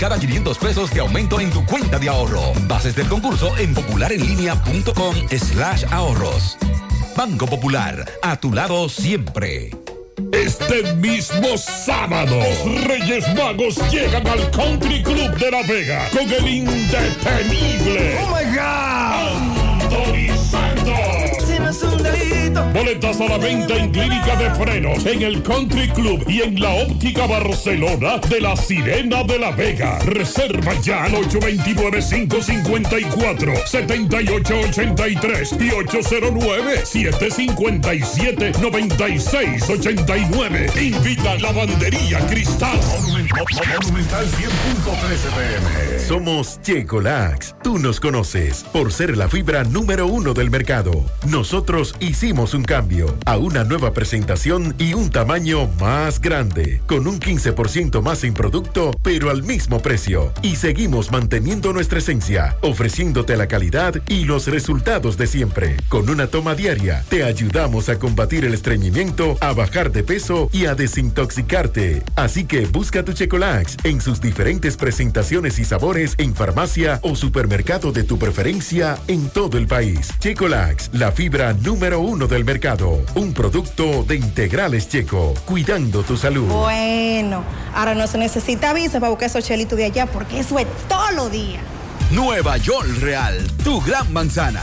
cada 500 pesos de aumento en tu cuenta de ahorro. Bases del concurso en popularenlinea.com slash ahorros. Banco Popular, a tu lado siempre. Este mismo sábado, los Reyes Magos llegan al Country Club de La Vega con el indetenible. Oh my God. Boletas a la venta en Clínica de Frenos, en el Country Club y en la Óptica Barcelona de la Sirena de la Vega. Reserva ya al 829-554-7883 y 809-757-9689. Invita a Lavandería Cristal. Monumental 100.13 pm. Somos Checolax. Tú nos conoces por ser la fibra número uno del mercado. Nosotros hicimos un cambio a una nueva presentación y un tamaño más grande, con un 15% más en producto, pero al mismo precio. Y seguimos manteniendo nuestra esencia, ofreciéndote la calidad y los resultados de siempre. Con una toma diaria, te ayudamos a combatir el estreñimiento, a bajar de peso y a desintoxicarte. Así que busca tu Checolax en sus diferentes presentaciones y sabores en farmacia o supermercado de tu preferencia en todo el país. Checolax, la fibra número uno del mercado. Un producto de integrales checo, cuidando tu salud. Bueno, ahora no se necesita visa para buscar esos chelitos de allá porque eso es todo lo día. Nueva York Real, tu gran manzana.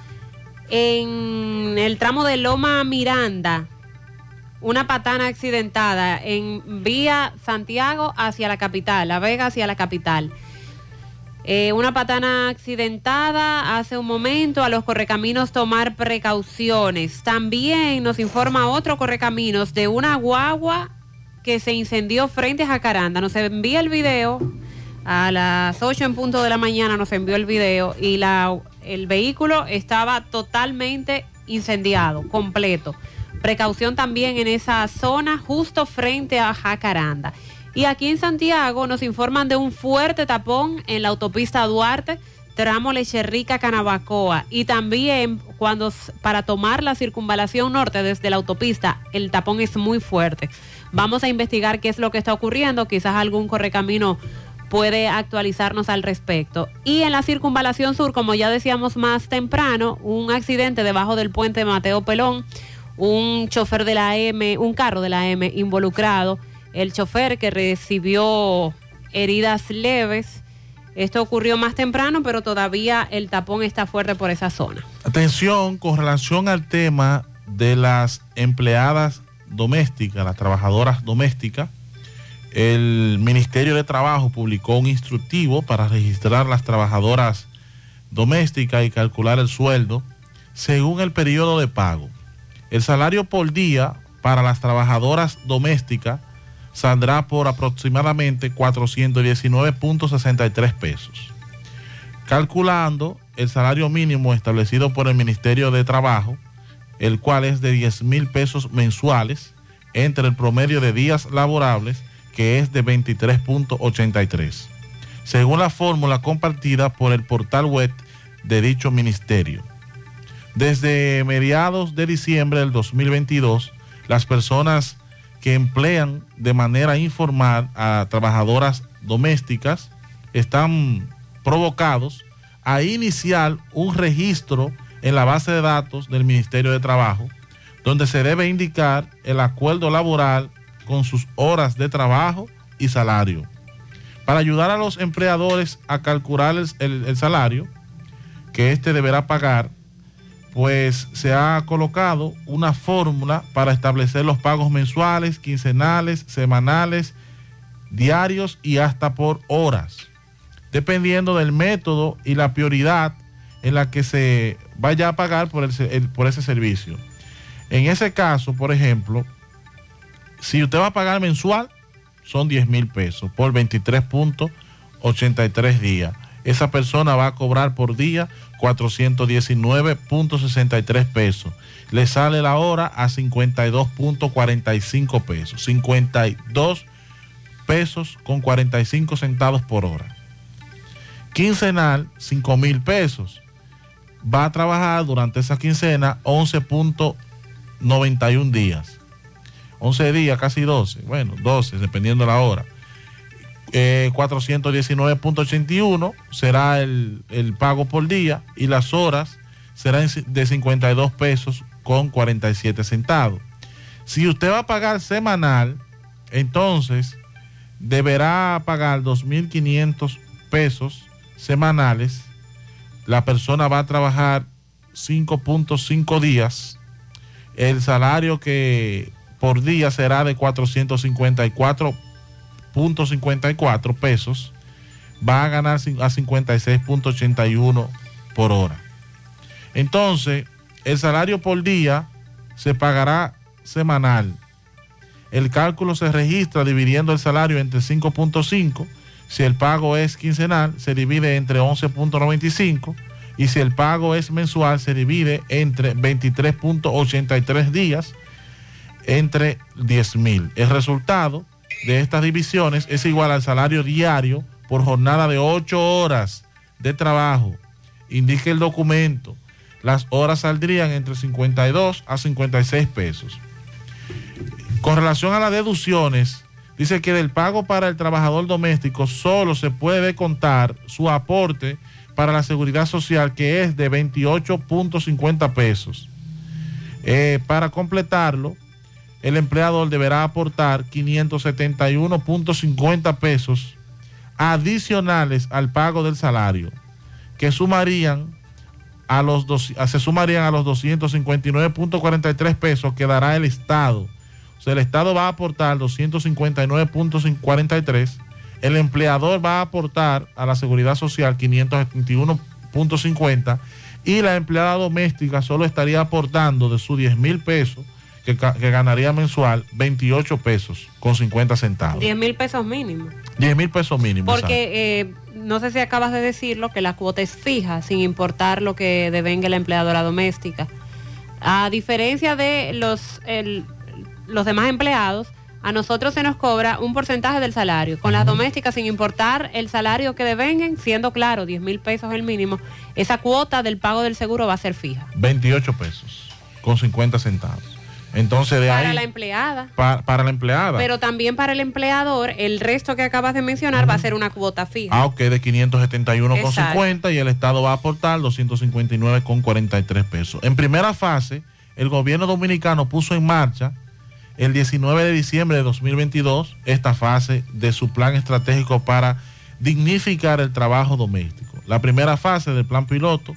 en el tramo de Loma Miranda, una patana accidentada en vía Santiago hacia la capital, La Vega hacia la capital. Eh, una patana accidentada hace un momento a los correcaminos tomar precauciones. También nos informa otro correcaminos de una guagua que se incendió frente a Jacaranda. Nos envía el video a las 8 en punto de la mañana, nos envió el video y la, el vehículo estaba totalmente incendiado, completo. Precaución también en esa zona justo frente a Jacaranda. Y aquí en Santiago nos informan de un fuerte tapón en la autopista Duarte, tramo Lecherrica Canabacoa. Y también cuando para tomar la circunvalación norte desde la autopista, el tapón es muy fuerte. Vamos a investigar qué es lo que está ocurriendo. Quizás algún correcamino puede actualizarnos al respecto. Y en la circunvalación sur, como ya decíamos más temprano, un accidente debajo del puente Mateo Pelón, un chofer de la M, un carro de la M involucrado el chofer que recibió heridas leves. Esto ocurrió más temprano, pero todavía el tapón está fuerte por esa zona. Atención con relación al tema de las empleadas domésticas, las trabajadoras domésticas. El Ministerio de Trabajo publicó un instructivo para registrar las trabajadoras domésticas y calcular el sueldo según el periodo de pago. El salario por día para las trabajadoras domésticas saldrá por aproximadamente 419.63 pesos. Calculando el salario mínimo establecido por el Ministerio de Trabajo, el cual es de 10 mil pesos mensuales, entre el promedio de días laborables, que es de 23.83, según la fórmula compartida por el portal web de dicho ministerio. Desde mediados de diciembre del 2022, las personas que emplean de manera informal a trabajadoras domésticas están provocados a iniciar un registro en la base de datos del Ministerio de Trabajo, donde se debe indicar el acuerdo laboral con sus horas de trabajo y salario. Para ayudar a los empleadores a calcular el, salario que éste deberá pagar, pues se ha colocado una fórmula para establecer los pagos mensuales, quincenales, semanales, diarios y hasta por horas, dependiendo del método y la prioridad en la que se vaya a pagar por, por ese servicio. En ese caso, por ejemplo, si usted va a pagar mensual, son 10 mil pesos por 23.83 días. Esa persona va a cobrar por día 419.63 pesos. Le sale la hora a 52.45 pesos. 52 pesos con 45 centavos por hora. Quincenal, 5 mil pesos. Va a trabajar durante esa quincena 11.91 días. 11 días, casi 12. Bueno, 12, dependiendo la hora. Eh, 419.81 será el, el pago por día y las horas serán de 52 pesos con 47 centavos. Si usted va a pagar semanal, entonces deberá pagar 2.500 pesos semanales. La persona va a trabajar 5.5 días. El salario que por día será de 454.54 pesos. Va a ganar a 56.81 por hora. Entonces, el salario por día se pagará semanal. El cálculo se registra dividiendo el salario entre 5.5. Si el pago es quincenal, se divide entre 11.95. Y si el pago es mensual, se divide entre 23.83 días entre 10 mil. El resultado de estas divisiones es igual al salario diario por jornada de 8 horas de trabajo. Indique el documento. Las horas saldrían entre 52 a 56 pesos. Con relación a las deducciones, dice que del pago para el trabajador doméstico solo se puede contar su aporte para la seguridad social que es de 28.50 pesos. Eh, para completarlo, el empleador deberá aportar 571.50 pesos adicionales al pago del salario, que sumarían a los dos, se sumarían a los 259.43 pesos que dará el Estado. O sea, el Estado va a aportar 259.43, el empleador va a aportar a la seguridad social 571.50 y la empleada doméstica solo estaría aportando de sus 10 mil pesos que, ganaría mensual 28 pesos con 50 centavos. 10 mil pesos mínimo. 10 mil pesos mínimo. Porque eh, no sé si acabas de decirlo, que la cuota es fija, sin importar lo que devenga la empleadora doméstica. A diferencia de los, el- los demás empleados, a nosotros se nos cobra un porcentaje del salario. Con las domésticas, sin importar el salario que devenguen, siendo claro, 10 mil pesos el mínimo, esa cuota del pago del seguro va a ser fija. 28 pesos con 50 centavos. Entonces de Para ahí la empleada. pa- para la empleada. Pero también para el empleador, el resto que acabas de mencionar va a ser una cuota fija. Ah, ok, de 571,50 Exacto. y el Estado va a aportar 259,43 pesos. En primera fase, el gobierno dominicano puso en marcha el 19 de diciembre de 2022 esta fase de su plan estratégico para dignificar el trabajo doméstico. La primera fase del plan piloto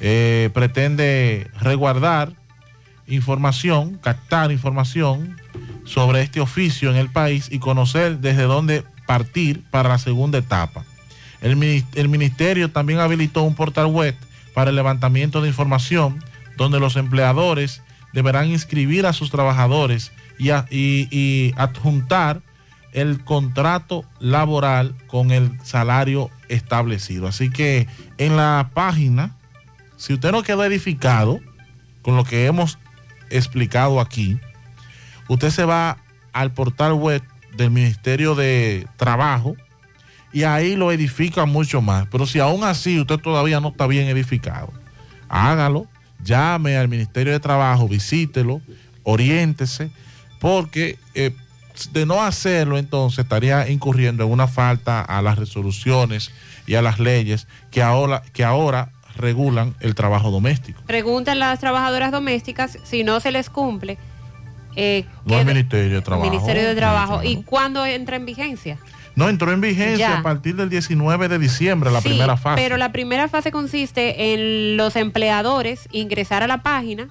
eh, pretende resguardar información, captar información sobre este oficio en el país y conocer desde dónde partir para la segunda etapa. El, el ministerio también habilitó un portal web para el levantamiento de información donde los empleadores deberán inscribir a sus trabajadores y- y adjuntar el contrato laboral con el salario establecido. Así que en la página, si usted no quedó edificado con lo que hemos explicado aquí, usted se va al portal web del Ministerio de Trabajo y ahí lo edifica mucho más. Pero si aún así usted todavía no está bien edificado, hágalo, llame al Ministerio de Trabajo, visítelo, oriéntese, porque eh, de no hacerlo entonces estaría incurriendo en una falta a las resoluciones y a las leyes que ahora, que ahora regulan el trabajo doméstico. Preguntan las trabajadoras domésticas si no se les cumple Eh, No es Ministerio de Trabajo. Ministerio de Trabajo. ¿Y cuándo entra en vigencia? No, entró en vigencia Ya. a partir del 19 de diciembre, la Sí, primera fase. Pero la primera fase consiste en los empleadores ingresar a la página,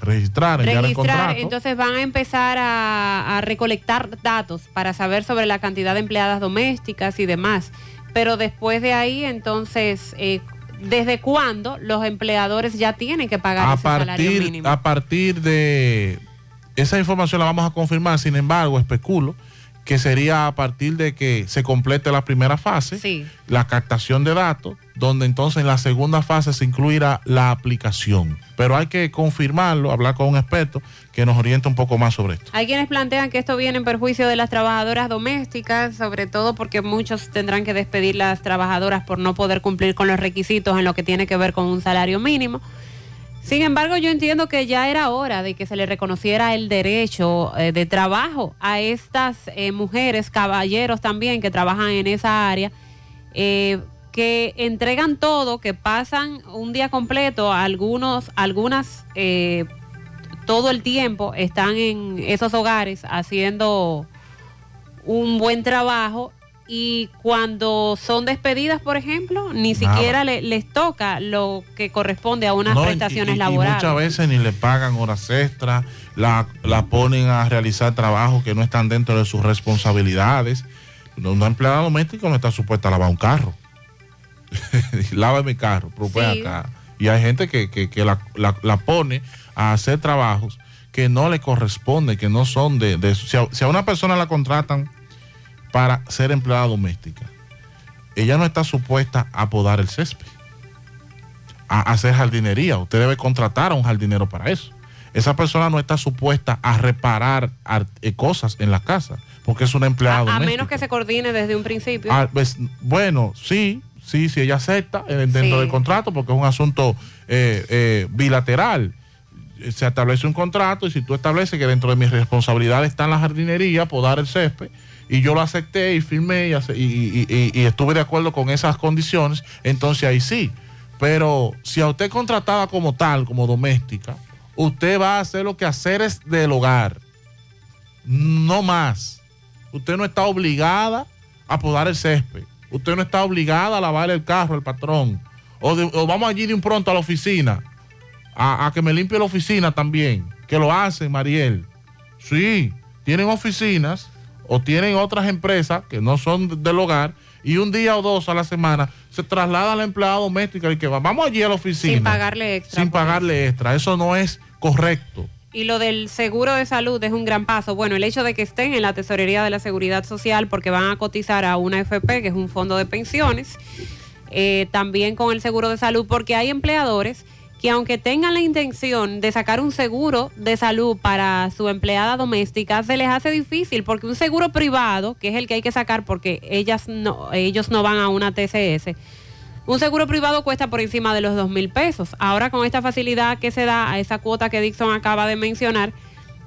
registrar, el registrar, contrato. entonces van a empezar a, a recolectar datos para saber sobre la cantidad de empleadas domésticas y demás. Pero después de ahí, entonces, eh, ¿desde cuándo los empleadores ya tienen que pagar a ese salario partir, mínimo? a partir de esa información la vamos a confirmar, sin embargo, especulo que sería a partir de que se complete la primera fase, Sí. la captación de datos, donde entonces en la segunda fase se incluirá la aplicación. Pero hay que confirmarlo, hablar con un experto que nos oriente un poco más sobre esto. Hay quienes plantean que esto viene en perjuicio de las trabajadoras domésticas, sobre todo porque muchos tendrán que despedir las trabajadoras por no poder cumplir con los requisitos en lo que tiene que ver con un salario mínimo. Sin embargo, yo entiendo que ya era hora de que se le reconociera el derecho eh, de trabajo a estas eh, mujeres, caballeros también que trabajan en esa área, eh, que entregan todo, que pasan un día completo, algunos, algunas eh, todo el tiempo están en esos hogares haciendo un buen trabajo y cuando son despedidas, por ejemplo, ni Nada. siquiera le- les toca lo que corresponde a unas No, prestaciones y- y laborales. muchas veces ni le pagan horas extras, la, la ponen a realizar trabajos que no están dentro de sus responsabilidades. Una empleada doméstica no está supuesta a lavar un carro. Lava mi carro, Sí. acá. Y hay gente que, que- que la, la- la pone a hacer trabajos que no le corresponden, que no son de. Si a, si a una persona la contratan para ser empleada doméstica, ella no está supuesta a podar el césped a hacer jardinería. Usted debe contratar a un jardinero para eso. Esa persona no está supuesta a reparar ar- eh, cosas en la casa, porque es una empleada a, menos que se coordine desde un principio. Ah, pues, bueno, sí, sí, sí, ella acepta eh, dentro Sí. del contrato, porque es un asunto eh, eh, bilateral. Se establece un contrato y si tú estableces que dentro de mis responsabilidades está la jardinería, podar el césped, y yo lo acepté y firmé y, estuve de acuerdo con esas condiciones, entonces ahí sí. Pero si a usted contratada como tal, como doméstica, usted va a hacer lo que hacer es del hogar. No más. Usted no está obligada a podar el césped. Usted no está obligada a lavar el carro al patrón. O vamos allí de un pronto a la oficina. A, a que me limpie la oficina también. Que lo hacen, Mariel. Sí, tienen oficinas o tienen otras empresas que no son del hogar y un día o dos a la semana se traslada a la empleada doméstica y que va, vamos allí a la oficina. Sin pagarle extra. Sin eso. pagarle extra. Eso no es correcto. Y lo del seguro de salud es un gran paso. Bueno, el hecho de que estén en la tesorería de la seguridad social porque van a cotizar a una FP, que es un fondo de pensiones, eh, también con el seguro de salud, porque hay empleadores que aunque tengan la intención de sacar un seguro de salud para su empleada doméstica, se les hace difícil porque un seguro privado, que es el que hay que sacar porque ellas no, ellos no van a una TCS, un seguro privado cuesta por encima de los dos mil pesos. Ahora con esta facilidad que se da a esa cuota que Dixon acaba de mencionar,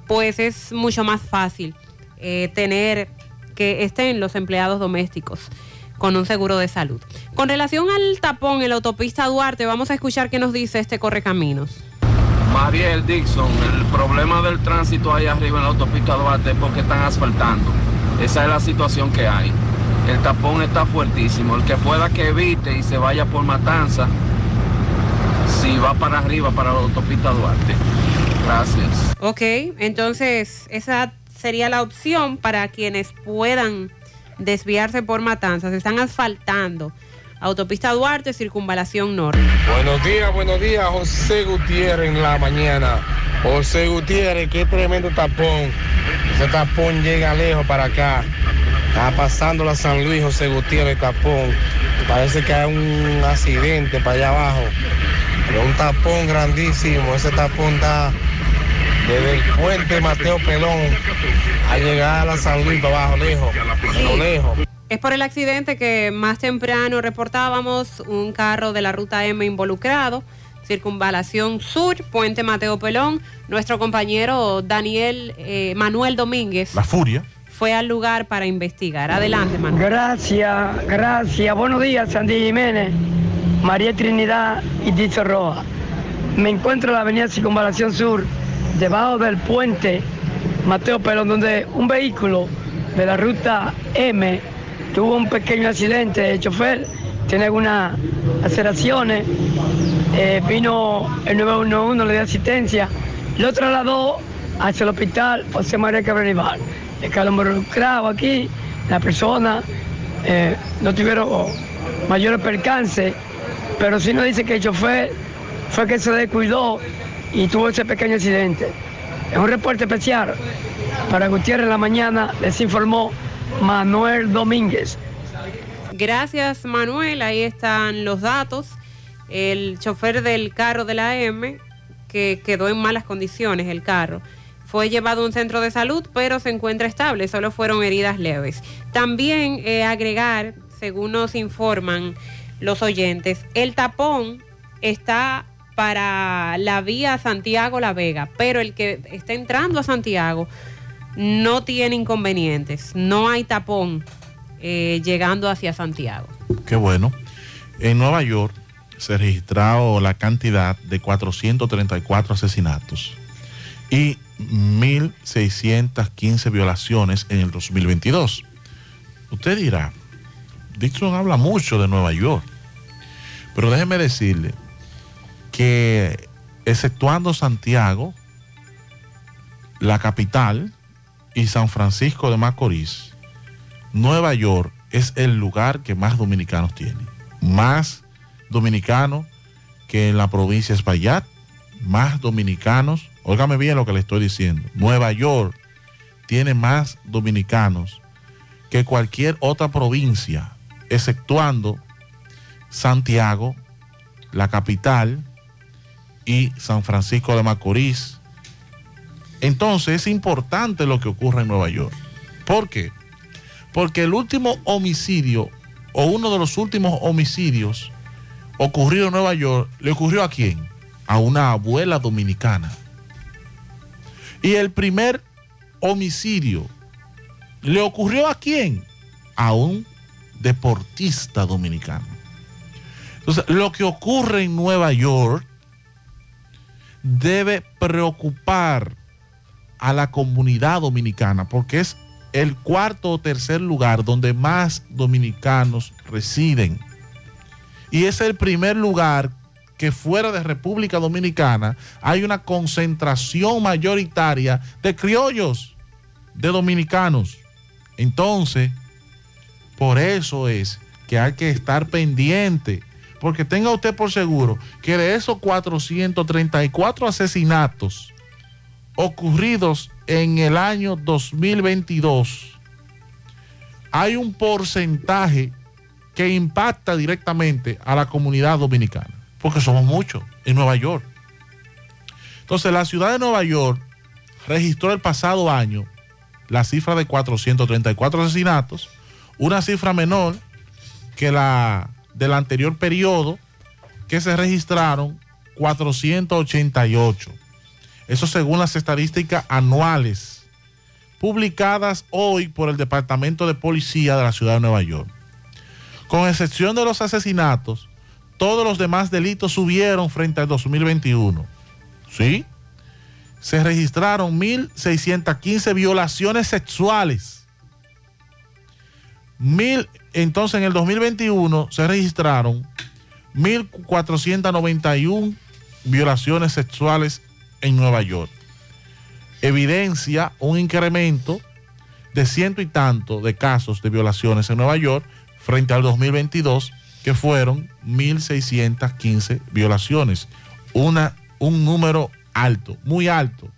pues es mucho más fácil eh, tener que estén los empleados domésticos con un seguro de salud. Con relación al tapón en la autopista Duarte, vamos a escuchar qué nos dice este correcaminos. Mariel Dixon, el problema del tránsito ahí arriba en la autopista Duarte es porque están asfaltando. Esa es la situación que hay. El tapón está fuertísimo. El que pueda que evite y se vaya por Matanza, si va para arriba, para la autopista Duarte. Gracias. Ok, entonces esa sería la opción para quienes puedan desviarse por Matanzas. Están asfaltando. Autopista Duarte, circunvalación norte. Buenos días, buenos días, José Gutiérrez en la mañana. José Gutiérrez, qué tremendo tapón. Ese tapón llega lejos para acá. Está pasando la San Luis, José Gutiérrez, tapón. Parece que hay un accidente para allá abajo. Pero un tapón grandísimo. Ese tapón está desde el puente Mateo Pelón a llegar a la San Luis para abajo, lejos. Lejos. Es por el accidente que más temprano reportábamos un carro de la ruta M involucrado, circunvalación sur, puente Mateo Pelón. Nuestro compañero Daniel eh, Manuel Domínguez La furia. fue al lugar para investigar. Adelante, Manuel. Gracias, gracias. Buenos días, Sandy Jiménez, María Trinidad y Dizo Roja. Me encuentro en la avenida Circunvalación Sur, debajo del puente Mateo Pelón, donde un vehículo de la ruta M tuvo un pequeño accidente. El chofer tiene algunas aceraciones. Eh, vino el 911, le dio asistencia. Lo trasladó hacia el hospital José María Cabrera El que involucrado aquí, la persona, eh, no tuvieron mayores percances, pero sí nos dice que el chofer fue que se descuidó y tuvo ese pequeño accidente. En un reporte especial para Gutiérrez en la mañana les informó Manuel Domínguez. Gracias Manuel, ahí están los datos. El chofer del carro de la M, que quedó en malas condiciones el carro, fue llevado a un centro de salud, pero se encuentra estable, solo fueron heridas leves. También eh, agregar, según nos informan los oyentes, el tapón está para la vía Santiago-La Vega, pero el que está entrando a Santiago no tiene inconvenientes, no hay tapón eh, llegando hacia Santiago. Qué bueno. En Nueva York se registró la cantidad de 434 asesinatos y 1.615 violaciones en el 2022. Usted dirá, Dixon habla mucho de Nueva York, pero déjeme decirle que exceptuando Santiago, la capital y San Francisco de Macorís, Nueva York es el lugar que más dominicanos tiene. Más dominicanos que en la provincia de Espaillat, más dominicanos. Óigame bien lo que le estoy diciendo. Nueva York tiene más dominicanos que cualquier otra provincia, exceptuando Santiago, la capital, y San Francisco de Macorís. Entonces es importante lo que ocurre en Nueva York. ¿Por qué? Porque el último homicidio o uno de los últimos homicidios ocurrido en Nueva York, ¿le ocurrió a quién? A una abuela dominicana. Y el primer homicidio, ¿le ocurrió a quién? A un deportista dominicano. Entonces, lo que ocurre en Nueva York debe preocupar a la comunidad dominicana porque es el cuarto o tercer lugar donde más dominicanos residen. Y es el primer lugar que fuera de República Dominicana hay una concentración mayoritaria de criollos, de dominicanos. Entonces, por eso es que hay que estar pendiente porque tenga usted por seguro que de esos 434 asesinatos ocurridos en el año 2022, hay un porcentaje que impacta directamente a la comunidad dominicana, porque somos muchos en Nueva York. Entonces, la ciudad de Nueva York registró el pasado año la cifra de 434 asesinatos, una cifra menor que la del anterior periodo que se registraron 488. Eso según las estadísticas anuales publicadas hoy por el Departamento de Policía de la Ciudad de Nueva York. Con excepción de los asesinatos, todos los demás delitos subieron frente al 2021. ¿Sí? Se registraron 1.615 violaciones sexuales. Mil, entonces en el 2021 se registraron 1.491 violaciones sexuales en Nueva York. Evidencia un incremento de ciento y tanto de casos de violaciones en Nueva York frente al 2022, que fueron 1.615 violaciones. Una, un número alto, muy alto.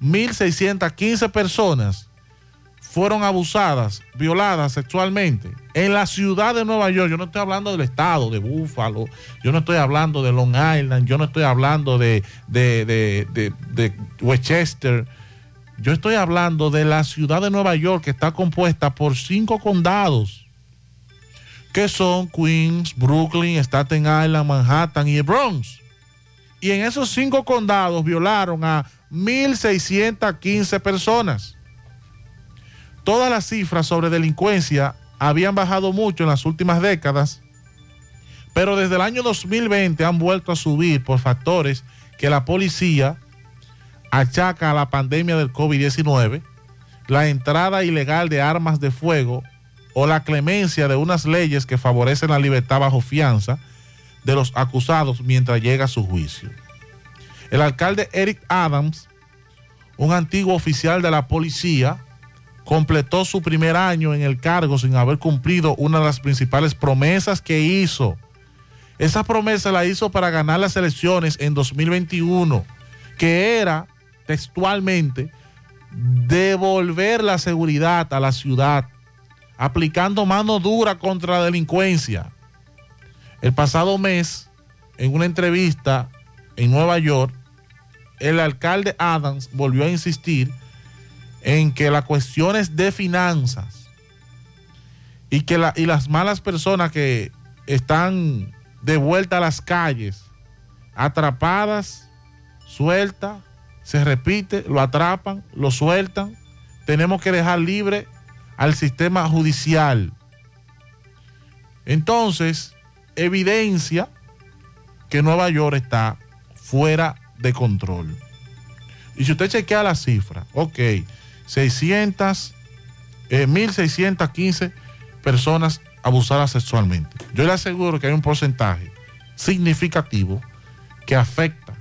1.615 personas fueron abusadas, violadas sexualmente en la ciudad de Nueva York. Yo no estoy hablando del estado de Buffalo, yo no estoy hablando de Long Island, yo no estoy hablando de, de, Westchester. Yo estoy hablando de la ciudad de Nueva York que está compuesta por cinco condados, que son Queens, Brooklyn, Staten Island, Manhattan y el Bronx. Y en esos cinco condados violaron a 1.615 personas. Todas las cifras sobre delincuencia habían bajado mucho en las últimas décadas, pero desde el año 2020 han vuelto a subir por factores que la policía achaca a la pandemia del COVID-19 la entrada ilegal de armas de fuego o la clemencia de unas leyes que favorecen la libertad bajo fianza de los acusados mientras llega su juicio. El alcalde Eric Adams, un antiguo oficial de la policía, completó su primer año en el cargo sin haber cumplido una de las principales promesas que hizo. Esa promesa la hizo para ganar las elecciones en 2021, que era textualmente devolver la seguridad a la ciudad, aplicando mano dura contra la delincuencia. El pasado mes, en una entrevista en Nueva York, el alcalde Adams volvió a insistir en que las cuestiones de finanzas y que y las malas personas que están de vuelta a las calles, atrapadas, sueltas, se repite, lo atrapan, lo sueltan, tenemos que dejar libre al sistema judicial. Entonces, evidencia que Nueva York está fuera de control. Y si usted chequea la cifra, ok, 600, eh, 1.615 personas abusadas sexualmente. Yo le aseguro que hay un porcentaje significativo que afecta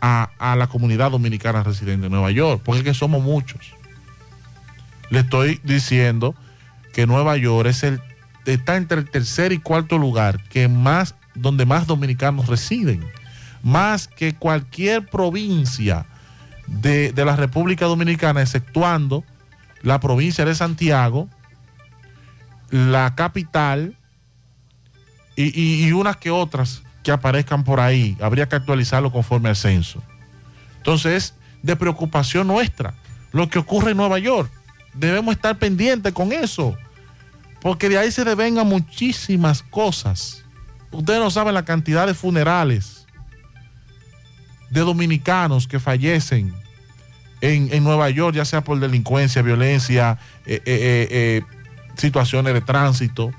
a, a la comunidad dominicana residente en Nueva York, porque es que somos muchos. Le estoy diciendo que Nueva York es el, está entre el tercer y cuarto lugar que más, donde más dominicanos residen, más que cualquier provincia de, de la República Dominicana, exceptuando la provincia de Santiago, la capital y, y- unas que otras que aparezcan por ahí. Habría que actualizarlo conforme al censo. Entonces, de preocupación nuestra, lo que ocurre en Nueva York. Debemos estar pendientes con eso, porque de ahí se devengan muchísimas cosas. Ustedes no saben la cantidad de funerales de dominicanos que fallecen en, en Nueva York, ya sea por delincuencia, violencia, eh, eh, eh, situaciones de tránsito,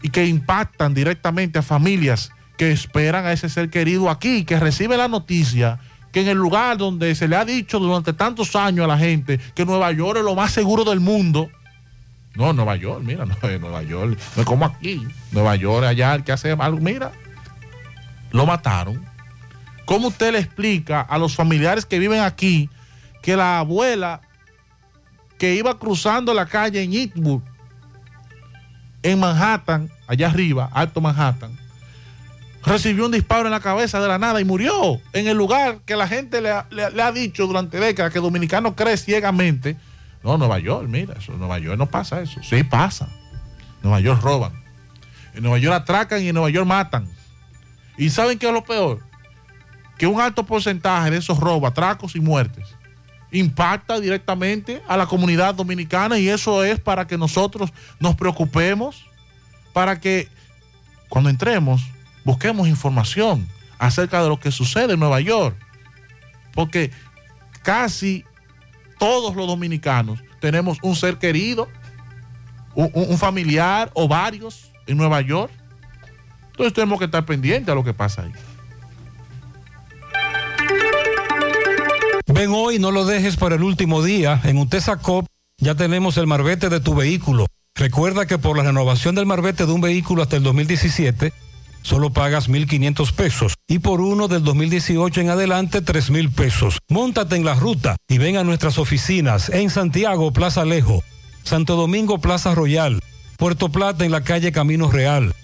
y que impactan directamente a familias que esperan a ese ser querido aquí, que recibe la noticia que en el lugar donde se le ha dicho durante tantos años a la gente que Nueva York es lo más seguro del mundo. No, Nueva York, mira, no es Nueva York, no es como aquí. Nueva York, allá, el que hace algo, mira, lo mataron. ¿Cómo usted le explica a los familiares que viven aquí que la abuela que iba cruzando la calle en Eastwood, en Manhattan, allá arriba, Alto Manhattan, recibió un disparo en la cabeza de la nada y murió en el lugar que la gente le ha, dicho durante décadas que dominicano cree ciegamente. No, Nueva York, mira, eso, Nueva York no pasa eso. Sí pasa. Nueva York roban. En Nueva York atracan y en Nueva York matan. ¿Y saben qué es lo peor? Que un alto porcentaje de esos robos, atracos y muertes impacta directamente a la comunidad dominicana y eso es para que nosotros nos preocupemos, para que cuando entremos busquemos información acerca de lo que sucede en Nueva York. Porque casi todos los dominicanos tenemos un ser querido, un, un- familiar o varios en Nueva York. Entonces tenemos que estar pendientes a lo que pasa ahí. Ven hoy, no lo dejes para el último día. En Utesa Cop ya tenemos el marbete de tu vehículo. Recuerda que por la renovación del marbete de un vehículo hasta el 2017, solo pagas 1.500 pesos. Y por uno del 2018 en adelante, 3.000 pesos. Móntate en la ruta y ven a nuestras oficinas en Santiago, Plaza Alejo. Santo Domingo, Plaza Royal. Puerto Plata, en la calle Camino Real.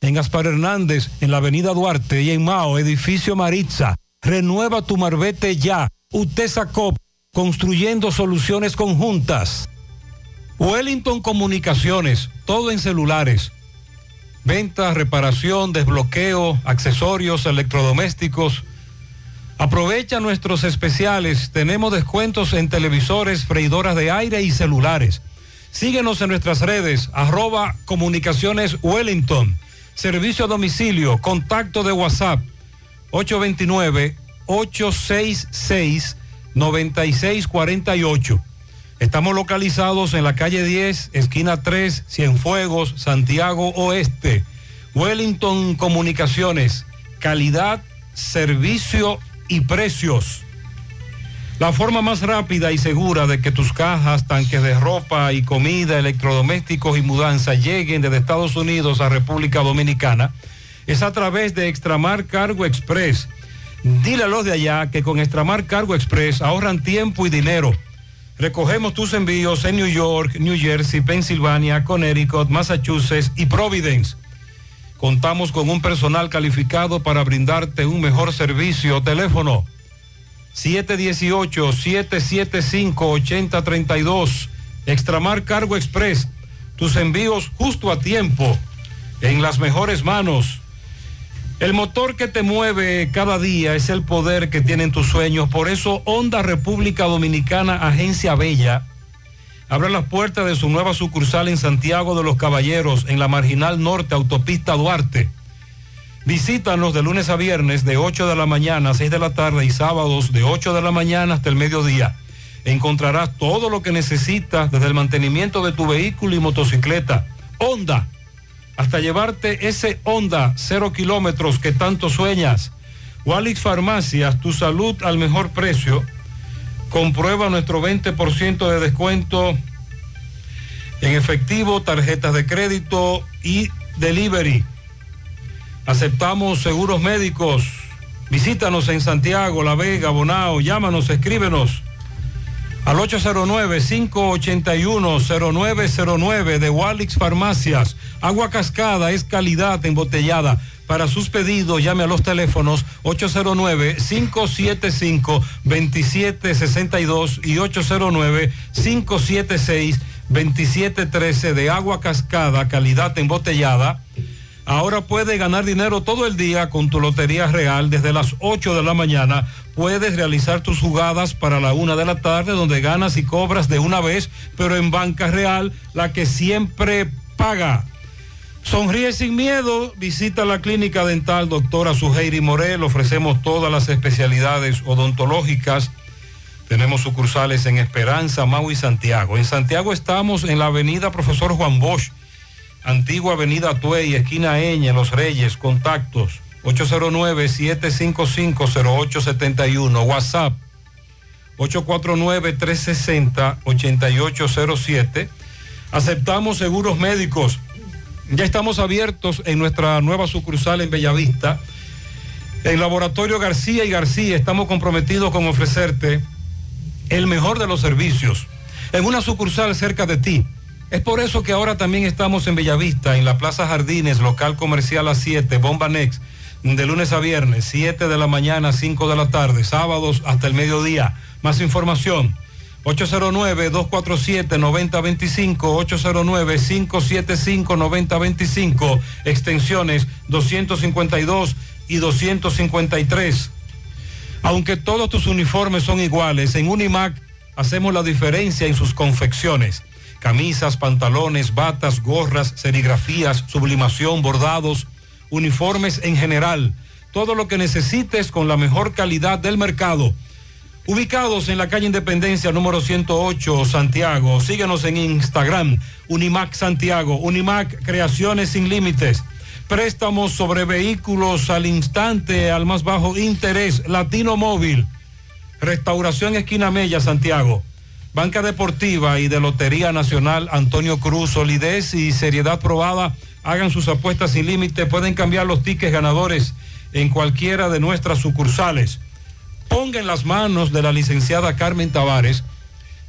En Gaspar Hernández, en la avenida Duarte y en Mao, edificio Maritza. Renueva tu marbete ya. Utesa Cop, construyendo soluciones conjuntas. Wellington Comunicaciones, todo en celulares. Venta, reparación, desbloqueo, accesorios, electrodomésticos. Aprovecha nuestros especiales. Tenemos descuentos en televisores, freidoras de aire y celulares. Síguenos en nuestras redes, arroba comunicaciones Wellington. Servicio a domicilio, contacto de WhatsApp 829-866-9648. Estamos localizados en la calle 10, esquina 3, Cienfuegos, Santiago Oeste. Wellington Comunicaciones, calidad, servicio y precios. La forma más rápida y segura de que tus cajas, tanques de ropa y comida, electrodomésticos y mudanza lleguen desde Estados Unidos a República Dominicana es a través de Extramar Cargo Express. Dile a los de allá que con Extramar Cargo Express ahorran tiempo y dinero. Recogemos tus envíos en New York, New Jersey, Pensilvania, Connecticut, Massachusetts y Providence. Contamos con un personal calificado para brindarte un mejor servicio. Teléfono 718-775-8032. Extramar Cargo Express. Tus envíos justo a tiempo. En las mejores manos. El motor que te mueve cada día es el poder que tienen tus sueños. Por eso Honda República Dominicana, Agencia Bella, abre las puertas de su nueva sucursal en Santiago de los Caballeros, en la Marginal Norte, Autopista Duarte. Visítanos de lunes a viernes de 8 de la mañana a 6 de la tarde y sábados de 8 de la mañana hasta el mediodía. Encontrarás todo lo que necesitas desde el mantenimiento de tu vehículo y motocicleta. Honda, hasta llevarte ese Honda cero kilómetros que tanto sueñas. Walix Farmacias, tu salud al mejor precio. Comprueba nuestro 20% de descuento en efectivo, tarjetas de crédito y delivery. Aceptamos seguros médicos. Visítanos en Santiago, La Vega, Bonao. Llámanos, escríbenos al 809-581-0909 de Walix Farmacias. Agua cascada es calidad embotellada. Para sus pedidos, llame a los teléfonos 809-575-2762 y 809-576-2713 de agua cascada, calidad embotellada. Ahora puedes ganar dinero todo el día con tu Lotería Real. Desde las 8 de la mañana puedes realizar tus jugadas para la una de la tarde, donde ganas y cobras de una vez, pero en Banca Real, la que siempre paga. Sonríe sin miedo, visita la clínica dental doctora Suheiri Morel, ofrecemos todas las especialidades odontológicas. Tenemos sucursales en Esperanza, Mau y Santiago. En Santiago estamos en la avenida Profesor Juan Bosch, antigua avenida Tuey, esquina Eñe, Los Reyes, contactos 809-755-0871, WhatsApp 849-360-8807. Aceptamos seguros médicos. Ya estamos abiertos en nuestra nueva sucursal en Bellavista. En Laboratorio García y García estamos comprometidos con ofrecerte el mejor de los servicios en una sucursal cerca de ti. Es por eso que ahora también estamos en Bellavista, en la Plaza Jardines, local comercial a 7, Bomba Next, de lunes a viernes, 7 de la mañana, 5 de la tarde, sábados hasta el mediodía. Más información, 809-247-9025, 809-575-9025, extensiones 252 y 253. Aunque todos tus uniformes son iguales, en Unimac hacemos la diferencia en sus confecciones. Camisas, pantalones, batas, gorras, serigrafías, sublimación, bordados, uniformes en general. Todo lo que necesites con la mejor calidad del mercado. Ubicados en la calle Independencia número 108, Santiago. Síguenos en Instagram, Unimac Santiago, Unimac Creaciones sin Límites. Préstamos sobre vehículos al instante, al más bajo interés, Latino Móvil. Restauración Esquina Mella, Santiago. Banca Deportiva y de Lotería Nacional Antonio Cruz, solidez y seriedad probada. Hagan sus apuestas sin límite. Pueden cambiar los tickets ganadores en cualquiera de nuestras sucursales. Ponga en las manos de la licenciada Carmen Tavares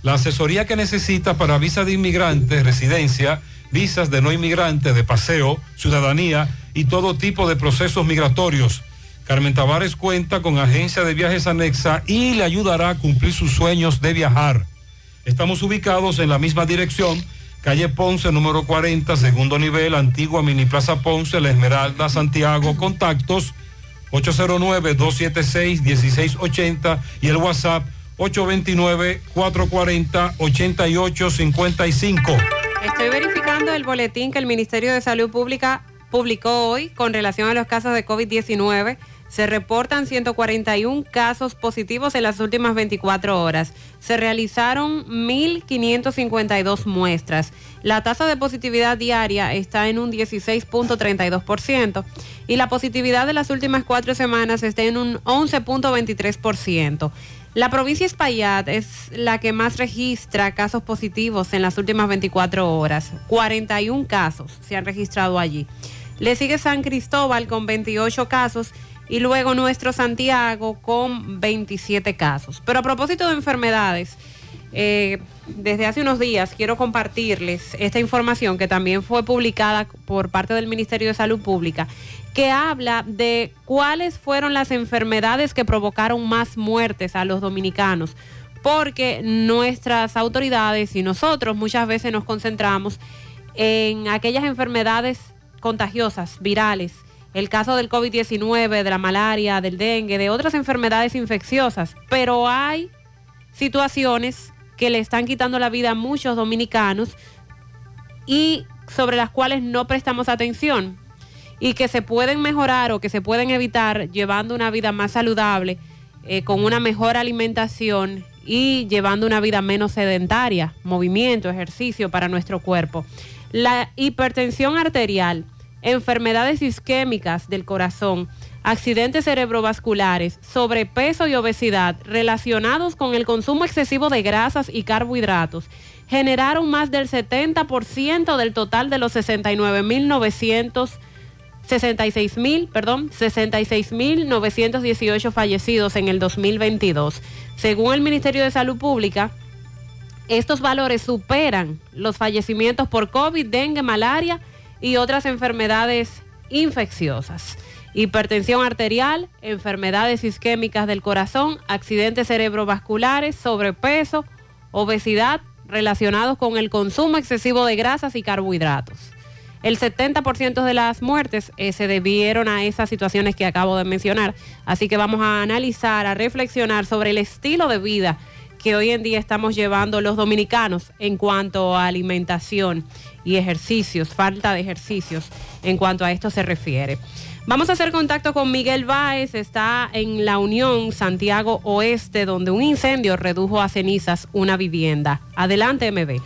la asesoría que necesita para visa de inmigrante, residencia, visas de no inmigrante, de paseo, ciudadanía y todo tipo de procesos migratorios. Carmen Tavares cuenta con agencia de viajes anexa y le ayudará a cumplir sus sueños de viajar. Estamos ubicados en la misma dirección, calle Ponce, número 40, segundo nivel, antigua Mini Plaza Ponce, La Esmeralda, Santiago. Contactos 809-276-1680 y el WhatsApp 829-440-8855. Estoy verificando el boletín que el Ministerio de Salud Pública publicó hoy con relación a los casos de COVID-19. Se reportan 141 casos positivos en las últimas 24 horas. Se realizaron 1.552 muestras. La tasa de positividad diaria está en un 16.32% y la positividad de las últimas cuatro semanas está en un 11.23%. La provincia Espaillat es la que más registra casos positivos en las últimas 24 horas. 41 casos se han registrado allí. Le sigue San Cristóbal con 28 casos y luego nuestro Santiago con 27 casos. Pero a propósito de enfermedades, eh, desde hace unos días quiero compartirles esta información que también fue publicada por parte del Ministerio de Salud Pública, que habla de cuáles fueron las enfermedades que provocaron más muertes a los dominicanos, porque nuestras autoridades y nosotros muchas veces nos concentramos en aquellas enfermedades contagiosas, virales, el caso del COVID-19, de la malaria, del dengue, de otras enfermedades infecciosas, pero hay situaciones que le están quitando la vida a muchos dominicanos y sobre las cuales no prestamos atención y que se pueden mejorar o que se pueden evitar llevando una vida más saludable, eh, con una mejor alimentación y llevando una vida menos sedentaria, movimiento, ejercicio para nuestro cuerpo. La hipertensión arterial, enfermedades isquémicas del corazón, accidentes cerebrovasculares, sobrepeso y obesidad relacionados con el consumo excesivo de grasas y carbohidratos generaron más del 70% del total de los 69.900 66 mil, perdón, 66.918 fallecidos en el 2022. Según el Ministerio de Salud Pública, estos valores superan los fallecimientos por COVID, dengue, malaria y otras enfermedades infecciosas. Hipertensión arterial, enfermedades isquémicas del corazón, accidentes cerebrovasculares, sobrepeso, obesidad relacionados con el consumo excesivo de grasas y carbohidratos. El 70% de las muertes eh, se debieron a esas situaciones que acabo de mencionar. Así que vamos a analizar, a reflexionar sobre el estilo de vida que hoy en día estamos llevando los dominicanos en cuanto a alimentación y ejercicios, falta de ejercicios en cuanto a esto se refiere. Vamos a hacer contacto con Miguel Báez, está en la Unión Santiago Oeste, donde un incendio redujo a cenizas una vivienda. Adelante, MB.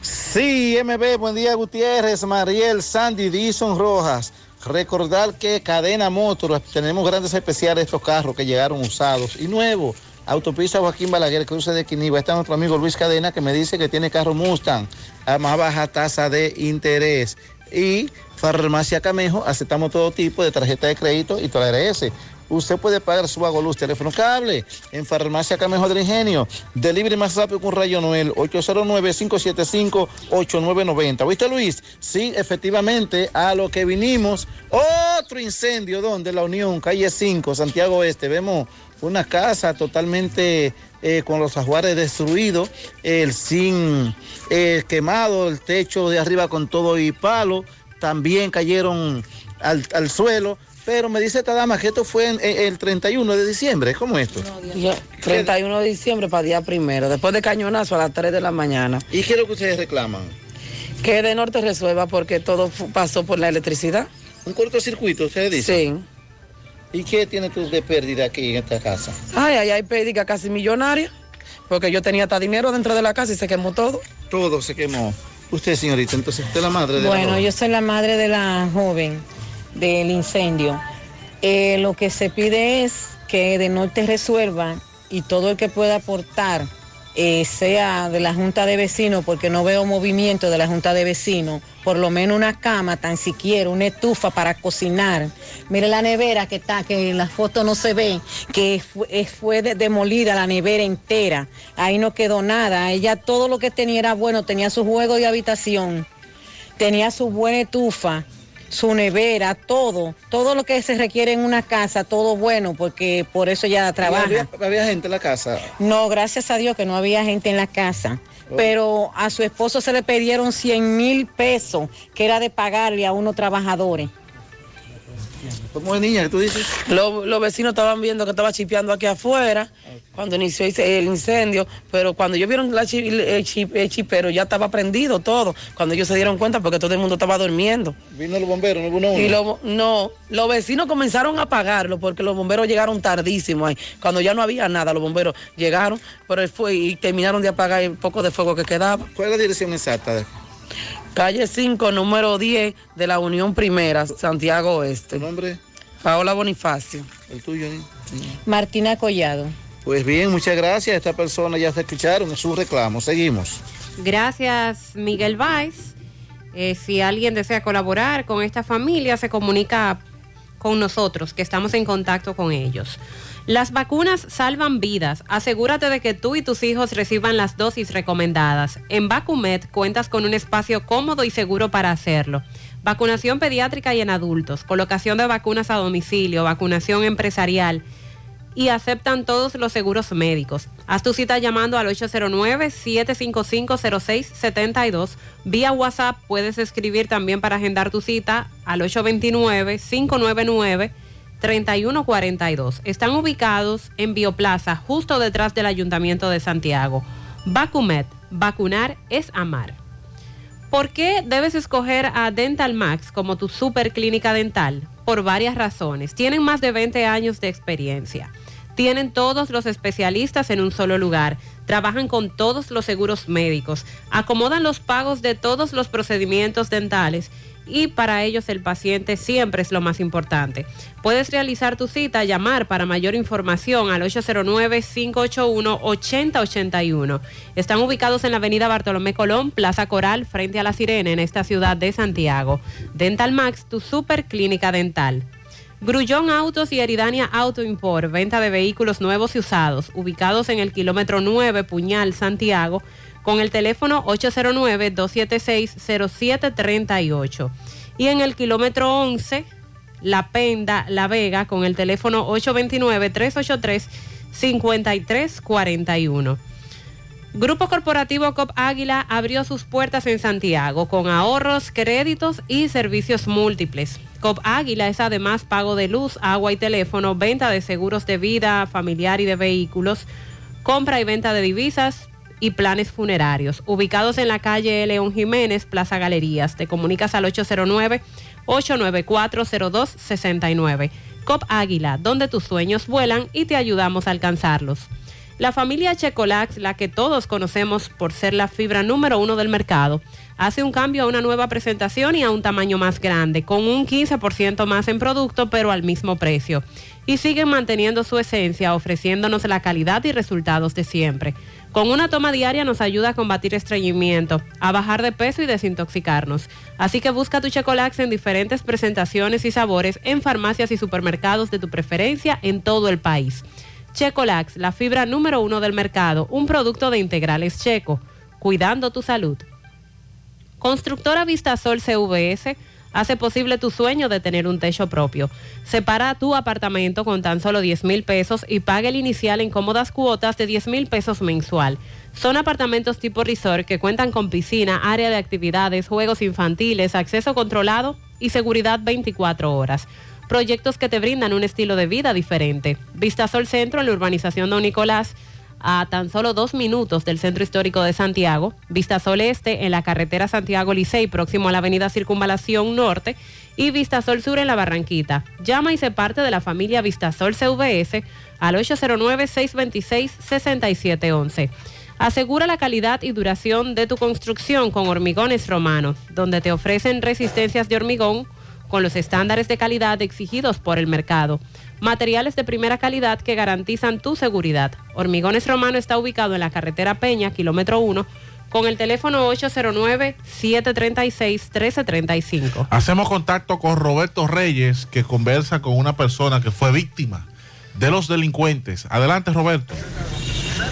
Sí, MB, buen día Gutiérrez, Mariel, Sandy, Dison Rojas. Recordar que Cadena Motor, tenemos grandes especiales estos carros que llegaron usados y nuevos. Autopista Joaquín Balaguer, cruce de Quiniba. Está nuestro amigo Luis Cadena que me dice que tiene carro Mustang a más baja tasa de interés. Y Farmacia Camejo, aceptamos todo tipo de tarjeta de crédito y TRS. Usted puede pagar su agua, luz, teléfono cable en Farmacia Camejo del Ingenio. Delivery más rápido con Rayo Noel, 809-575-8990. ¿Viste, Luis? Sí, efectivamente, a lo que vinimos. Otro incendio, donde La Unión, calle 5, Santiago Oeste. Vemos una casa totalmente eh, con los ajuares destruidos, el zinc eh, quemado, el techo de arriba con todo y palo, también cayeron al, al suelo. Pero me dice esta dama que esto fue en- en el 31 de diciembre. ¿Cómo es esto? Yo, 31 de diciembre para día primero, después de cañonazo a las 3 de la mañana. ¿Y qué es lo que ustedes reclaman? Que de norte resuelva porque todo pasó por la electricidad. ¿Un cortocircuito, ustedes dicen? Sí. ¿Y qué tiene tú de pérdida aquí en esta casa? Ay, ay, hay pérdida casi millonaria, porque yo tenía hasta dinero dentro de la casa y se quemó todo. Todo se quemó. Usted, señorita, entonces usted es la madre de la Bueno, joven. yo soy la madre de la joven del incendio. Eh, lo que se pide es que de norte resuelva y todo el que pueda aportar, eh, sea de la Junta de Vecinos, porque no veo movimiento de la Junta de Vecinos, por lo menos una cama, tan siquiera una estufa para cocinar. Mire la nevera que está, que en la foto no se ve, que fue, eh, fue de- demolida la nevera entera. Ahí no quedó nada. Ella todo lo que tenía era bueno, tenía su juego de habitación tenía su buena estufa, su nevera, todo, todo lo que se requiere en una casa, todo bueno, porque por eso ella trabaja. ¿Había, había gente en la casa? No, gracias a Dios que no había gente en la casa. Pero a su esposo se le pidieron 100 mil pesos, que era de pagarle a unos trabajadores. ¿Cómo es niña que tú dices? Los, los vecinos estaban viendo que estaba chipeando aquí afuera cuando inició el incendio, pero cuando ellos vieron la chi- el, chi- el chipero ya estaba prendido todo, cuando ellos se dieron cuenta porque todo el mundo estaba durmiendo. Vino el bombero, no vino uno. Y lo- no, los vecinos comenzaron a apagarlo porque los bomberos llegaron tardísimo ahí. Cuando ya no había nada, los bomberos llegaron, pero él fue y terminaron de apagar el poco de fuego que quedaba. ¿Cuál es la dirección exacta? Calle 5, número 10 de la Unión Primera, Santiago Oeste. ¿Tu nombre? Paola Bonifacio. ¿El tuyo? Martina Collado. Pues bien, muchas gracias. Esta persona ya se escucharon, es su reclamo. Seguimos. Gracias, Miguel Valls. Eh, si alguien desea colaborar con esta familia, se comunica con nosotros, que estamos en contacto con ellos. Las vacunas salvan vidas. Asegúrate de que tú y tus hijos reciban las dosis recomendadas. En Vacumed cuentas con un espacio cómodo y seguro para hacerlo. Vacunación pediátrica y en adultos, colocación de vacunas a domicilio, vacunación empresarial y aceptan todos los seguros médicos. Haz tu cita llamando al 809-755-0672. Vía WhatsApp puedes escribir también para agendar tu cita al 829-599-3142. Están ubicados en Bioplaza, justo detrás del Ayuntamiento de Santiago. Vacumet, vacunar es amar. ¿Por qué debes escoger a Dental Max como tu super clínica dental? Por varias razones. Tienen más de 20 años de experiencia. Tienen todos los especialistas en un solo lugar. Trabajan con todos los seguros médicos. Acomodan los pagos de todos los procedimientos dentales y para ellos el paciente siempre es lo más importante. Puedes realizar tu cita, llamar para mayor información al 809-581-8081. Están ubicados en la avenida Bartolomé Colón, Plaza Coral, frente a la Sirena, en esta ciudad de Santiago. Dental Max, tu super clínica dental. Grullón Autos y Eridania Auto Import, venta de vehículos nuevos y usados, ubicados en el kilómetro 9, Puñal, Santiago, con el teléfono 809-276-0738. Y en el kilómetro 11, La Penda, La Vega, con el teléfono 829-383-5341. Grupo Corporativo COP Águila abrió sus puertas en Santiago con ahorros, créditos y servicios múltiples. COP Águila es además pago de luz, agua y teléfono, venta de seguros de vida, familiar y de vehículos, compra y venta de divisas y planes funerarios. Ubicados en la calle León Jiménez, Plaza Galerías. Te comunicas al 809-894-0269. COP Águila, donde tus sueños vuelan y te ayudamos a alcanzarlos. La familia Checolax, la que todos conocemos por ser la fibra número uno del mercado, hace un cambio a una nueva presentación y a un tamaño más grande, con un 15% más en producto, pero al mismo precio. Y siguen manteniendo su esencia, ofreciéndonos la calidad y resultados de siempre. Con una toma diaria nos ayuda a combatir estreñimiento, a bajar de peso y desintoxicarnos. Así que busca tu Checolax en diferentes presentaciones y sabores en farmacias y supermercados de tu preferencia en todo el país. Checolax, la fibra número uno del mercado, un producto de integrales checo, cuidando tu salud. Constructora Vistasol CVS hace posible tu sueño de tener un techo propio. Separa tu apartamento con tan solo 10 mil pesos y paga el inicial en cómodas cuotas de 10 mil pesos mensual. Son apartamentos tipo resort que cuentan con piscina, área de actividades, juegos infantiles, acceso controlado y seguridad 24 horas. Proyectos que te brindan un estilo de vida diferente. Vistasol Centro en la urbanización Don Nicolás a tan solo dos minutos del centro histórico de Santiago, Vistasol Este en la carretera Santiago Licey, próximo a la avenida Circunvalación Norte, y Vistasol Sur en la Barranquita. Llama y se parte de la familia Vistasol CVS al 809-626-6711. Asegura la calidad y duración de tu construcción con Hormigones Romano, donde te ofrecen resistencias de hormigón con los estándares de calidad exigidos por el mercado. Materiales de primera calidad que garantizan tu seguridad. Hormigones Romano está ubicado en la carretera Peña, kilómetro 1, con el teléfono 809-736-1335. Hacemos contacto con Roberto Reyes, que conversa con una persona que fue víctima de los delincuentes. Adelante, Roberto.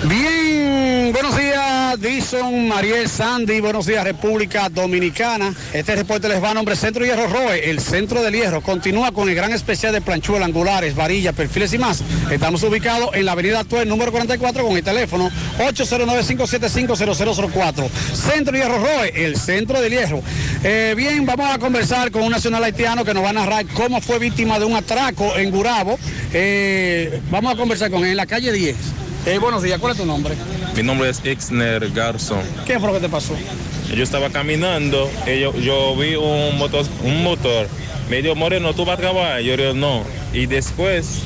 Bien, buenos días, Dison, Mariel, Sandy, buenos días, República Dominicana. Este reporte les va a nombre Centro Hierro Roe, el centro del hierro. Continúa con el gran especial de planchuelas, angulares, varillas, perfiles y más. Estamos ubicados en la avenida Actual, número 44, con el teléfono 809-575-0004. Centro Hierro Roe, el centro del hierro. Eh, bien, vamos a conversar con un nacional haitiano que nos va a narrar cómo fue víctima de un atraco en Gurabo. Eh, vamos a conversar con él en la calle 10. Eh, buenos días, ¿cuál es tu nombre? Mi nombre es Exner Garzón. ¿Qué fue lo que te pasó? Yo estaba caminando y yo, yo vi un motor, un motor medio moreno, ¿tú vas a trabajar? Yo digo, no. Y después,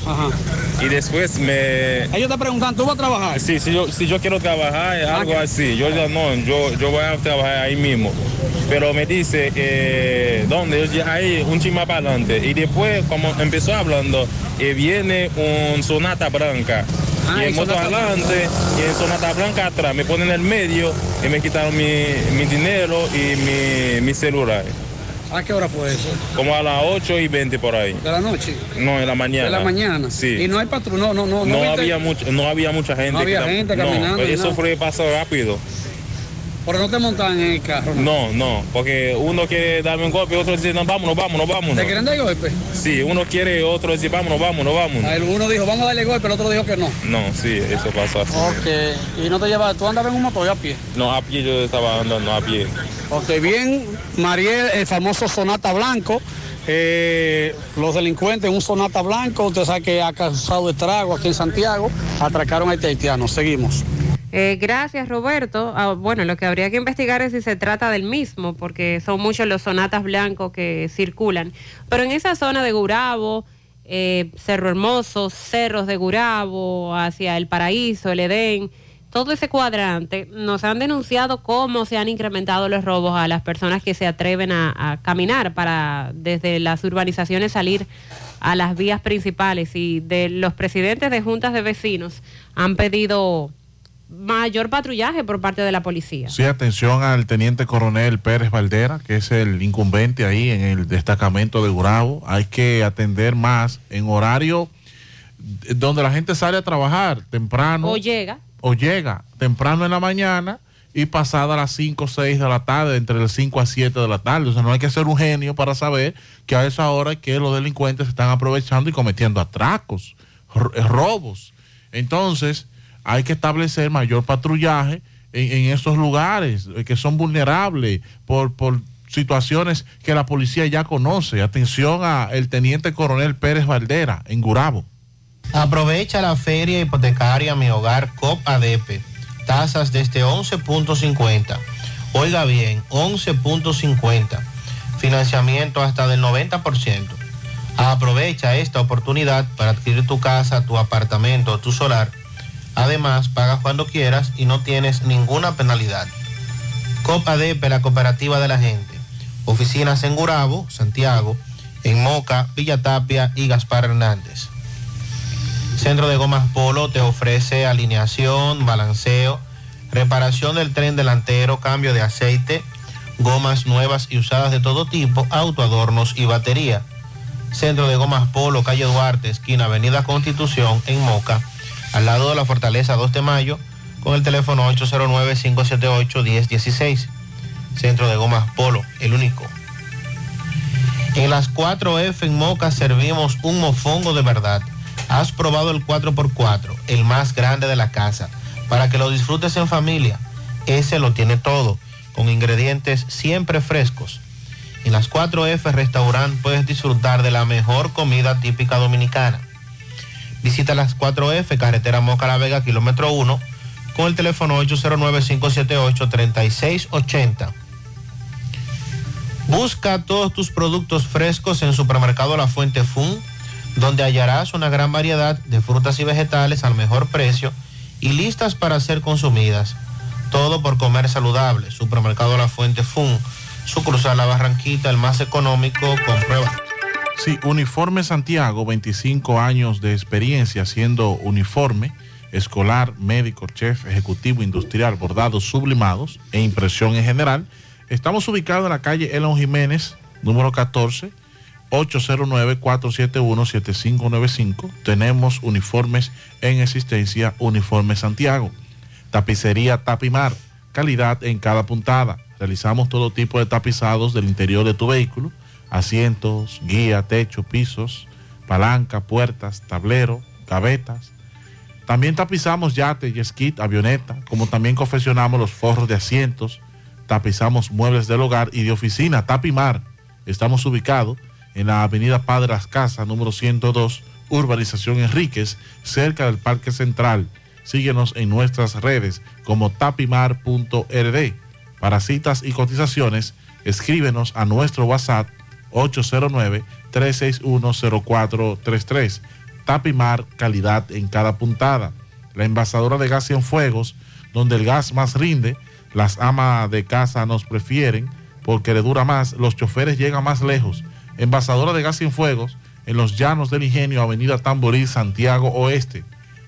y después me... Ellos te preguntan, ¿tú vas a trabajar? Sí, si yo, si yo quiero trabajar, algo así. Yo digo, no, yo, yo voy a trabajar ahí mismo. Pero me dice, eh, ¿dónde? Yo, ahí, un chima para adelante. Y después, como empezó hablando, y viene un sonata blanca. y en en moto adelante y en sonata blanca atrás. Me ponen en el medio y me quitaron mi, mi dinero y mi, mi celular. ¿A qué hora fue eso? Como a las 8 y 20 por ahí. ¿De la noche? No, en la mañana. De la mañana. Sí. Y no hay patrulla, no, no, no. No, había mucho, no había mucha gente. No había que gente caminando eso nada. fue paso rápido. Pero no te montan en el carro. No, no, porque uno quiere darme un golpe, otro dice, no, vámonos, vámonos, vámonos. ¿Te quieren dar golpe? Sí, uno quiere, otro dice, vámonos, vámonos, vámonos. El uno dijo, vamos a darle golpe, el otro dijo que no. No, sí, eso pasó así. Ok. Y no te llevas, tú andabas en un motor a pie. No, a pie yo estaba andando, a pie. Ok, bien, Mariel, el famoso Sonata Blanco. eh, los delincuentes en un Sonata Blanco, usted sabe que ha causado estrago aquí en Santiago, atracaron a este haitiano. Seguimos. Eh, gracias, Roberto. Ah, bueno, lo que habría que investigar es si se trata del mismo, porque son muchos los sonatas blancos que circulan. Pero en esa zona de Gurabo, eh, Cerro Hermoso, Cerros de Gurabo, hacia el Paraíso, el Edén, todo ese cuadrante, nos han denunciado cómo se han incrementado los robos a las personas que se atreven a, a caminar para desde las urbanizaciones salir a las vías principales. Y de los presidentes de juntas de vecinos han pedido mayor patrullaje por parte de la policía. Sí, atención al teniente coronel Pérez Valdera, que es el incumbente ahí en el destacamento de Gurabo. Hay que atender más en horario donde la gente sale a trabajar temprano O llega. o llega temprano en la mañana y pasada las 5 o 6 de la tarde, entre las 5 a 7 de la tarde. O sea, no hay que ser un genio para saber que a esa hora que los delincuentes están aprovechando y cometiendo atracos, eh, robos. Entonces, hay que establecer mayor patrullaje en, en esos lugares eh, que son vulnerables por, por situaciones que la policía ya conoce. Atención al teniente coronel Pérez Valdera en Gurabo. Aprovecha la feria hipotecaria Mi Hogar COP ADP. Tasas desde 11.50. Oiga bien, 11.50. Financiamiento hasta del 90%. Aprovecha esta oportunidad para adquirir tu casa, tu apartamento tu solar. Además, pagas cuando quieras y no tienes ninguna penalidad. COP ADP, la cooperativa de la gente. Oficinas en Gurabo, Santiago, en Moca, Villa Tapia y Gaspar Hernández. Centro de Gomas Polo te ofrece alineación, balanceo, reparación del tren delantero, cambio de aceite, gomas nuevas y usadas de todo tipo, autoadornos y batería. Centro de Gomas Polo, calle Duarte, esquina Avenida Constitución, en Moca, al lado de la Fortaleza 2 de Mayo, con el teléfono 809-578-1016. Centro de Gomas Polo, el único. En las 4F en Moca servimos un mofongo de verdad. Has probado el 4x4, el más grande de la casa, para que lo disfrutes en familia. Ese lo tiene todo, con ingredientes siempre frescos. En las 4F Restaurant puedes disfrutar de la mejor comida típica dominicana. Visita las 4F, carretera Moca La Vega, kilómetro 1, con el teléfono 809-578-3680. Busca todos tus productos frescos en Supermercado La Fuente Fun, donde hallarás una gran variedad de frutas y vegetales al mejor precio y listas para ser consumidas. Todo por comer saludable. Supermercado La Fuente Fun, sucursal La Barranquita, el más económico, comprueba. Sí, Uniforme Santiago, 25 años de experiencia haciendo uniforme escolar, médico, chef, ejecutivo, industrial, bordados, sublimados e impresión en general. Estamos ubicados en la calle Elon Jiménez, número 14, 809-471-7595. Tenemos uniformes en existencia, Uniforme Santiago. Tapicería Tapimar, calidad en cada puntada. Realizamos todo tipo de tapizados del interior de tu vehículo, asientos, guía, techo, pisos, palanca, puertas, tablero, gavetas. También tapizamos yate, jet avioneta, como también confeccionamos los forros de asientos, tapizamos muebles del hogar y de oficina, Tapimar. Estamos ubicados en la avenida Padre Las Casas, número 102, Urbanización Enríquez, cerca del Parque Central. Síguenos en nuestras redes como tapimar.rd. Para citas y cotizaciones, escríbenos a nuestro WhatsApp 809-361-0433. Tapimar, calidad en cada puntada. La envasadora de gas Cienfuegos, donde el gas más rinde, las amas de casa nos prefieren porque le dura más, los choferes llegan más lejos. Envasadora de gas Cienfuegos, en los llanos del Ingenio, Avenida Tamboril, Santiago Oeste.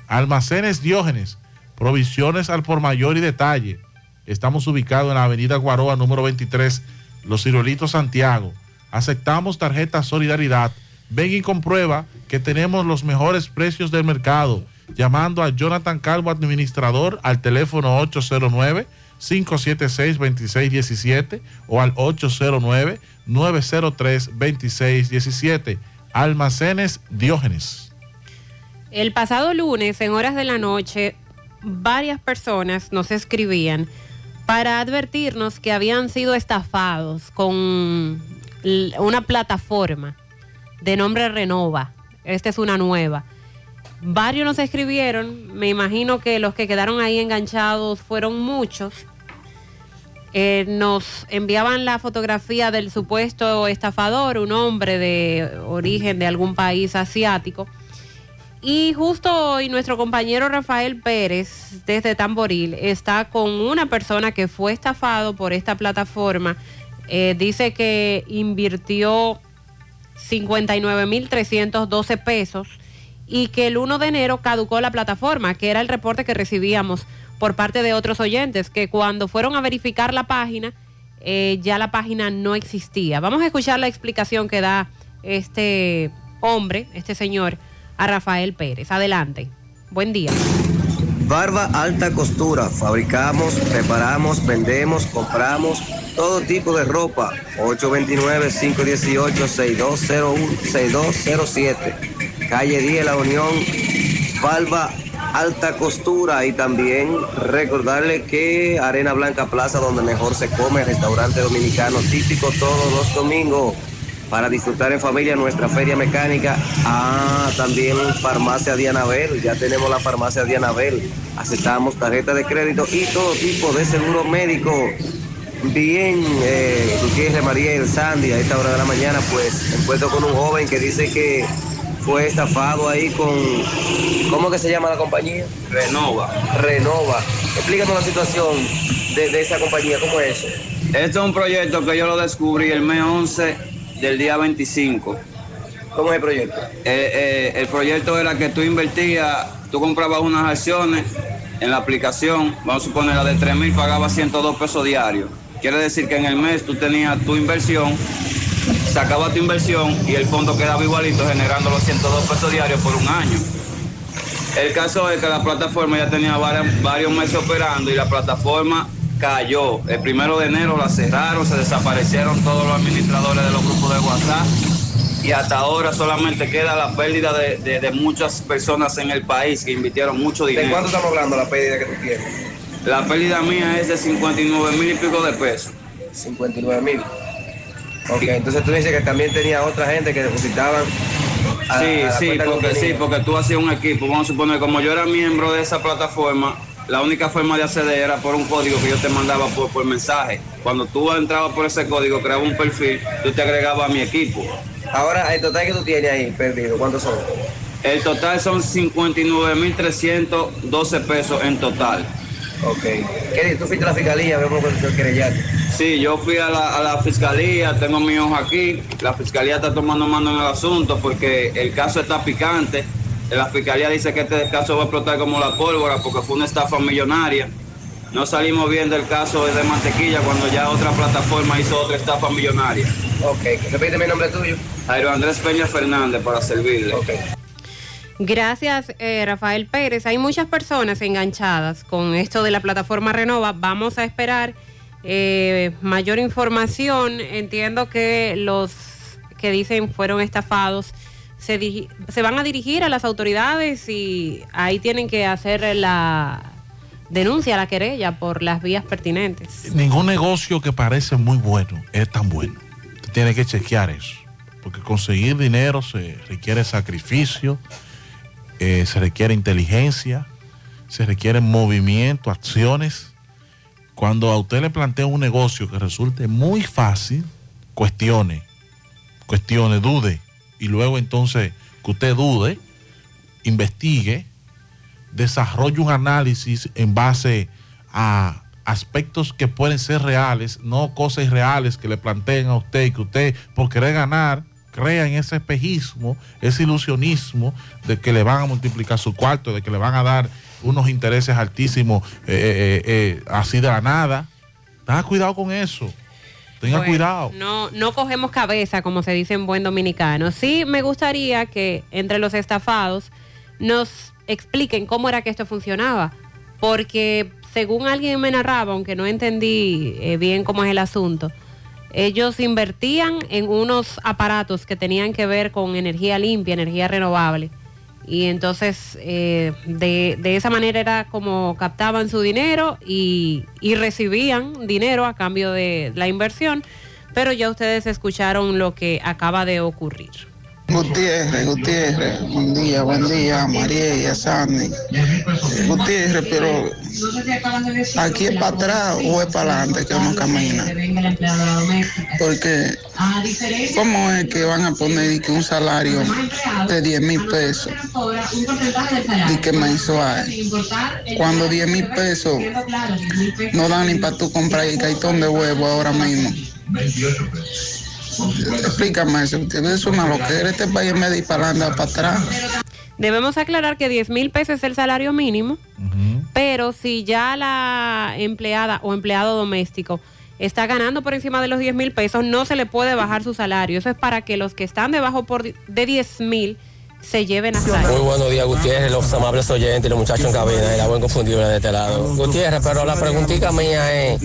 Almacenes Diógenes, provisiones al por mayor y detalle. Estamos ubicados en la avenida Guaroa número 23, Los Ciruelitos Santiago. Aceptamos tarjeta Solidaridad. Ven y comprueba que tenemos los mejores precios del mercado. Llamando a Jonathan Calvo, administrador, al teléfono 809-576-2617 o al 809-903-2617. Almacenes Diógenes. El pasado lunes, en horas de la noche, varias personas nos escribían para advertirnos que habían sido estafados con una plataforma de nombre Renova. Esta es una nueva. Varios nos escribieron, me imagino que los que quedaron ahí enganchados fueron muchos. Eh, nos enviaban la fotografía del supuesto estafador, un hombre de origen de algún país asiático. Y justo hoy nuestro compañero Rafael Pérez desde Tamboril está con una persona que fue estafado por esta plataforma. Eh, dice que invirtió 59.312 pesos y que el 1 de enero caducó la plataforma, que era el reporte que recibíamos por parte de otros oyentes, que cuando fueron a verificar la página, eh, ya la página no existía. Vamos a escuchar la explicación que da este hombre, este señor, a Rafael Pérez. Adelante. Buen día. Barba alta costura. Fabricamos, preparamos, vendemos, compramos todo tipo de ropa. 829-518-6201-6207. Calle 10 La Unión. Barba alta costura. Y también recordarle que Arena Blanca Plaza, donde mejor se come, restaurante dominicano típico todos los domingos para disfrutar en familia nuestra feria mecánica. Ah, también farmacia Dianabel, ya tenemos la farmacia Dianabel. Aceptamos tarjeta de crédito y todo tipo de seguro médico. Bien, eh, Gutiérrez, Mariel, Sandy, a esta hora de la mañana, pues encuentro con un joven que dice que fue estafado ahí con, ¿cómo que se llama la compañía? Renova. Renova. Explícanos la situación de, de esa compañía, ¿cómo es eso? Este es un proyecto que yo lo descubrí el mes 11 del día 25. ¿Cómo es el proyecto? Eh, eh, el proyecto era que tú invertías, tú comprabas unas acciones en la aplicación, vamos a suponer la de 3 mil, pagabas 102 pesos diarios. Quiere decir que en el mes tú tenías tu inversión, sacabas tu inversión y el fondo quedaba igualito generando los 102 pesos diarios por un año. El caso es que la plataforma ya tenía varios meses operando y la plataforma cayó. El primero de enero la cerraron, se desaparecieron todos los administradores de los grupos de WhatsApp y hasta ahora solamente queda la pérdida de, de- de muchas personas en el país que invirtieron mucho dinero. ¿De cuánto estamos hablando la pérdida que tú tienes? La pérdida mía es de 59 mil y pico de pesos. 59 mil. Ok, entonces tú dices que también tenía otra gente que depositaban. a- Sí, a sí, porque sí, porque tú hacías un equipo. Vamos a suponer, como yo era miembro de esa plataforma, la única forma de acceder era por un código que yo te mandaba por, por mensaje. Cuando tú entrabas por ese código, creabas un perfil, tú te agregabas a mi equipo. Ahora, el total que tú tienes ahí perdido, ¿cuántos son? El total son 59.312 pesos en total. Ok. ¿Qué, tú fuiste a la fiscalía, vemos. Sí, yo fui a la, a la fiscalía, tengo mi hoja aquí. La fiscalía está tomando mano en el asunto porque el caso está picante. La fiscalía dice que este caso va a explotar como la pólvora porque fue una estafa millonaria. No salimos bien del caso de mantequilla cuando ya otra plataforma hizo otra estafa millonaria. Ok, repite mi nombre tuyo. Jairo Andrés Peña Fernández para servirle. Gracias, eh, Rafael Pérez. Hay muchas personas enganchadas con esto de la plataforma Renova. Vamos a esperar eh, mayor información. Entiendo que los que dicen fueron estafados se, van a dirigir a las autoridades y ahí tienen que hacer la denuncia, la querella por las vías pertinentes. Ningún negocio que parece muy bueno es tan bueno. Usted tiene que chequear eso. Porque conseguir dinero se requiere sacrificio, eh, se requiere inteligencia, se requiere movimiento, acciones. Cuando a usted le plantea un negocio que resulte muy fácil, cuestione, cuestione, dude. Y luego entonces que usted dude, investigue, desarrolle un análisis en base a aspectos que pueden ser reales, no cosas irreales que le planteen a usted y que usted por querer ganar crea en ese espejismo, ese ilusionismo de que le van a multiplicar su cuarto, de que le van a dar unos intereses altísimos eh, eh, eh, así de la nada. Tenga cuidado con eso. Tenga Bueno, cuidado. No, no cogemos cabeza, como se dice en buen dominicano. Sí me gustaría que entre los estafados nos expliquen cómo era que esto funcionaba. Porque según alguien me narraba, aunque no entendí eh, bien cómo es el asunto, ellos invertían en unos aparatos que tenían que ver con energía limpia, energía renovable. Y entonces eh, de, de esa manera era como captaban su dinero y, y recibían dinero a cambio de la inversión. Pero ya ustedes escucharon lo que acaba de ocurrir. Gutiérrez, Gutiérrez, buen día, buen día, María y Sandy. Gutiérrez, pero aquí es para atrás o es para adelante que uno camina. Porque, ¿cómo es que van a poner un salario de 10 mil pesos y que mensual? Cuando 10 mil pesos no dan ni para tú comprar el cartón de huevo ahora mismo. Explícame eso, Gutiérrez, es una loquera. Este país de ir para atrás. Debemos aclarar que 10 mil pesos es el salario mínimo, pero si ya la empleada o empleado doméstico está ganando por encima de los 10 mil pesos, no se le puede bajar su salario. Eso es para que los que están debajo por de 10 mil se lleven hasta ahí. Muy buenos días, Gutiérrez, los amables oyentes y los muchachos en cabina, el buen confundible de este lado. Gutiérrez, pero la preguntita mía es,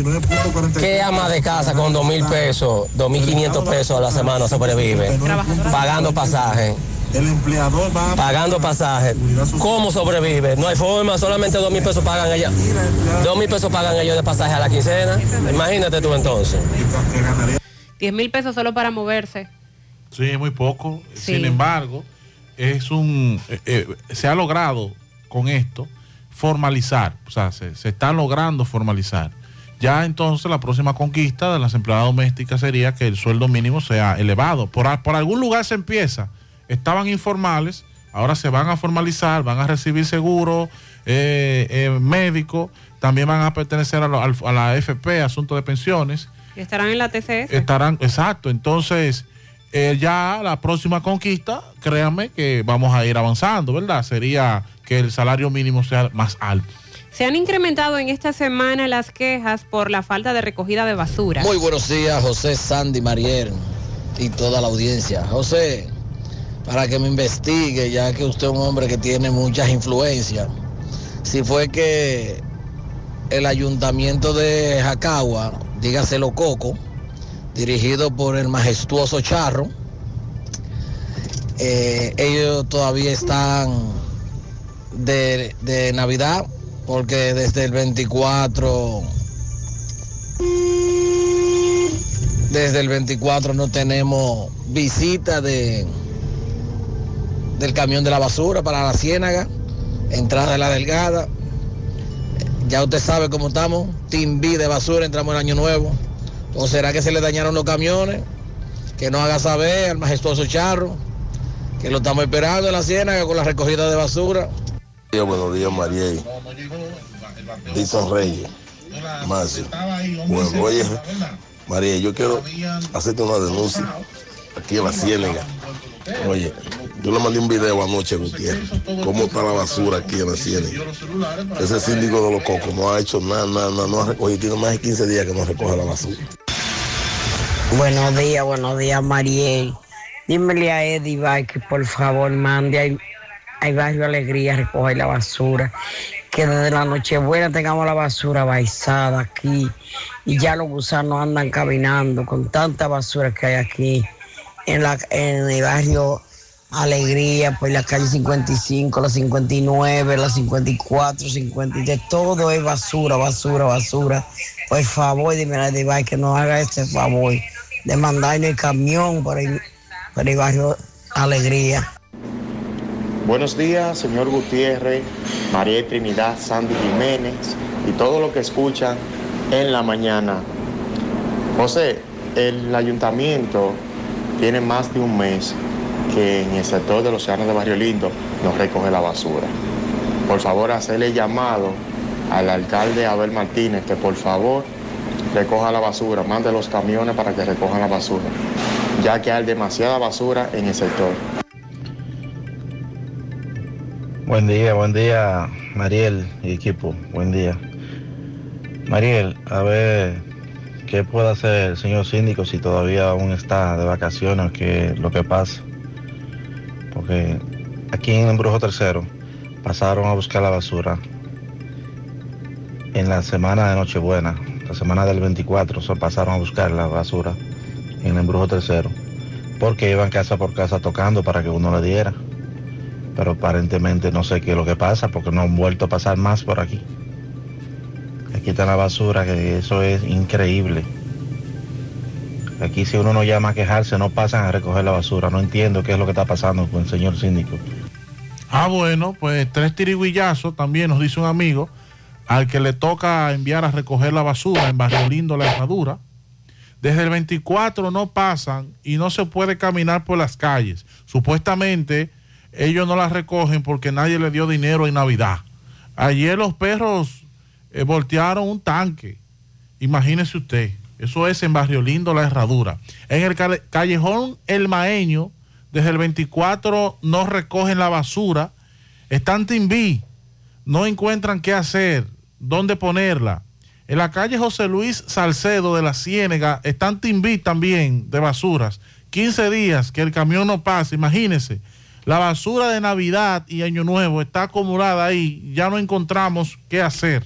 ¿qué ama de casa con dos mil pesos, dos mil quinientos pesos a la semana sobrevive? Pagando pasaje. El empleador va Pagando pasaje. ¿Cómo sobrevive? No hay forma, solamente dos mil pesos pagan ellos. Dos mil pesos pagan ellos de pasaje a la quincena. Imagínate tú entonces. 10 mil pesos solo para moverse. Sí, es muy poco. Sí. Sin embargo, es un eh, eh, se ha logrado con esto formalizar, o sea, se, se está logrando formalizar. Ya entonces la próxima conquista de las empleadas domésticas sería que el sueldo mínimo sea elevado. Por, a- por algún lugar se empieza. Estaban informales, ahora se van a formalizar, van a recibir seguro eh, médico, también van a pertenecer a, lo- a la FP, Asunto de Pensiones. Y estarán en la TCS. Estarán, exacto. Entonces, eh, ya la próxima conquista, créanme que vamos a ir avanzando, ¿verdad? Sería que el salario mínimo sea más alto. Se han incrementado en esta semana las quejas por la falta de recogida de basura. Muy buenos días, José Sandy Mariel y toda la audiencia. José, para que me investigue, ya que usted es un hombre que tiene muchas influencias, si fue que el ayuntamiento de Jacagua, dígaselo Coco, dirigido por el majestuoso Charro, eh, ellos todavía están de, de Navidad, porque desde el 24 desde el 24 no tenemos visita de del camión de la basura para la ciénaga, entrada de la delgada. Ya usted sabe cómo estamos, B de basura, entramos en año nuevo. ¿O será que se le dañaron los camiones? Que nos haga saber al majestuoso charro, que lo estamos esperando en la ciénaga con la recogida de basura. buenos días, Mariel. Dixon Reyes. Marcio. Bueno, oye, María, yo quiero hacerte una denuncia aquí en la Ciénaga. Oye, yo le mandé un video anoche a Gutiérrez. ¿Cómo está la basura aquí en la Ciénaga? Ese síndico de los cocos no ha hecho nada, nada, nada, no ha recogido. Tiene más de 15 días que no recoge la basura. Buenos días, buenos días, Mariel. Dímele a Eddie Bay que por favor mande al barrio Alegría a recoger la basura. Que desde la Nochebuena tengamos la basura baizada aquí. Y ya los gusanos andan caminando con tanta basura que hay aquí. En, la, en el barrio Alegría, por la calle 55, la 59, la 54, 53, todo es basura, basura, basura. Por favor, dime a Eddie Bay que nos haga este favor de mandarle el camión por el, por barrio Alegría. Buenos días, señor Gutiérrez, María Trinidad, Sandy Jiménez y todo lo que escuchan en la mañana. José, el ayuntamiento tiene más de un mes que en el sector de los océanos de Barrio Lindo no recoge la basura. Por favor, hacerle llamado al alcalde Abel Martínez que por favor recoja la basura, mande los camiones para que recojan la basura. ya que hay demasiada basura en el sector. Buen día, buen día, Mariel y equipo. Buen día. Mariel, a ver qué puede hacer el señor síndico si todavía aún está de vacaciones, qué lo que pasa. Porque aquí en Embrujo Tercero pasaron a buscar la basura en la semana de Nochebuena, la semana del 24, se pasaron a buscar la basura en el Embrujo Tercero, porque iban casa por casa tocando para que uno le diera pero aparentemente no sé qué es lo que pasa porque no han vuelto a pasar más por aquí. Aquí está la basura, que eso es increíble. Aquí si uno no llama a quejarse, no pasan a recoger la basura. No entiendo qué es lo que está pasando con el señor síndico. Ah, bueno, pues tres tiriguillazos también nos dice un amigo al que le toca enviar a recoger la basura en Barrio Lindo, la herradura. Desde el 24 no pasan y no se puede caminar por las calles. Supuestamente ellos no las recogen porque nadie le dio dinero en Navidad. Ayer los perros eh, voltearon un tanque. Imagínese usted. Eso es en Barrio Lindo, La Herradura. En el callejón El Maeño, desde el 24 no recogen la basura. Están timbí. No encuentran qué hacer, dónde ponerla. En la calle José Luis Salcedo de la Ciénega están timbí también de basuras. 15 días que el camión no pasa, imagínense. La basura de Navidad y Año Nuevo está acumulada ahí. Ya no encontramos qué hacer.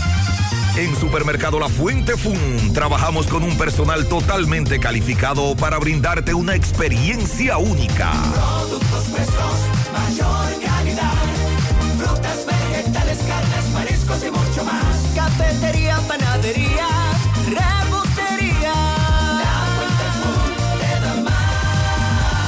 En Supermercado La Fuente Fun trabajamos con un personal totalmente calificado para brindarte una experiencia única. Productos frescos, mayor calidad. Frutas, vegetales, carnes, mariscos y mucho más. Cafetería, panadería,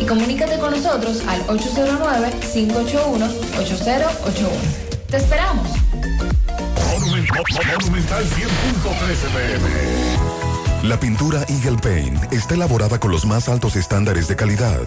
y comunícate con nosotros al 809-581-8081. ¡Te esperamos! Monumental 100.13 pm. La pintura Eagle Paint está elaborada con los más altos estándares de calidad.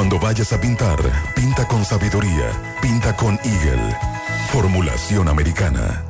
Cuando vayas a pintar, pinta con sabiduría, pinta con Eagle. Formulación americana.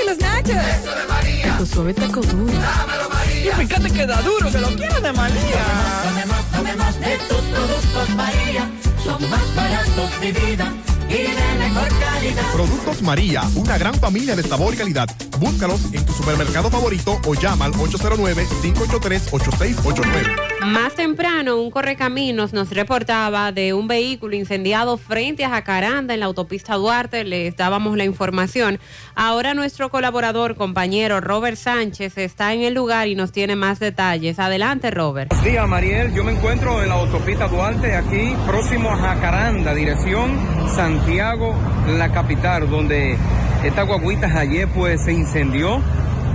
Y los nachos. Eso de María. Tu suave taco duro. Dámelo, María. Y fíjate que da duro, que lo quiero de María. Tomemos, tomemos, de tus productos, María. Son más baratos de vida y de mejor calidad. Productos María, una gran familia de sabor y calidad. Búscalos en tu supermercado favorito o llama al 809-583-8689. Más temprano, un correcaminos nos reportaba de un vehículo incendiado frente a Jacaranda en la autopista Duarte. Les dábamos la información. Ahora nuestro colaborador, compañero Robert Sánchez, está en el lugar y nos tiene más detalles. Adelante, Robert. Buenos días, Mariel. Yo me encuentro en la autopista Duarte, aquí próximo a Jacaranda, dirección Santiago, la capital, donde esta guaguita ayer pues se incendió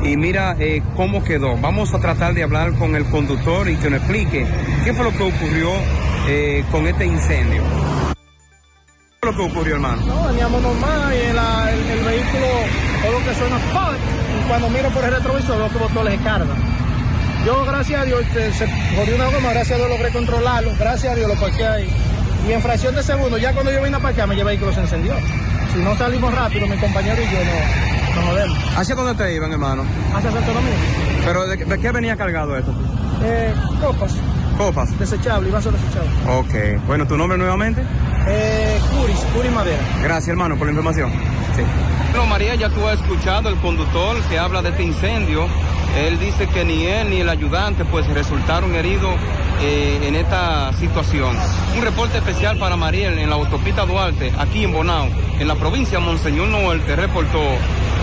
y mira eh, cómo quedó. Vamos a tratar de hablar con el conductor y que nos explique qué fue lo que ocurrió eh, con este incendio. ¿Qué fue lo que ocurrió, hermano? No, veníamos normal y el, vehículo, todo lo que suena cuando miro por el retrovisor veo que botó la. Yo, gracias a Dios, este, se jodió una goma, gracias a Dios logré controlarlo, gracias a Dios lo parqué ahí. Y en fracción de segundo, ya cuando yo vine a parquearme, ya el vehículo se encendió. Si no salimos rápido, mi compañero y yo no, nos jodemos. ¿Hacia dónde te iban, hermano? Hacia Santo Domingo. ¿Pero de, de qué venía cargado esto? Eh, copas, Copas. desechable, vaso desechable. Ok. Bueno, ¿tu nombre nuevamente? Eh, Curis, Curis Madera. Gracias, hermano, por la información. Sí. Bueno, María, ya tú has escuchado el conductor que habla de este incendio. Él dice que ni él ni el ayudante pues resultaron heridos eh, en esta situación. Un reporte especial para Mariel en la autopista Duarte, aquí en Bonao, en la provincia Monseñor Noel, te reportó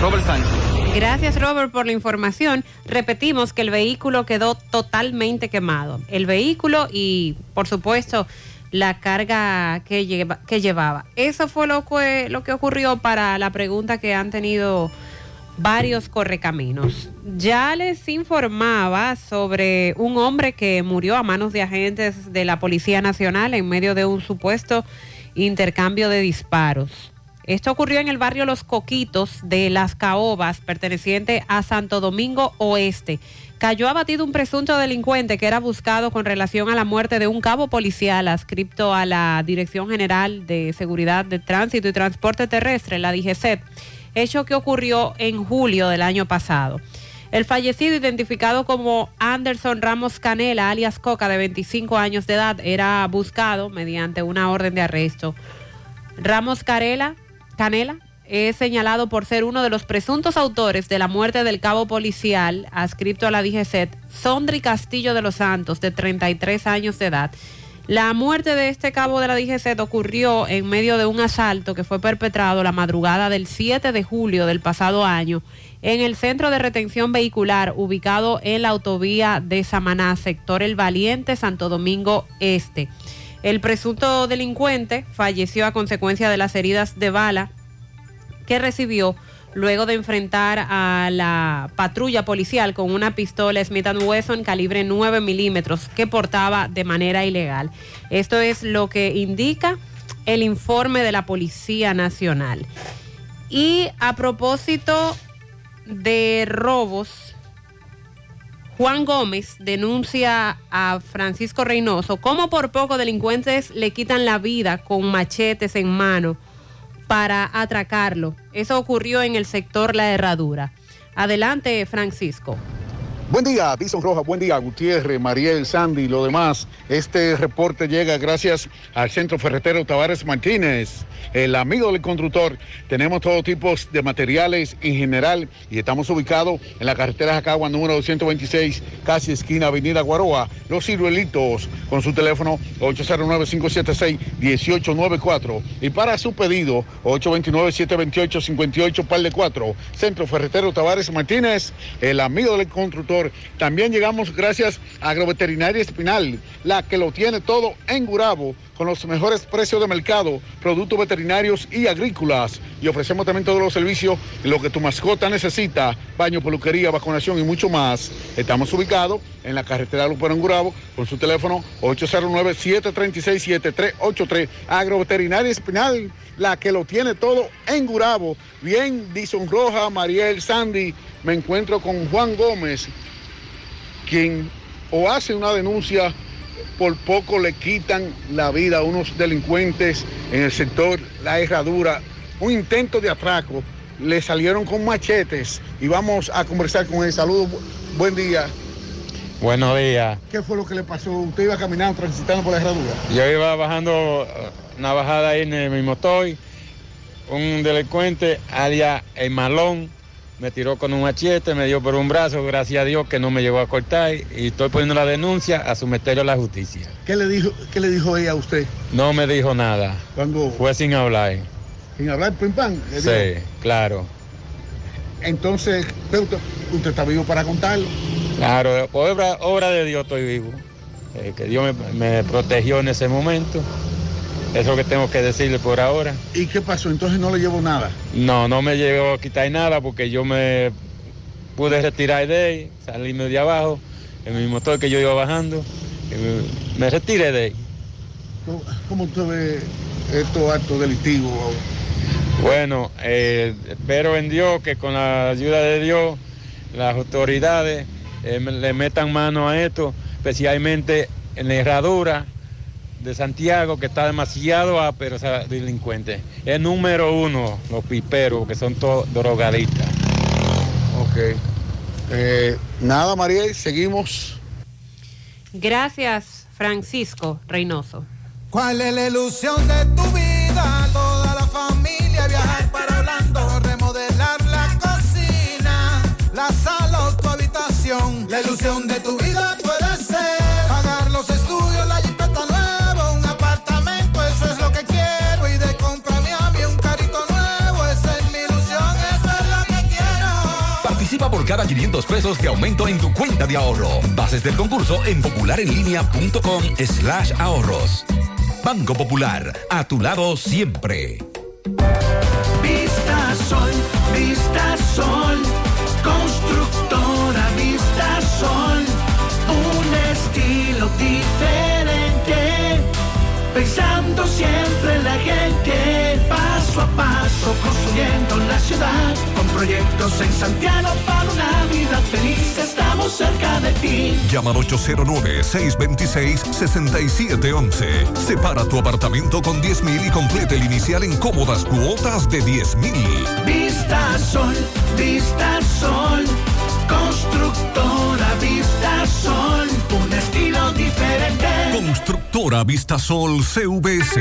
Robert Sánchez. Gracias Robert por la información. Repetimos que el vehículo quedó totalmente quemado. El vehículo y por supuesto la carga que, que llevaba. Eso fue lo que, lo que ocurrió para la pregunta que han tenido varios correcaminos. Ya les informaba sobre un hombre que murió a manos de agentes de la Policía Nacional en medio de un supuesto intercambio de disparos. Esto ocurrió en el barrio Los Coquitos de Las Caobas, perteneciente a Santo Domingo Oeste. Cayó abatido un presunto delincuente que era buscado con relación a la muerte de un cabo policial adscripto a la Dirección General de Seguridad de Tránsito y Transporte Terrestre, la DGCET, hecho que ocurrió en julio del año pasado. El fallecido, identificado como Anderson Ramos Canela, alias Coca, de 25 años de edad, era buscado mediante una orden de arresto. Ramos Carela, Canela es señalado por ser uno de los presuntos autores de la muerte del cabo policial adscrito a la DGCET, Sondri Castillo de los Santos, de 33 años de edad. La muerte de este cabo de la DGCET ocurrió en medio de un asalto que fue perpetrado la madrugada del 7 de julio del pasado año en el centro de retención vehicular ubicado en la autovía de Samaná, sector El Valiente, Santo Domingo Este. El presunto delincuente falleció a consecuencia de las heridas de bala que recibió luego de enfrentar a la patrulla policial con una pistola Smith Wesson calibre 9 milímetros que portaba de manera ilegal. Esto es lo que indica el informe de la Policía Nacional. Y a propósito de robos, Juan Gómez denuncia a Francisco Reynoso cómo por poco delincuentes le quitan la vida con machetes en mano para atracarlo. Eso ocurrió en el sector La Herradura. Adelante, Francisco. Buen día, Bison Roja, buen día, Gutiérrez, Mariel, Sandy y lo demás. Este reporte llega gracias al Centro Ferretero Tavares Martínez, el amigo del constructor. Tenemos todo tipo de materiales en general y estamos ubicados en la carretera Jacagua número 226, casi esquina Avenida Guaroa, Los Ciruelitos, con su teléfono 809-576-1894. Y para su pedido, 829-728-58, par de 4, Centro Ferretero Tavares Martínez, el amigo del constructor. También llegamos gracias a Agroveterinaria Espinal, la que lo tiene todo en Gurabo, con los mejores precios de mercado, productos veterinarios y agrícolas. Y ofrecemos también todos los servicios, lo que tu mascota necesita, baño, peluquería, vacunación y mucho más. Estamos ubicados en la carretera Lupero en Gurabo, con su teléfono 809-736-7383. Agroveterinaria Espinal, la que lo tiene todo en Gurabo. Bien, Dison Roja, Mariel, Sandy, me encuentro con Juan Gómez, quien o hace una denuncia, por poco le quitan la vida a unos delincuentes en el sector La Herradura, un intento de atraco, le salieron con machetes y vamos a conversar con él. Saludos, bu- buen día. Buenos días. ¿Qué fue lo que le pasó? ¿Usted iba caminando, transitando por la herradura? Yo iba bajando eh, una bajada ahí en mi motor. Un delincuente, alias el malón, me tiró con un machete, me dio por un brazo, gracias a Dios que no me llegó a cortar y estoy poniendo la denuncia a someterlo a la justicia. ¿Qué le dijo, qué le dijo ella a usted? No me dijo nada. Cuando Fue sin hablar. sin hablar, pim pam. Sí, dijo. claro. Entonces, usted, usted está vivo para contarlo. Claro, obra, obra de Dios estoy vivo. Eh, que Dios me, me protegió en ese momento. Eso es lo que tengo que decirle por ahora. ¿Y qué pasó? Entonces no le llevo nada. No, no me llegó a quitar nada porque yo me pude retirar de ahí, salirme de abajo, en mi motor que yo iba bajando, y me, retiré de ahí. ¿Cómo- ¿Cómo usted ve estos actos delictivos? Bueno, eh, espero en Dios que con la ayuda de Dios las autoridades eh, le metan mano a esto, especialmente en la herradura de Santiago, que está demasiado ápero esa delincuente. Es número uno, los piperos, que son todos drogadictas. Ok. Eh, nada, Mariel, seguimos. Gracias, Francisco Reynoso. ¿Cuál es la ilusión de tu vida? Toda la familia viajar para Orlando, remodelar la cocina, la sala o tu habitación. La ilusión de tu vida por cada 500 pesos de aumento en tu cuenta de ahorro. Bases del concurso en popularenlinea.com slash ahorros. Banco Popular, a tu lado siempre. Vista Sol, Vista Sol, constructora Vista Sol, un estilo diferente, pensando siempre en la gente, paso a paso construyendo la ciudad, con proyectos en Santiago para una vida feliz, estamos cerca de ti. Llama al 809-626-6711. Separa tu apartamento con 10 mil y complete el inicial en cómodas cuotas de 10 mil. Vista Sol, Vista Sol, constructora Vista Sol, un estilo diferente. Constructora Vistasol CVS.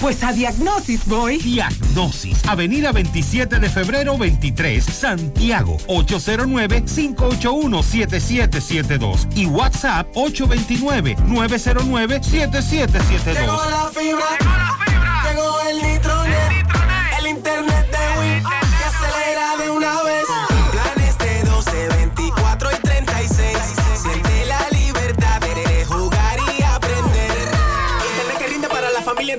pues a Diagnosis voy. Diagnosis, Avenida 27 de febrero 23, Santiago, 809-581-7772 y WhatsApp 829-909-7772. Llegó la fibra, llegó el nitronet, el internet de Win que acelera de una vez.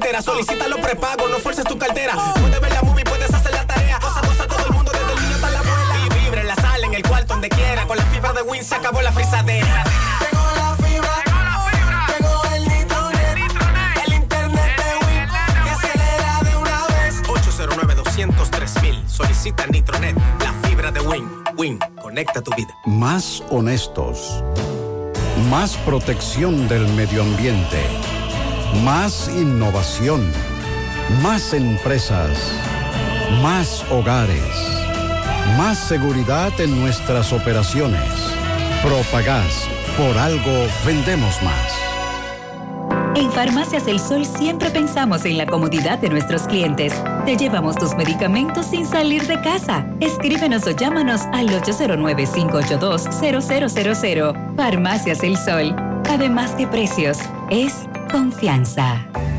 Entera. Solicita los prepagos, no fuerces tu cartera. Puedes ver la movie, puedes hacer la tarea. Cosa, cosa, todo el mundo desde el niño hasta la abuela. Y vibre en la sala, en el cuarto, donde quiera. Con la fibra de Win se acabó la frisadera. Tengo la fibra. Tengo el Nitronet. El internet de Win. Que acelera de una vez. 809 203 mil. Solicita Nitronet. La fibra de Win. Win. Conecta tu vida. Más honestos. Más protección del medio ambiente. Más innovación. Más empresas. Más hogares. Más seguridad en nuestras operaciones. Propagás. Por algo vendemos más. En Farmacias El Sol siempre pensamos en la comodidad de nuestros clientes. Te llevamos tus medicamentos sin salir de casa. Escríbenos o llámanos al 809-582-0000. Farmacias El Sol. Además de precios, es confianza.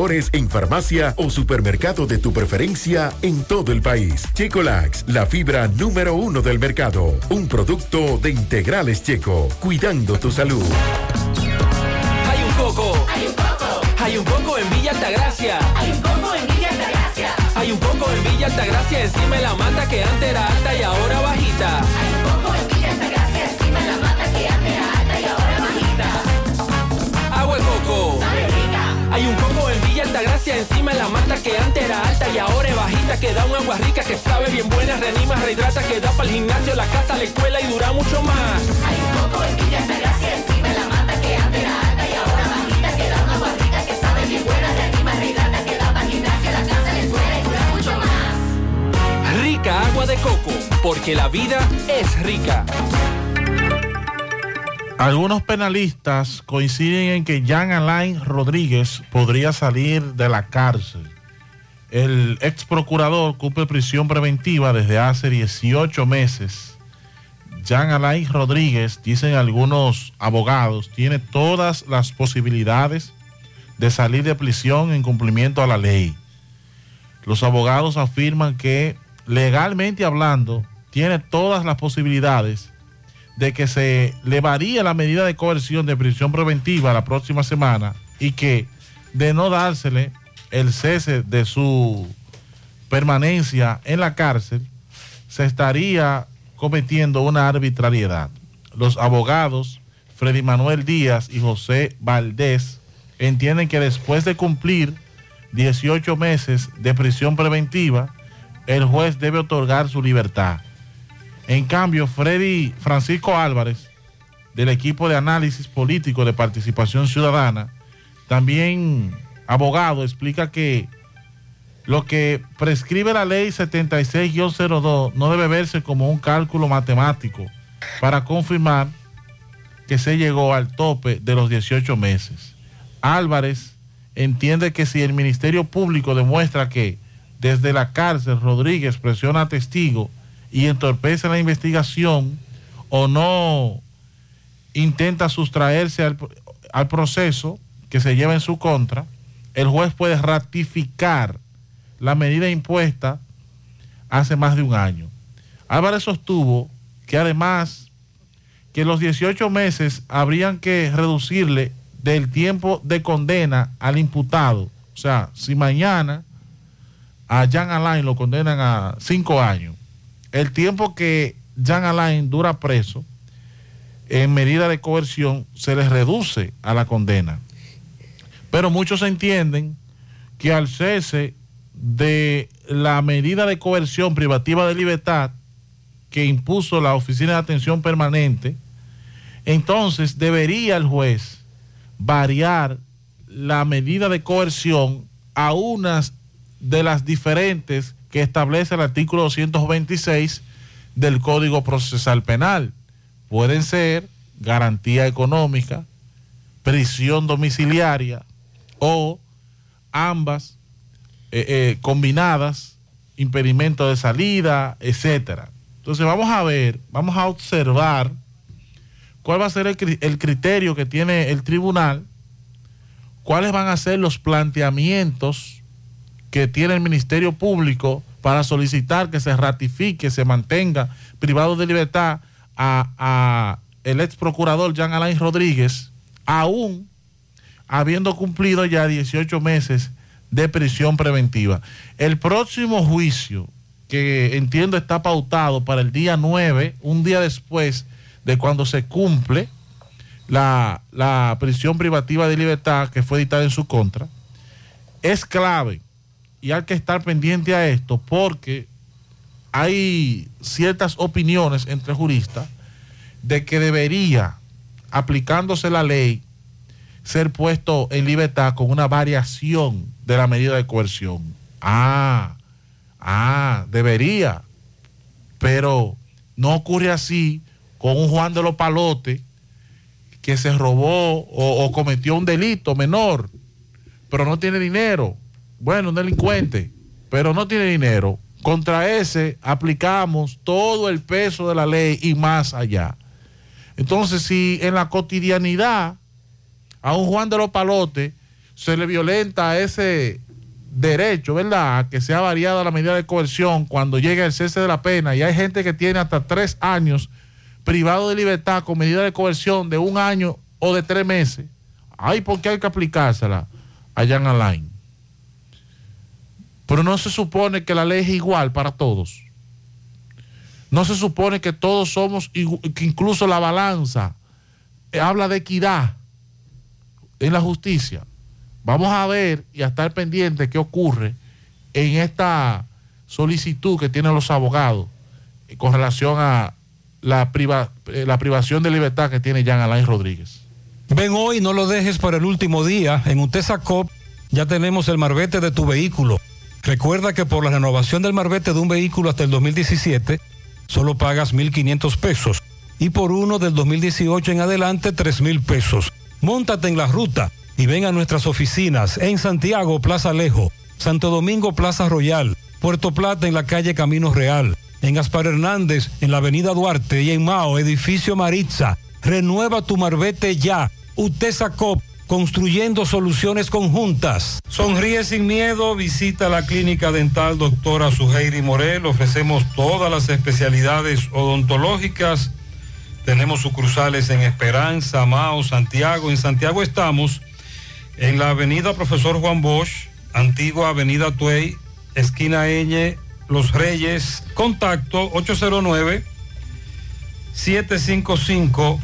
en farmacia o supermercado de tu preferencia en todo el país. Checolax, la fibra número uno del mercado. Un producto de integrales checo, cuidando tu salud. Hay un coco. Hay un coco. Hay un coco en Villa Altagracia. Hay un coco en Villa Altagracia. Hay un coco en Villa Altagracia encima de la mata que antes era alta y ahora bajita. Hay un coco en Villa Altagracia encima de la mata que antes era alta y ahora bajita. Agua de coco. Hay un coco Altagracia encima de la mata que antes era alta y ahora es bajita que da un agua rica que sabe bien buena, reanima, rehidrata, que da para el gimnasio, la casa, la escuela y dura mucho más. Hay un coco en Villa Altagracia encima de la mata que antes era alta y ahora bajita que da un agua rica que sabe bien buena, reanima, rehidrata, que da para el gimnasio, la casa, la escuela y dura mucho más. Rica agua de coco, porque la vida es rica. Algunos penalistas coinciden en que Jean Alain Rodríguez podría salir de la cárcel. El ex procurador cumple prisión preventiva desde hace 18 meses. Jean Alain Rodríguez, dicen algunos abogados, tiene todas las posibilidades de salir de prisión en cumplimiento a la ley. Los abogados afirman que legalmente hablando, tiene todas las posibilidades de que se le varíe la medida de coerción de prisión preventiva la próxima semana y que de no dársele el cese de su permanencia en la cárcel, se estaría cometiendo una arbitrariedad. Los abogados Freddy Manuel Díaz y José Valdés entienden que después de cumplir 18 meses de prisión preventiva, el juez debe otorgar su libertad. En cambio, Freddy Francisco Álvarez, del equipo de análisis político de participación ciudadana, también abogado, explica que lo que prescribe la ley 76-02 no debe verse como un cálculo matemático para confirmar que se llegó al tope de los 18 meses. Álvarez entiende que si el Ministerio Público demuestra que desde la cárcel Rodríguez presiona a testigos y entorpece la investigación o no intenta sustraerse al, al, proceso que se lleva en su contra, el juez puede ratificar la medida impuesta hace más de un año. Álvarez sostuvo que además que los 18 meses habrían que reducirle del tiempo de condena al imputado. O sea, si mañana a Jean Alain lo condenan a cinco años, el tiempo que Jean Alain dura preso, en medida de coerción, se les reduce a la condena. Pero muchos entienden que al cese de la medida de coerción privativa de libertad que impuso la Oficina de Atención Permanente, entonces debería el juez variar la medida de coerción a unas de las diferentes que establece el artículo 226 del Código Procesal Penal. Pueden ser garantía económica, prisión domiciliaria o ambas eh, eh, combinadas, impedimento de salida, etcétera. Entonces vamos a ver, vamos a observar cuál va a ser el, cri- el criterio que tiene el tribunal, cuáles van a ser los planteamientos que tiene el Ministerio Público para solicitar que se ratifique, se mantenga privado de libertad a, el ex procurador Jean Alain Rodríguez, aún habiendo cumplido ya 18 meses de prisión preventiva. El próximo juicio, que entiendo está pautado para el día 9, un día después de cuando se cumple la, la prisión privativa de libertad que fue dictada en su contra, es clave y hay que estar pendiente a esto porque hay ciertas opiniones entre juristas de que debería, aplicándose la ley, ser puesto en libertad con una variación de la medida de coerción. Ah, ah, debería. Pero no ocurre así con un Juan de los Palotes que se robó o, o cometió un delito menor, pero no tiene dinero. Bueno, un delincuente, pero no tiene dinero. Contra ese aplicamos todo el peso de la ley y más allá. Entonces, si en la cotidianidad a un Juan de los Palotes se le violenta ese derecho, ¿verdad? Que sea variada la medida de coerción cuando llegue el cese de la pena y hay gente que tiene hasta tres años privado de libertad con medida de coerción de un año o de tres meses. Ay, ¿por qué hay que aplicársela a Jan Alain? Pero no se supone que la ley es igual para todos. No se supone que todos somos, que incluso la balanza eh, habla de equidad en la justicia. Vamos a ver y a estar pendientes qué ocurre en esta solicitud que tienen los abogados eh, con relación a la, priva- eh, la privación de libertad que tiene Jean Alain Rodríguez. Ven hoy, no lo dejes para el último día. En Utesa Cop ya tenemos el marbete de tu vehículo. Recuerda que por la renovación del marbete de un vehículo hasta el 2017, solo pagas 1.500 pesos. Y por uno del 2018 en adelante, 3.000 pesos. Móntate en la ruta y ven a nuestras oficinas en Santiago, Plaza Alejo, Santo Domingo, Plaza Royal, Puerto Plata en la calle Camino Real, en Gaspar Hernández en la avenida Duarte y en Mao, edificio Maritza. Renueva tu marbete ya. Utesa Cop, construyendo soluciones conjuntas. Sonríe sin miedo, visita la clínica dental doctora Suheiri Morel. Ofrecemos todas las especialidades odontológicas. Tenemos sucursales en Esperanza, Mao, Santiago. En Santiago estamos en la avenida Profesor Juan Bosch, antigua avenida Tuey, esquina Eñe, Los Reyes. Contacto 809 755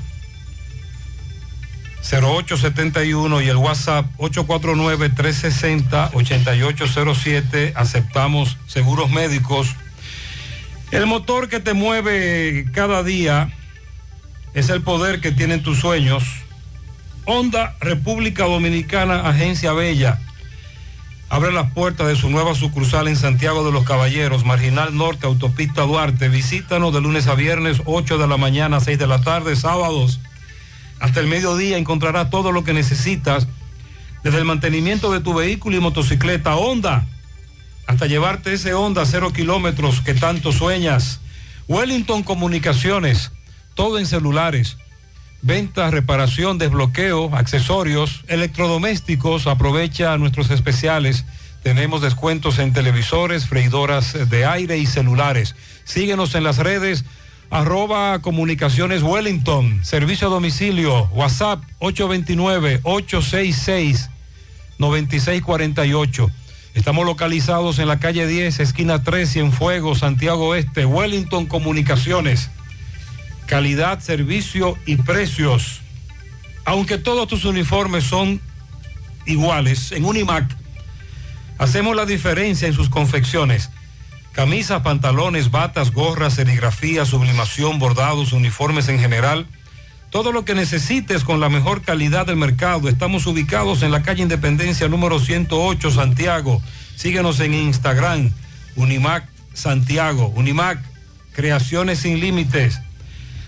0871 y el WhatsApp 849-360-8807. Aceptamos seguros médicos. El motor que te mueve cada día es el poder que tienen tus sueños. Honda República Dominicana, Agencia Bella. Abre las puertas de su nueva sucursal en Santiago de los Caballeros, Marginal Norte, Autopista Duarte. Visítanos de lunes a viernes, 8 de la mañana, 6 de la tarde, sábados. Hasta el mediodía encontrarás todo lo que necesitas, desde el mantenimiento de tu vehículo y motocicleta Honda, hasta llevarte ese Honda cero kilómetros que tanto sueñas. Wellington Comunicaciones, todo en celulares. Venta, reparación, desbloqueo, accesorios, electrodomésticos. Aprovecha nuestros especiales. Tenemos descuentos en televisores, freidoras de aire y celulares. Síguenos en las redes arroba comunicaciones Wellington, servicio a domicilio, WhatsApp 829-866-9648. Estamos localizados en la calle 10, esquina 3, Fuego, Santiago Este, Wellington Comunicaciones. Calidad, servicio y precios. Aunque todos tus uniformes son iguales, en Unimac hacemos la diferencia en sus confecciones. Camisas, pantalones, batas, gorras, serigrafía, sublimación, bordados, uniformes en general. Todo lo que necesites con la mejor calidad del mercado. Estamos ubicados en la calle Independencia número 108, Santiago. Síguenos en Instagram, Unimac Santiago. Unimac, creaciones sin límites.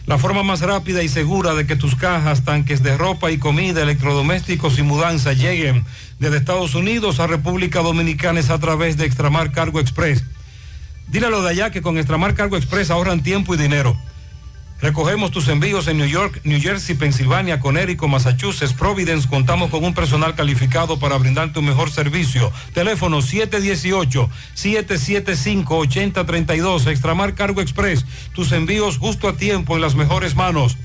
La forma más rápida y segura de que tus cajas, tanques de ropa y comida, electrodomésticos y mudanza lleguen desde Estados Unidos a República Dominicana es a través de Extramar Cargo Express. Dile de allá que con Extramar Cargo Express ahorran tiempo y dinero. Recogemos tus envíos en New York, New Jersey, Pensilvania, Connecticut, Massachusetts, Providence. Contamos con un personal calificado para brindarte un mejor servicio. Teléfono 718-775-8032. Extramar Cargo Express. Tus envíos justo a tiempo en las mejores manos.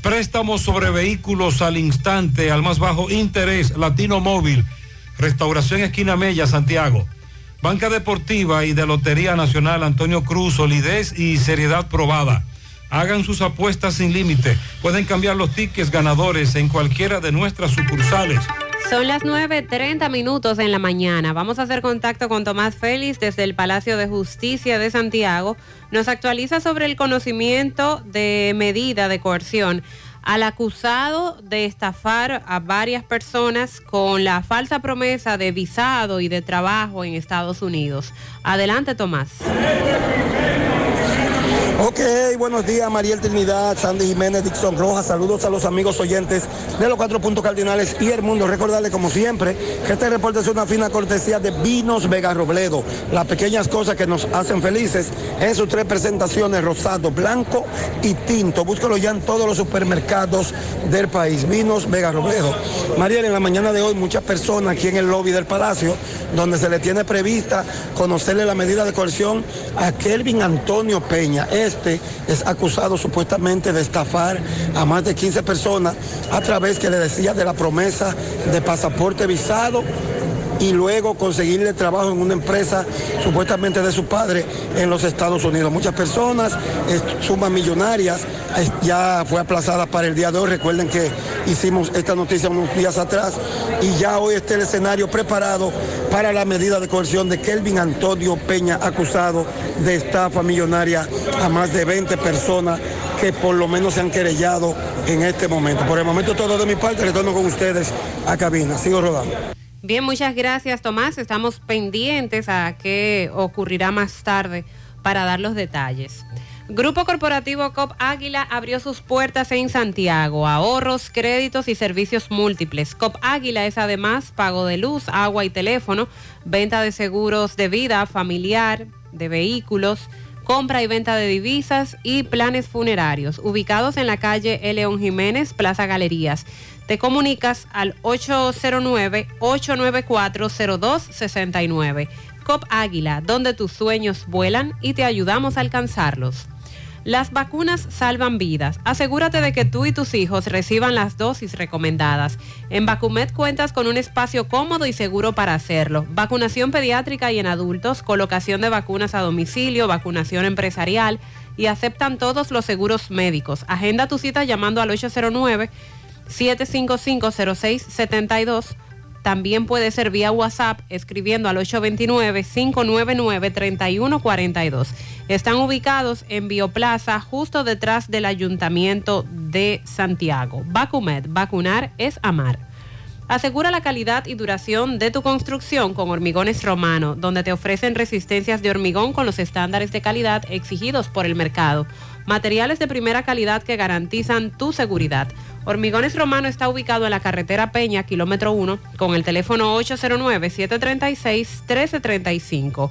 Préstamos sobre vehículos al instante, al más bajo interés. Latino Móvil. Restauración Esquina Mella, Santiago. Banca Deportiva y de Lotería Nacional Antonio Cruz, solidez y seriedad probada. Hagan sus apuestas sin límite. Pueden cambiar los tickets ganadores en cualquiera de nuestras sucursales. Son las 9.30 minutos en la mañana. Vamos a hacer contacto con Tomás Félix desde el Palacio de Justicia de Santiago. Nos actualiza sobre el conocimiento de medida de coerción al acusado de estafar a varias personas con la falsa promesa de visado y de trabajo en Estados Unidos. Adelante, Tomás. Buenos días, Mariel Trinidad, Sandy Jiménez, Dixon Rojas. Saludos a los amigos oyentes de los cuatro puntos cardinales y el mundo. Recordarle, como siempre, que este reporte es una fina cortesía de Vinos Vega Robledo. Las pequeñas cosas que nos hacen felices en sus tres presentaciones, rosado, blanco y tinto. Búscalo ya en todos los supermercados del país. Vinos Vega Robledo. Mariel, en la mañana de hoy, muchas personas aquí en el lobby del Palacio, donde se le tiene prevista conocerle la medida de coerción a Kelvin Antonio Peña. Este es acusado supuestamente de estafar a más de 15 personas a través que le decía de la promesa de pasaporte visado y luego conseguirle trabajo en una empresa supuestamente de su padre en los Estados Unidos. Muchas personas, sumas millonarias, ya fue aplazada para el día de hoy. Recuerden que hicimos esta noticia unos días atrás y ya hoy está el escenario preparado para la medida de coerción de Kelvin Antonio Peña, acusado de estafa millonaria a más de 20 personas que por lo menos se han querellado en este momento. Por el momento todo de mi parte, retorno con ustedes a cabina. Sigo rodando. Bien, muchas gracias Tomás. Estamos pendientes a qué ocurrirá más tarde para dar los detalles. Grupo Corporativo COP Águila abrió sus puertas en Santiago. Ahorros, créditos y servicios múltiples. COP Águila es además pago de luz, agua y teléfono, venta de seguros de vida, familiar, de vehículos, compra y venta de divisas y planes funerarios. Ubicados en la calle León Jiménez, Plaza Galerías te comunicas al 809-894-0269. COP Águila, donde tus sueños vuelan y te ayudamos a alcanzarlos. Las vacunas salvan vidas. Asegúrate de que tú y tus hijos reciban las dosis recomendadas. En Vacumet cuentas con un espacio cómodo y seguro para hacerlo. Vacunación pediátrica y en adultos, colocación de vacunas a domicilio, vacunación empresarial y aceptan todos los seguros médicos. Agenda tu cita llamando al 809 755-0672. También puede ser vía WhatsApp escribiendo al 829-599-3142. Están ubicados en Bioplaza, justo detrás del Ayuntamiento de Santiago. Vacumed, vacunar es amar. Asegura la calidad y duración de tu construcción con Hormigones Romano, donde te ofrecen resistencias de hormigón con los estándares de calidad exigidos por el mercado. Materiales de primera calidad que garantizan tu seguridad. Hormigones Romano está ubicado en la carretera Peña, kilómetro 1, con el teléfono 809-736-1335.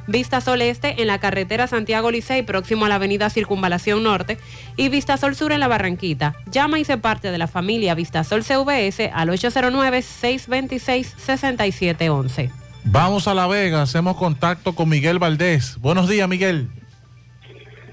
Vista Sol Este en la carretera Santiago Licey, próximo a la avenida Circunvalación Norte. Y Vista Sol Sur en la Barranquita. Llama y se parte de la familia Vista Sol CVS al 809-626-6711. Vamos a La Vega, hacemos contacto con Miguel Valdés. Buenos días, Miguel.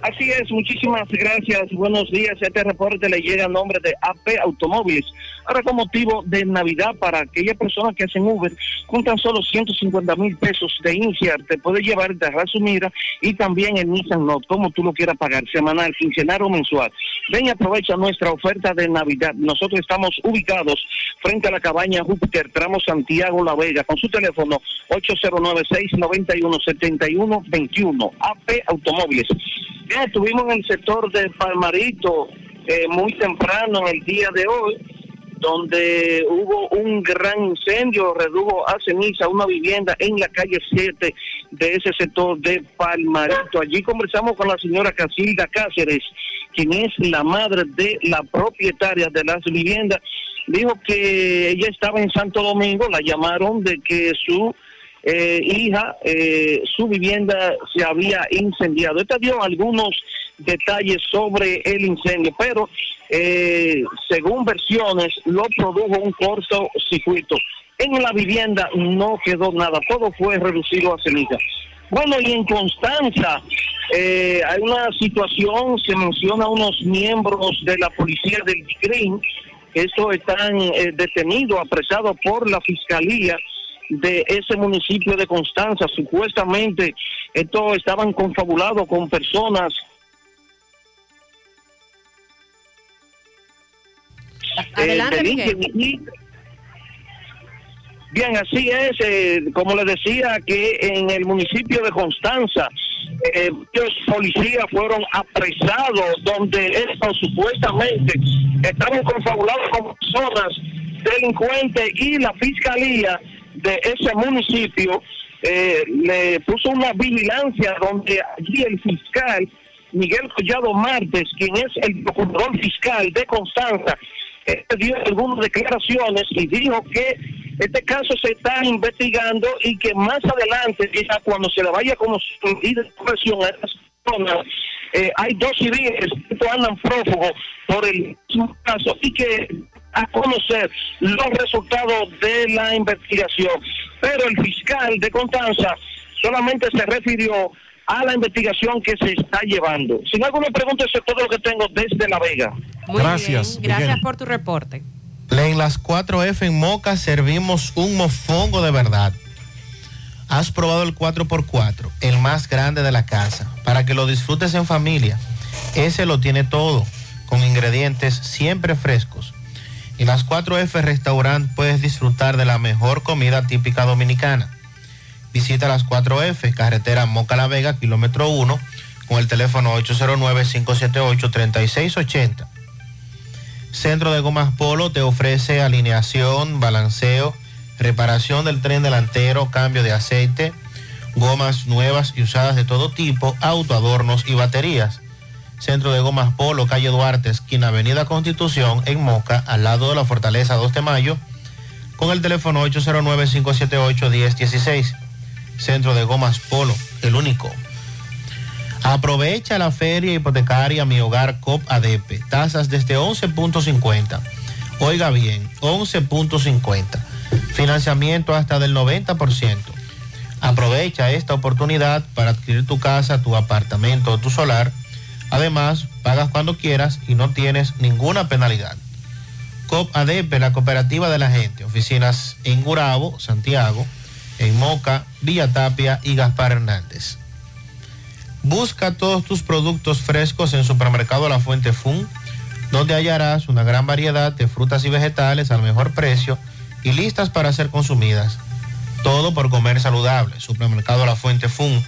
Así es, muchísimas gracias. Buenos días. Este reporte le llega a nombre de AP Automóviles Ahora con motivo de Navidad para aquellas personas que hacen Uber, con tan solo 150 mil pesos de iniciar, te puede llevar de su mira y también el Nissan Note, como tú lo quieras pagar, semanal, quincenal o mensual. Ven y aprovecha nuestra oferta de Navidad. Nosotros estamos ubicados frente a la cabaña Júpiter, tramo Santiago La Vega, con su teléfono 809-691-7121, AP Automóviles. Estuvimos en el sector de Palmarito eh, muy temprano el día de hoy, donde hubo un gran incendio, redujo a ceniza una vivienda en la calle 7 de ese sector de Palmarito. Allí conversamos con la señora Casilda Cáceres, quien es la madre de la propietaria de las viviendas. Dijo que ella estaba en Santo Domingo, la llamaron de que su eh, hija, eh, su vivienda se había incendiado. Esta dio algunos detalles sobre el incendio, pero eh, según versiones lo produjo un corto circuito. En la vivienda no quedó nada, todo fue reducido a ceniza. Bueno, y en Constanza eh, hay una situación, se menciona unos miembros de la policía del CRIM, estos están eh, detenidos, apresados por la fiscalía de ese municipio de Constanza. Supuestamente estos estaban confabulados con personas Adelante, Eh, Bien, así es, eh, como les decía, que en el municipio de Constanza, eh, los policías fueron apresados, donde estos supuestamente estaban confabulados con personas delincuentes y la fiscalía de ese municipio eh, le puso una vigilancia donde allí el fiscal Miguel Collado Martes, quien es el procurador fiscal de Constanza, dio algunas declaraciones y dijo que este caso se está investigando y que más adelante, quizá cuando se le vaya como medida de presión a estas personas, eh, hay dos civiles que andan prófugos por el mismo caso y que a conocer los resultados de la investigación. Pero el fiscal de Constanza solamente se refirió a la investigación que se está llevando. Sin alguna pregunta, eso es todo lo que tengo desde La Vega. Muy bien, gracias por tu reporte. En las 4F en Moca servimos un mofongo de verdad. Has probado el 4x4, el más grande de la casa, para que lo disfrutes en familia. Ese lo tiene todo, con ingredientes siempre frescos. En las 4F Restaurant puedes disfrutar de la mejor comida típica dominicana. Visita las 4F, carretera Moca La Vega, kilómetro 1, con el teléfono 809-578-3680. Centro de Gomas Polo te ofrece alineación, balanceo, reparación del tren delantero, cambio de aceite, gomas nuevas y usadas de todo tipo, autoadornos y baterías. Centro de Gomas Polo, calle Duarte, esquina Avenida Constitución, en Moca, al lado de la Fortaleza 2 de Mayo, con el teléfono 809-578-1016. Centro de Gomas Polo, el único. Aprovecha la feria hipotecaria Mi Hogar COP ADP. Tasas desde 11.50. Oiga bien, 11.50. Financiamiento hasta del 90%. Aprovecha esta oportunidad para adquirir tu casa, tu apartamento o tu solar. Además, pagas cuando quieras y no tienes ninguna penalidad. COP ADP, la cooperativa de la gente. Oficinas en Gurabo, Santiago, en Moca, Villa Tapia y Gaspar Hernández. Busca todos tus productos frescos en Supermercado La Fuente Fun, donde hallarás una gran variedad de frutas y vegetales al mejor precio y listas para ser consumidas. Todo por comer saludable. Supermercado La Fuente Fun,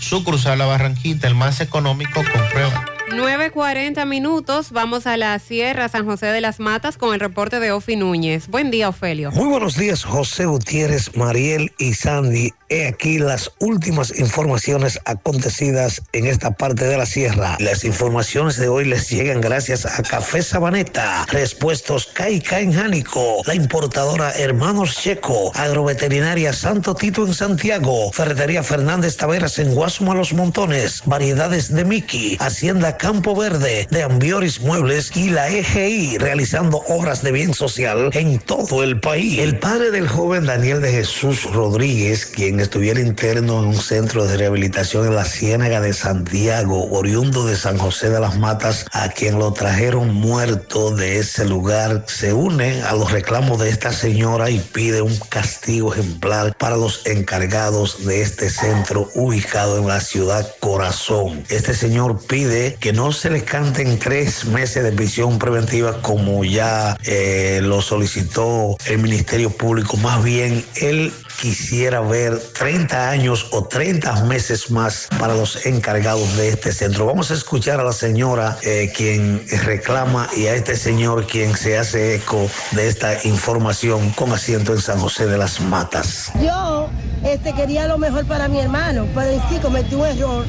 sucursal La Barranquita, el más económico, comprueba. 9.40 minutos, vamos a la Sierra San José de las Matas con el reporte de Ofi Núñez. Buen día, Ofelio. Muy buenos días, José Gutiérrez, Mariel y Sandy. He aquí las últimas informaciones acontecidas en esta parte de la sierra. Las informaciones de hoy les llegan gracias a Café Sabaneta, Respuestos Caica en Jánico, la importadora Hermanos Checo, Agroveterinaria Santo Tito en Santiago, Ferretería Fernández Taveras en Guasuma Los Montones, Variedades de Miki, Hacienda Campo Verde, de Ambioris Muebles y la EGI realizando obras de bien social en todo el país. El padre del joven Daniel de Jesús Rodríguez, quien estuviera interno en un centro de rehabilitación en la Ciénaga de Santiago, oriundo de San José de las Matas, a quien lo trajeron muerto de ese lugar, se une a los reclamos de esta señora y pide un castigo ejemplar para los encargados de este centro ubicado en la ciudad Corazón. Este señor pide que no se le canten tres meses de prisión preventiva como ya eh, lo solicitó el Ministerio Público. Más bien, él quisiera ver 30 años o 30 meses más para los encargados de este centro. Vamos a escuchar a la señora eh, quien reclama y a este señor quien se hace eco de esta información con asiento en San José de las Matas. Yo este, quería lo mejor para mi hermano, pero en sí cometí un error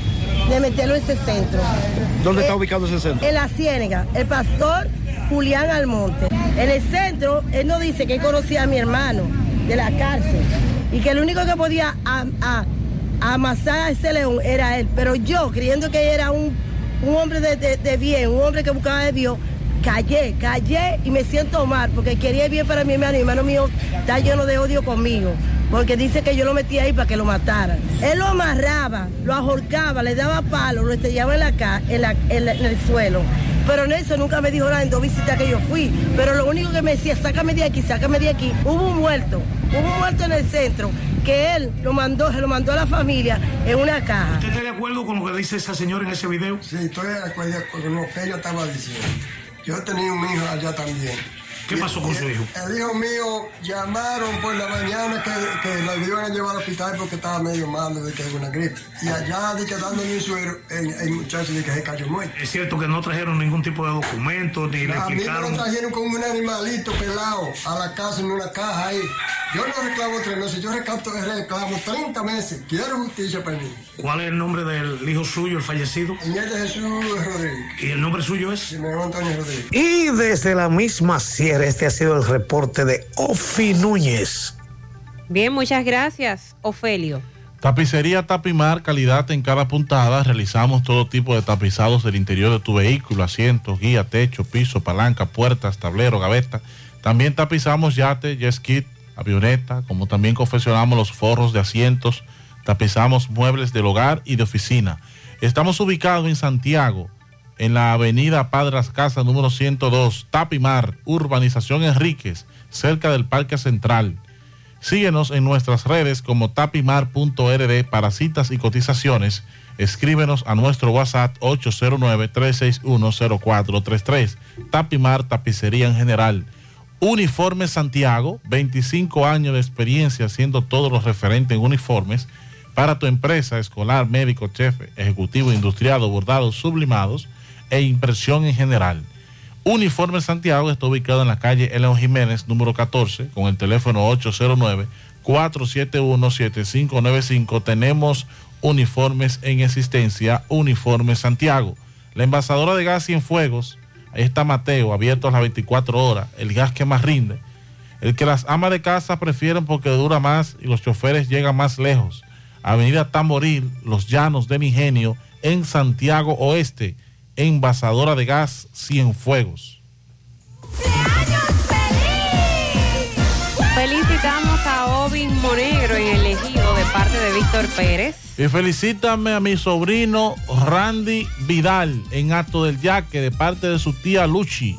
de meterlo en ese centro. ¿Dónde está Eh, ubicado ese centro? En la Ciénega, el pastor Julián Almonte. En el centro, él nos dice que él conocía a mi hermano de la cárcel y que el único que podía amasar a ese león era él. Pero yo, creyendo que era un, un hombre de, de- de bien, un hombre que buscaba de Dios, callé, callé y me siento mal porque quería bien para mi hermano. Mi hermano mío está lleno de odio conmigo. Porque dice que yo lo metí ahí para que lo mataran. Él lo amarraba, lo ahorcaba, le daba palo, lo estrellaba en, la en, en en el suelo. Pero Nelson nunca me dijo nada en dos visitas que yo fui. Pero lo único que me decía, sácame de aquí, sácame de aquí. Hubo un muerto, hubo un muerto en el centro que él lo mandó, se lo mandó a la familia en una caja. ¿Usted está de acuerdo con lo que dice esa señora en ese video? Sí, estoy de acuerdo con lo que ella estaba diciendo. Yo tenía un hijo allá también. ¿Qué pasó con su hijo? El hijo mío llamaron por la mañana que, que lo iban a llevar al hospital porque estaba medio malo de que es una gripe. Y allá, de que dándole un suero, el, el muchacho de que se cayó muerto. Es cierto que no trajeron ningún tipo de documento ni le A mí me explicaron. lo trajeron con un animalito pelado a la casa en una caja ahí. Yo no reclamo tres meses, yo reclamo, reclamo 30 meses. Quiero justicia para mí. ¿Cuál es el nombre del hijo suyo, el fallecido? De Jesús Rodríguez. ¿Y el nombre suyo es? Simeón Antonio Rodríguez. Y desde la misma sierra, este ha sido el reporte de Ofi Núñez. Bien, muchas gracias, Ofelio. Tapicería Tapimar, calidad en cada puntada. Realizamos todo tipo de tapizados del interior de tu vehículo, asientos, guía, techo, piso, palanca, puertas, tablero, gaveta. También tapizamos yate, jet ski, avioneta, como también confeccionamos los forros de asientos, tapizamos muebles del hogar y de oficina. Estamos ubicados en Santiago, en la avenida Padras Casa número 102, Tapimar, Urbanización Enríquez, cerca del Parque Central. Síguenos en nuestras redes como tapimar.rd para citas y cotizaciones. Escríbenos a nuestro WhatsApp 809-361-0433. Tapimar Tapicería en general. Uniforme Santiago, 25 años de experiencia haciendo todo lo referente en uniformes para tu empresa escolar, médico, chef, ejecutivo, industriado, bordados, sublimados e impresión en general. Uniforme Santiago está ubicado en la calle Eleo Jiménez, número 14, con el teléfono 809-471-7595. Tenemos uniformes en existencia, Uniforme Santiago. La envasadora de gas Cienfuegos, ahí está Mateo, abierto a las 24 horas, el gas que más rinde. El que las amas de casa prefieren porque dura más y los choferes llegan más lejos. Avenida Tamboril, Los Llanos del Ingenio, en Santiago Oeste, envasadora de gas Cienfuegos. Felicitamos a Obin Monegro en el ejido de parte de Víctor Pérez. Y felicítame a mi sobrino Randy Vidal en Acto del Yaque de parte de su tía Luchi.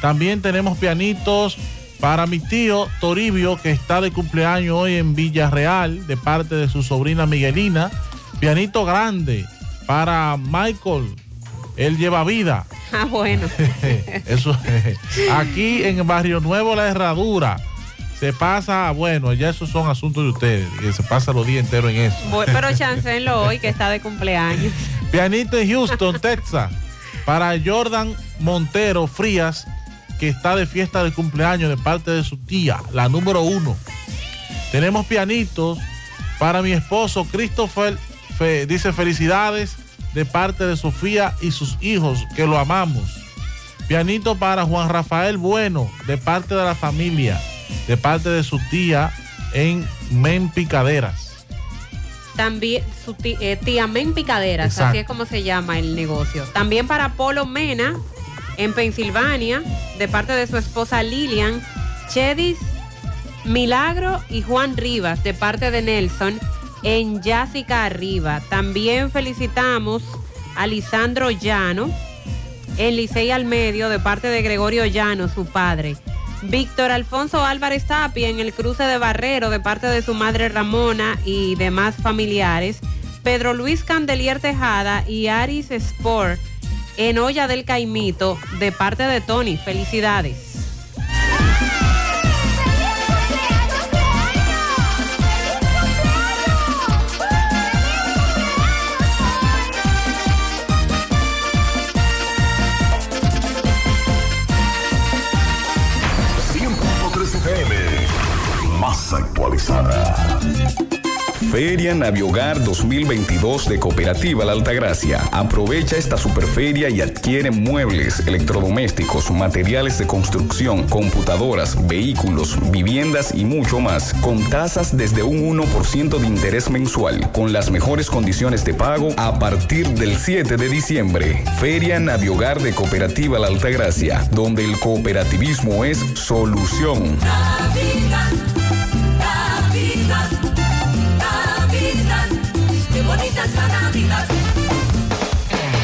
También tenemos pianitos para mi tío Toribio que está de cumpleaños hoy en Villarreal de parte de su sobrina Miguelina. Pianito grande para Michael. Él lleva vida. Ah, bueno. Eso aquí en Barrio Nuevo La Herradura se pasa, bueno, ya esos son asuntos de ustedes, que se pasa los días enteros en eso. Voy- pero chancenlo hoy que está de cumpleaños. Pianito en Houston, Texas, para Jordan Montero Frías, que está de fiesta de cumpleaños de parte de su tía, la número uno. Tenemos pianitos para mi esposo Christopher, fe- dice felicidades de parte de Sofía y sus hijos, que lo amamos. Pianito para Juan Rafael Bueno, de parte de la familia, de parte de su tía en Men Picaderas. También su ti- eh, tía Men Picaderas, Exacto. así es como se llama el negocio. También para Polo Mena en Pensilvania, de parte de su esposa Lilian, Chedis Milagro y Juan Rivas, de parte de Nelson, en Jásica Arriba. También felicitamos a Lisandro Llano en Licey al Medio de parte de Gregorio Llano, su padre. Víctor Alfonso Álvarez Tapia en el cruce de Barrero de parte de su madre Ramona y demás familiares. Pedro Luis Candelier Tejada y Aris Sport en Olla del Caimito de parte de Tony. Felicidades. Más actualizada. Feria Naviogar 2022 de Cooperativa La Altagracia. Aprovecha esta superferia y adquiere muebles, electrodomésticos, materiales de construcción, computadoras, vehículos, viviendas y mucho más, con tasas desde un 1% de interés mensual, con las mejores condiciones de pago a partir del 7 de diciembre. Feria Naviogar de Cooperativa La Altagracia, donde el cooperativismo es solución. Navidad, qué bonita es la Navidad.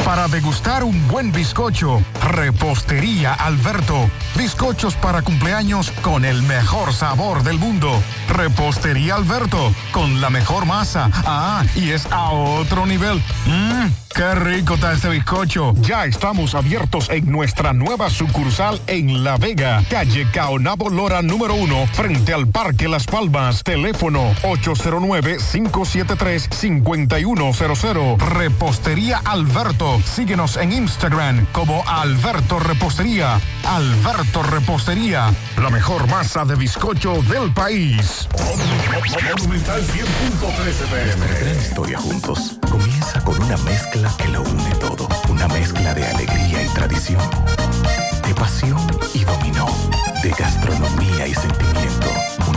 Para degustar un buen bizcocho, Repostería Alberto. Bizcochos para cumpleaños con el mejor sabor del mundo. Repostería Alberto, con la mejor masa. Ah, y es a otro nivel. Mmm, qué rico está este bizcocho. Ya estamos abiertos en nuestra nueva sucursal en La Vega, calle Caonabo Lora número uno, frente al Parque Las Palmas. Teléfono 809-573-5100. Repostería Alberto. Síguenos en Instagram como Alberto Repostería. Alberto Repostería, la mejor masa de bizcocho del país. Monumental 100.13 Nuestra gran historia juntos comienza con una mezcla que lo une todo. Una mezcla de alegría y tradición, de pasión y dominó, de gastronomía y sentimiento.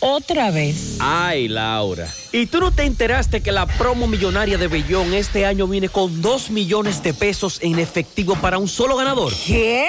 otra vez. Ay, Laura. ¿Y tú no te enteraste que la promo millonaria de Bellón este año viene con 2 millones de pesos en efectivo para un solo ganador? ¿Qué?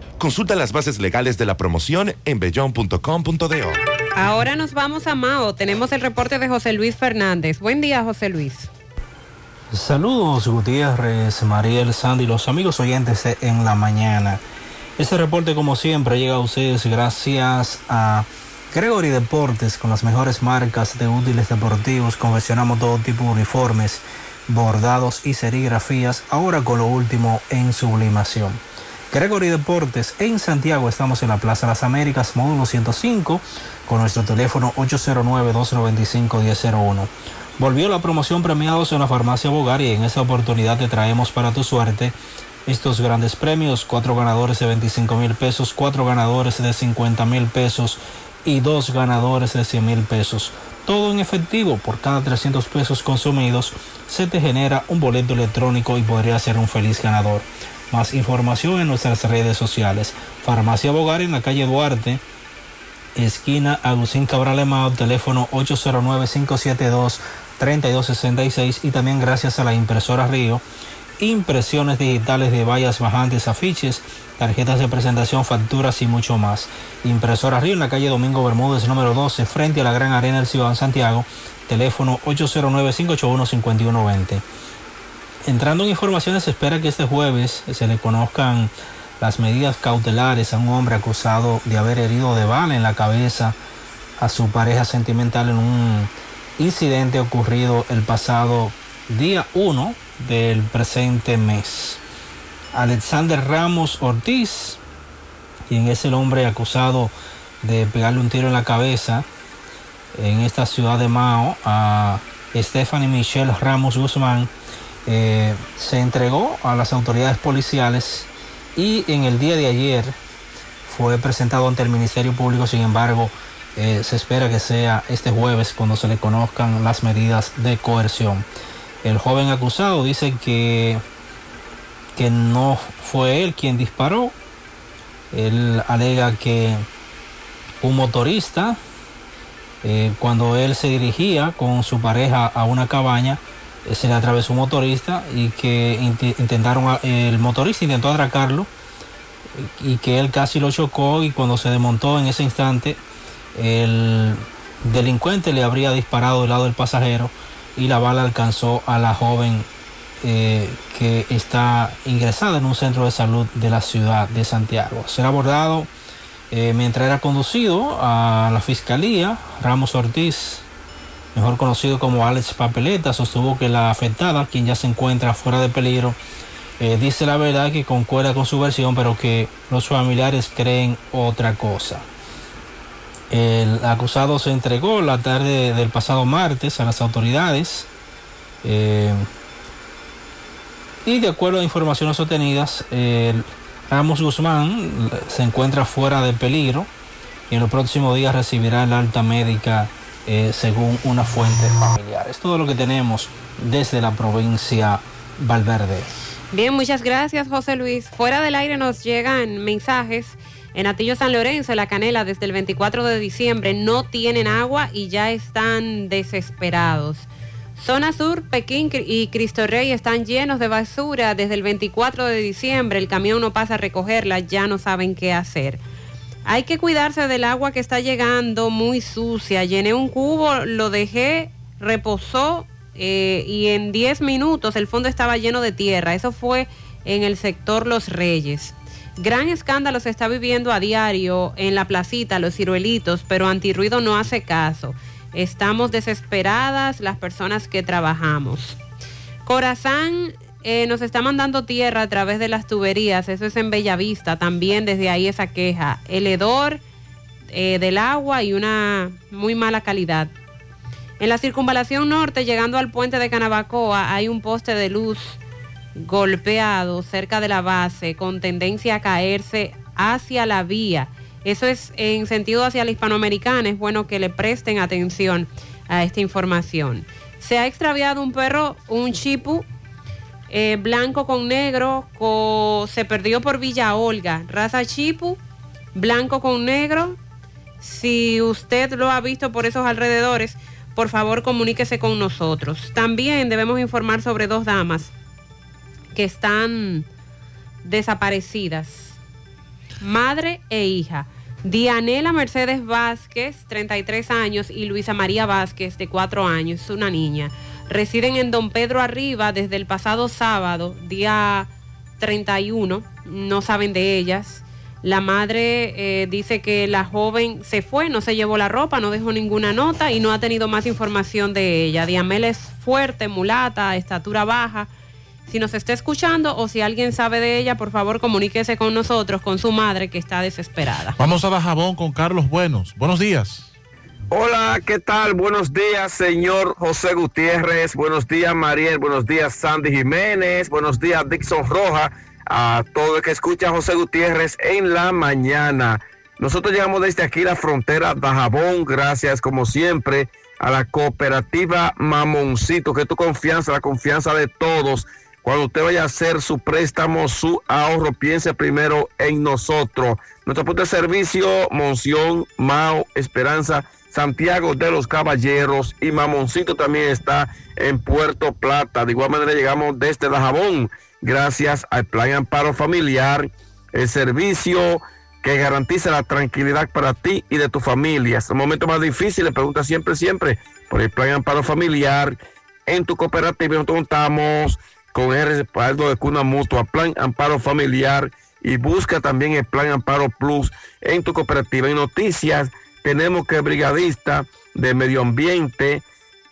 Consulta las bases legales de la promoción en bellon.com.do. Ahora nos vamos a Mao. Tenemos el reporte de José Luis Fernández. Buen día, José Luis. Saludos Gutiérrez, Mariel, Sandy, los amigos oyentes de en la mañana. Este reporte como siempre llega a ustedes gracias a Gregory Deportes con las mejores marcas de útiles deportivos. Confeccionamos todo tipo de uniformes, bordados y serigrafías, ahora con lo último en sublimación. Gregory Deportes en Santiago, estamos en la Plaza Las Américas, módulo 105, con nuestro teléfono 809-295-1001. Volvió la promoción premiados en la farmacia Bogar y en esta oportunidad te traemos para tu suerte estos grandes premios, cuatro ganadores de 25 mil pesos, cuatro ganadores de 50 mil pesos y dos ganadores de 100 mil pesos. Todo en efectivo, por cada 300 pesos consumidos se te genera un boleto electrónico y podría ser un feliz ganador. Más información en nuestras redes sociales. Farmacia Bogar en la calle Duarte, esquina Agustín Cabral Emao, teléfono 809-572-3266 y también gracias a la impresora Río, impresiones digitales de vallas bajantes, afiches, tarjetas de presentación, facturas y mucho más. Impresora Río en la calle Domingo Bermúdez número 12 frente a la Gran Arena del Ciudad Santiago, teléfono 809-581-5120. Entrando en informaciones, se espera que este jueves se le conozcan las medidas cautelares a un hombre acusado de haber herido de bala en la cabeza a su pareja sentimental en un incidente ocurrido el pasado día 1 del presente mes. Alexander Ramos Ortiz, quien es el hombre acusado de pegarle un tiro en la cabeza en esta ciudad de Mao a Stephanie Michelle Ramos Guzmán, eh, se entregó a las autoridades policiales y en el día de ayer fue presentado ante el Ministerio Público, sin embargo, eh, se espera que sea este jueves cuando se le conozcan las medidas de coerción. El joven acusado dice que, que no fue él quien disparó. Él alega que un motorista, eh, cuando él se dirigía con su pareja a una cabaña, se le atravesó un motorista y que int- intentaron, el motorista intentó atracarlo y que él casi lo chocó y cuando se desmontó en ese instante, el delincuente le habría disparado del lado del pasajero y la bala alcanzó a la joven eh, que está ingresada en un centro de salud de la ciudad de Santiago. Será abordado eh, mientras era conducido a la fiscalía. Ramos Ortiz, mejor conocido como Alex Papeleta, sostuvo que la afectada, quien ya se encuentra fuera de peligro, eh, dice la verdad que concuerda con su versión, pero que los familiares creen otra cosa. El acusado se entregó la tarde del pasado martes a las autoridades eh, y de acuerdo a informaciones obtenidas, Ramos Guzmán se encuentra fuera de peligro y en los próximos días recibirá la alta médica eh, según una fuente familiar. Es todo lo que tenemos desde la provincia Valverde. Bien, muchas gracias, José Luis. Fuera del aire nos llegan mensajes. En Atillo San Lorenzo, La Canela, desde el 24 de diciembre no tienen agua y ya están desesperados. Zona Sur, Pekín y Cristo Rey están llenos de basura desde el 24 de diciembre. El camión no pasa a recogerla, ya no saben qué hacer. Hay que cuidarse del agua que está llegando muy sucia. Llené un cubo, lo dejé, reposó eh, y en 10 minutos el fondo estaba lleno de tierra. Eso fue en el sector Los Reyes. Gran escándalo se está viviendo a diario en la placita, los ciruelitos, pero antirruido no hace caso. Estamos desesperadas las personas que trabajamos. Corazán eh, nos está mandando tierra a través de las tuberías, eso es en Bellavista, también desde ahí esa queja. El hedor eh, del agua y una muy mala calidad. En la circunvalación norte, llegando al puente de Canabacoa, hay un poste de luz golpeado cerca de la base con tendencia a caerse hacia la vía. Eso es en sentido hacia la hispanoamericana. Es bueno que le presten atención a esta información. Se ha extraviado un perro, un chipu eh, blanco con negro, se perdió por Villa Olga. Raza chipu, blanco con negro. Si usted lo ha visto por esos alrededores, por favor comuníquese con nosotros. También debemos informar sobre dos damas que están desaparecidas, madre e hija. Dianela Mercedes Vázquez, 33 años, y Luisa María Vázquez, de 4 años, una niña. Residen en Don Pedro Arriba desde el pasado sábado, día 31. No saben de ellas. La madre eh, dice que la joven se fue, no se llevó la ropa, no dejó ninguna nota y no ha tenido más información de ella. Diamela es fuerte, mulata, estatura baja. Si nos está escuchando o si alguien sabe de ella, por favor comuníquese con nosotros, con su madre que está desesperada. Vamos a Dajabón con Carlos Buenos. Buenos días. Hola, ¿qué tal? Buenos días, señor José Gutiérrez. Buenos días, Mariel. Buenos días, Sandy Jiménez. Buenos días, Dixon Roja. A todo el que escucha a José Gutiérrez en la mañana. Nosotros llegamos desde aquí la frontera de Jabón, gracias como siempre a la cooperativa Mamoncito, que tu confianza, la confianza de todos. Cuando usted vaya a hacer su préstamo, su ahorro, piense primero en nosotros. Nuestro punto de servicio, Monción, Mao, Esperanza, Santiago de los Caballeros y Mamoncito también está en Puerto Plata. De igual manera llegamos desde Dajabón, gracias al Plan Amparo Familiar, el servicio que garantiza la tranquilidad para ti y de tu familia. Es el momento más difícil, le pregunta siempre, siempre por el Plan Amparo Familiar. En tu cooperativa nosotros contamos con el respaldo de Cuna Mutua, Plan Amparo Familiar y busca también el Plan Amparo Plus en tu cooperativa. En noticias tenemos que brigadista de medio ambiente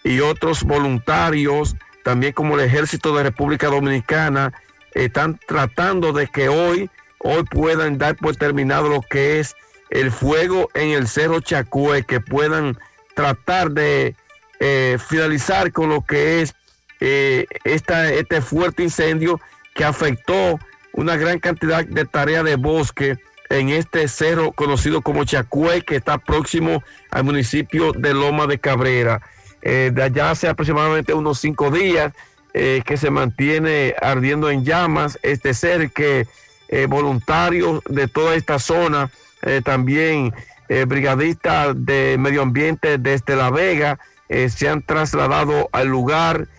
y otros voluntarios, también como el Ejército de República Dominicana, están tratando de que hoy, hoy puedan dar por terminado lo que es el fuego en el Cerro Chacue, que puedan tratar de eh, finalizar con lo que es eh, esta, este fuerte incendio que afectó una gran cantidad de tareas de bosque en este cerro conocido como Chacue, que está próximo al municipio de Loma de Cabrera. Eh, de allá hace aproximadamente unos cinco días eh, que se mantiene ardiendo en llamas este ser que eh, voluntarios de toda esta zona, también brigadistas de medio ambiente desde La Vega, se han trasladado al lugar,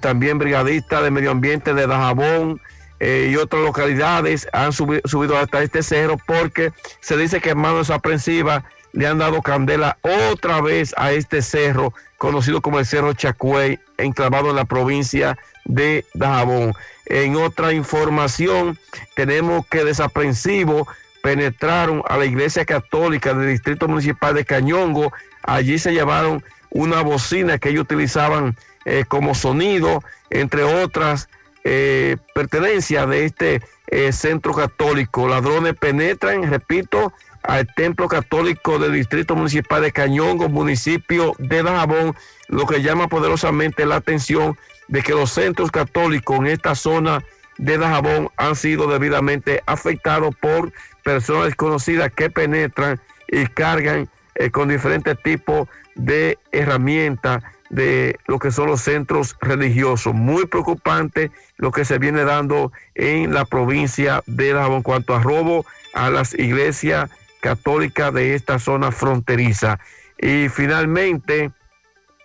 también brigadistas de medio ambiente de Dajabón, eh, y otras localidades han subi- subido hasta este cerro porque se dice que manos apresivas le han dado candela otra vez a este cerro conocido como el Cerro Chacuey, enclavado en la provincia de Dajabón. En otra información, tenemos que desaprensivos penetraron a la iglesia católica del Distrito Municipal de Cañongo. Allí se llevaron una bocina que ellos utilizaban eh, como sonido, entre otras eh, pertenencias de este eh, centro católico. Ladrones penetran, repito, al templo católico del Distrito Municipal de Cañongo, municipio de Dajabón, lo que llama poderosamente la atención de que los centros católicos en esta zona de Dajabón han sido debidamente afectados por personas desconocidas que penetran y cargan eh, con diferentes tipos de herramientas de lo que son los centros religiosos. Muy preocupante lo que se viene dando en la provincia de Dajabón en cuanto a robo a las iglesias católicas de esta zona fronteriza. Y finalmente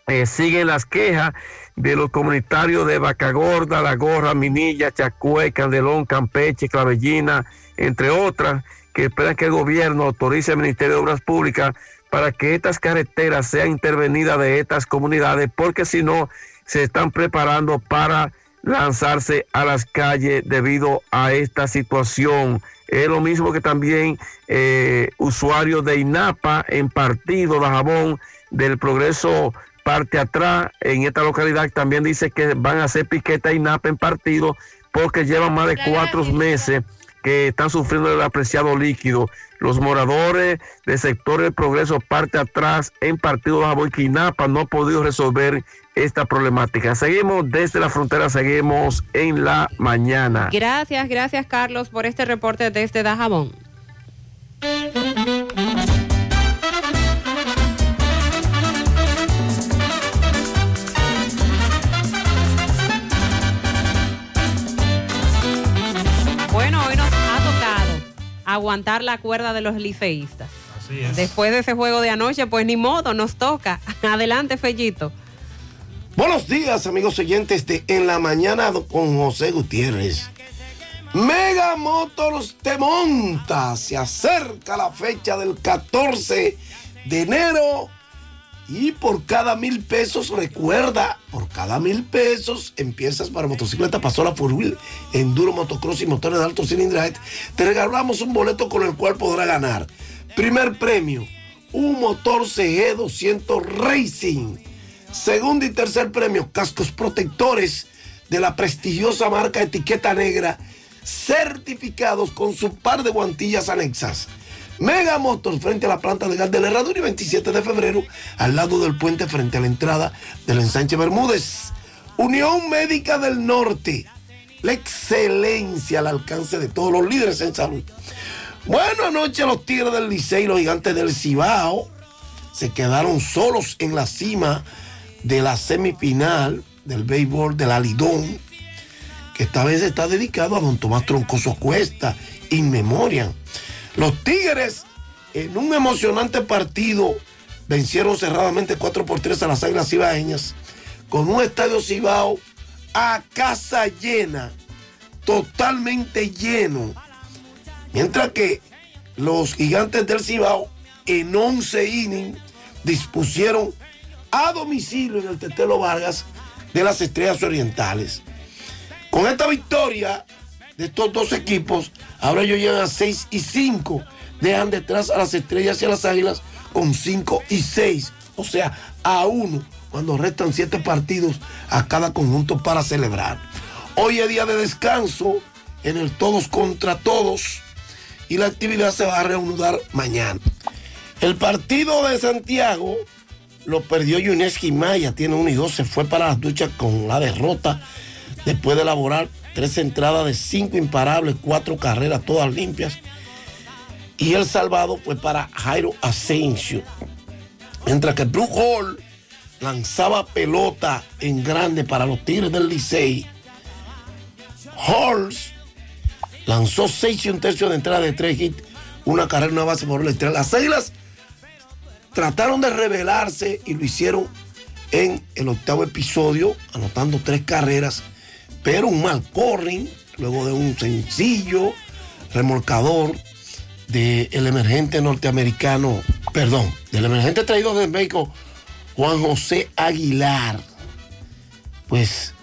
eh, siguen las quejas de los comunitarios de Vaca Gorda, La Gorra, Minilla, Chacue, Candelón, Campeche, Clavellina, entre otras, que esperan que el gobierno autorice al Ministerio de Obras Públicas para que estas carreteras sean intervenidas de estas comunidades, porque si no, se están preparando para lanzarse a las calles debido a esta situación. Es lo mismo que también eh, usuarios de INAPA en partido de Jabón del Progreso parte atrás en esta localidad también dice que van a hacer piqueta INAPA en partido porque llevan más de cuatro meses que están sufriendo el apreciado líquido. Los moradores del sector del progreso parte atrás en partido de Jabón que INAPA no ha podido resolver esta problemática. Seguimos desde la frontera, seguimos en la mañana. Gracias, gracias Carlos por este reporte desde Dajabón. Aguantar la cuerda de los liceístas. Así es. Después de ese juego de anoche, pues ni modo, nos toca. Adelante, Fellito. Buenos días, amigos oyentes de En la Mañana con José Gutiérrez. Mega Motors te monta. Se acerca la fecha del 14 de enero. Y por cada mil pesos, recuerda, por cada mil pesos empiezas para motocicleta Pasola Four Wheel, Enduro, Motocross y motores de alto cilindraje. Te regalamos un boleto con el cual podrá ganar. Primer premio, un motor CG 200 Racing. Segundo y tercer premio, cascos protectores de la prestigiosa marca Etiqueta Negra, certificados con su par de guantillas anexas. Mega Motors frente a la planta de gas del Herradura y 27 de febrero al lado del puente frente a la entrada del ensanche Bermúdez. Unión Médica del Norte, la excelencia al alcance de todos los líderes en salud. Bueno, anoche los Tigres del Licey y los Gigantes del Cibao se quedaron solos en la cima de la semifinal del béisbol del Alidón, que esta vez está dedicado a don Tomás Troncoso Cuesta, in memoriam. Los Tigres, en un emocionante partido, vencieron cerradamente 4 por 3 a las Águilas Cibaeñas, con un estadio Cibao a casa llena, totalmente lleno. Mientras que los gigantes del Cibao en 11 innings dispusieron a domicilio en el Tetelo Vargas de las Estrellas Orientales. Con esta victoria de estos dos equipos, ahora ellos llegan a 6 y 5. Dejan detrás a las Estrellas y a las Águilas con 5 y 6. O sea, a uno cuando restan 7 partidos a cada conjunto para celebrar. Hoy es día de descanso en el todos contra todos y la actividad se va a reanudar mañana. El partido de Santiago lo perdió Yuneski Maya, tiene 1 y 2, se fue para las duchas con la derrota después de elaborar tres entradas de cinco imparables, cuatro carreras todas limpias. Y el salvado fue para Jairo Asensio. Mientras que Blue Hall lanzaba pelota en grande para los Tigres del Licey. Halls lanzó seis y un tercio de entrada de tres hits, una carrera, una base por estrella. Las Águilas trataron de rebelarse y lo hicieron en el octavo episodio, anotando tres carreras, pero un mal corring, luego de un sencillo remolcador del emergente norteamericano, perdón, del emergente traído de México, Juan José Aguilar. Pues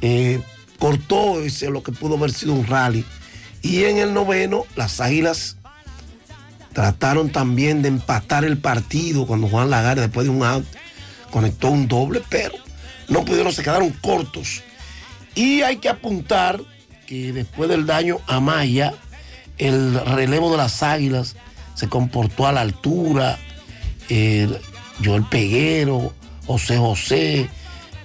eh, cortó ese lo que pudo haber sido un rally. Y en el noveno, las águilas trataron también de empatar el partido cuando Juan Lagar, después de un out, conectó un doble, pero no pudieron, se quedaron cortos. Y hay que apuntar que después del daño a Maya, el relevo de las águilas se comportó a la altura. El Joel Peguero, José José,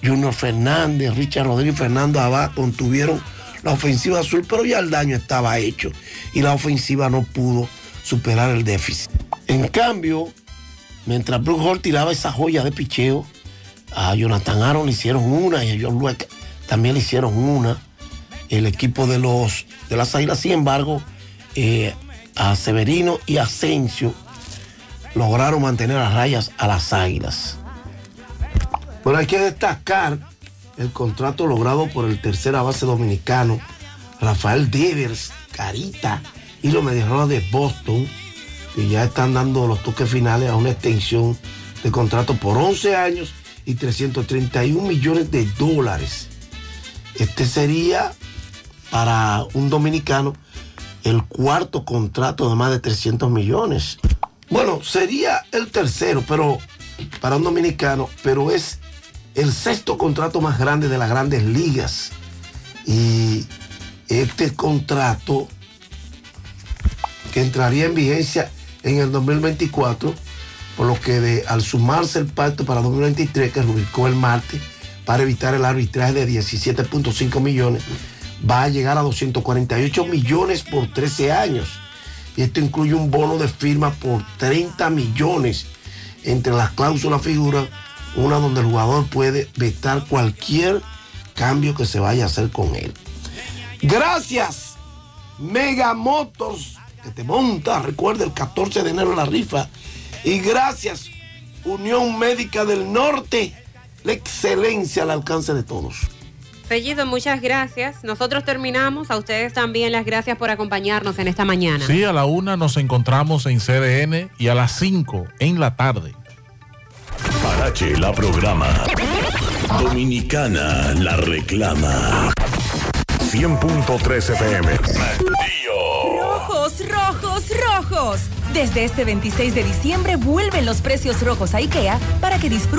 Junior Fernández, Richard Rodríguez y Fernando Abad contuvieron la ofensiva azul, pero ya el daño estaba hecho y la ofensiva no pudo superar el déficit. En cambio, mientras Bruce Hall tiraba esa joya de picheo, a Jonathan Aaron le hicieron una y a John Lueck también le hicieron una. El equipo de los de las águilas, sin embargo, eh, a Severino y Asensio lograron mantener a rayas a las águilas. Bueno, hay que destacar el contrato logrado por el tercera base dominicano, Rafael Devers, Carita, y los Mediarrojas de Boston, que ya están dando los toques finales a una extensión de contrato por 11 años y 331 millones de dólares. Este sería para un dominicano el cuarto contrato de más de 300 millones. Bueno, sería el tercero, pero para un dominicano, pero es el sexto contrato más grande de las grandes ligas. Y este contrato que entraría en vigencia en el 2024, por lo que al sumarse el pacto para 2023 que rubricó el martes para evitar el arbitraje de 17.5 millones, va a llegar a 248 millones por 13 años. Y esto incluye un bono de firma por 30 millones. Entre las cláusulas figura una donde el jugador puede vetar cualquier cambio que se vaya a hacer con él. Gracias, Mega Motors, que te monta, recuerda el 14 de enero la rifa. Y gracias, Unión Médica del Norte, la excelencia al alcance de todos. Fellido, muchas gracias. Nosotros terminamos. A ustedes también las gracias por acompañarnos en esta mañana. Sí, a la una nos encontramos en CDN y a las 5 en la tarde. Parache la programa. Dominicana la reclama. 100.3 FM. Rojos, rojos, rojos. Desde este 26 de diciembre vuelven los precios rojos a IKEA para que disfruten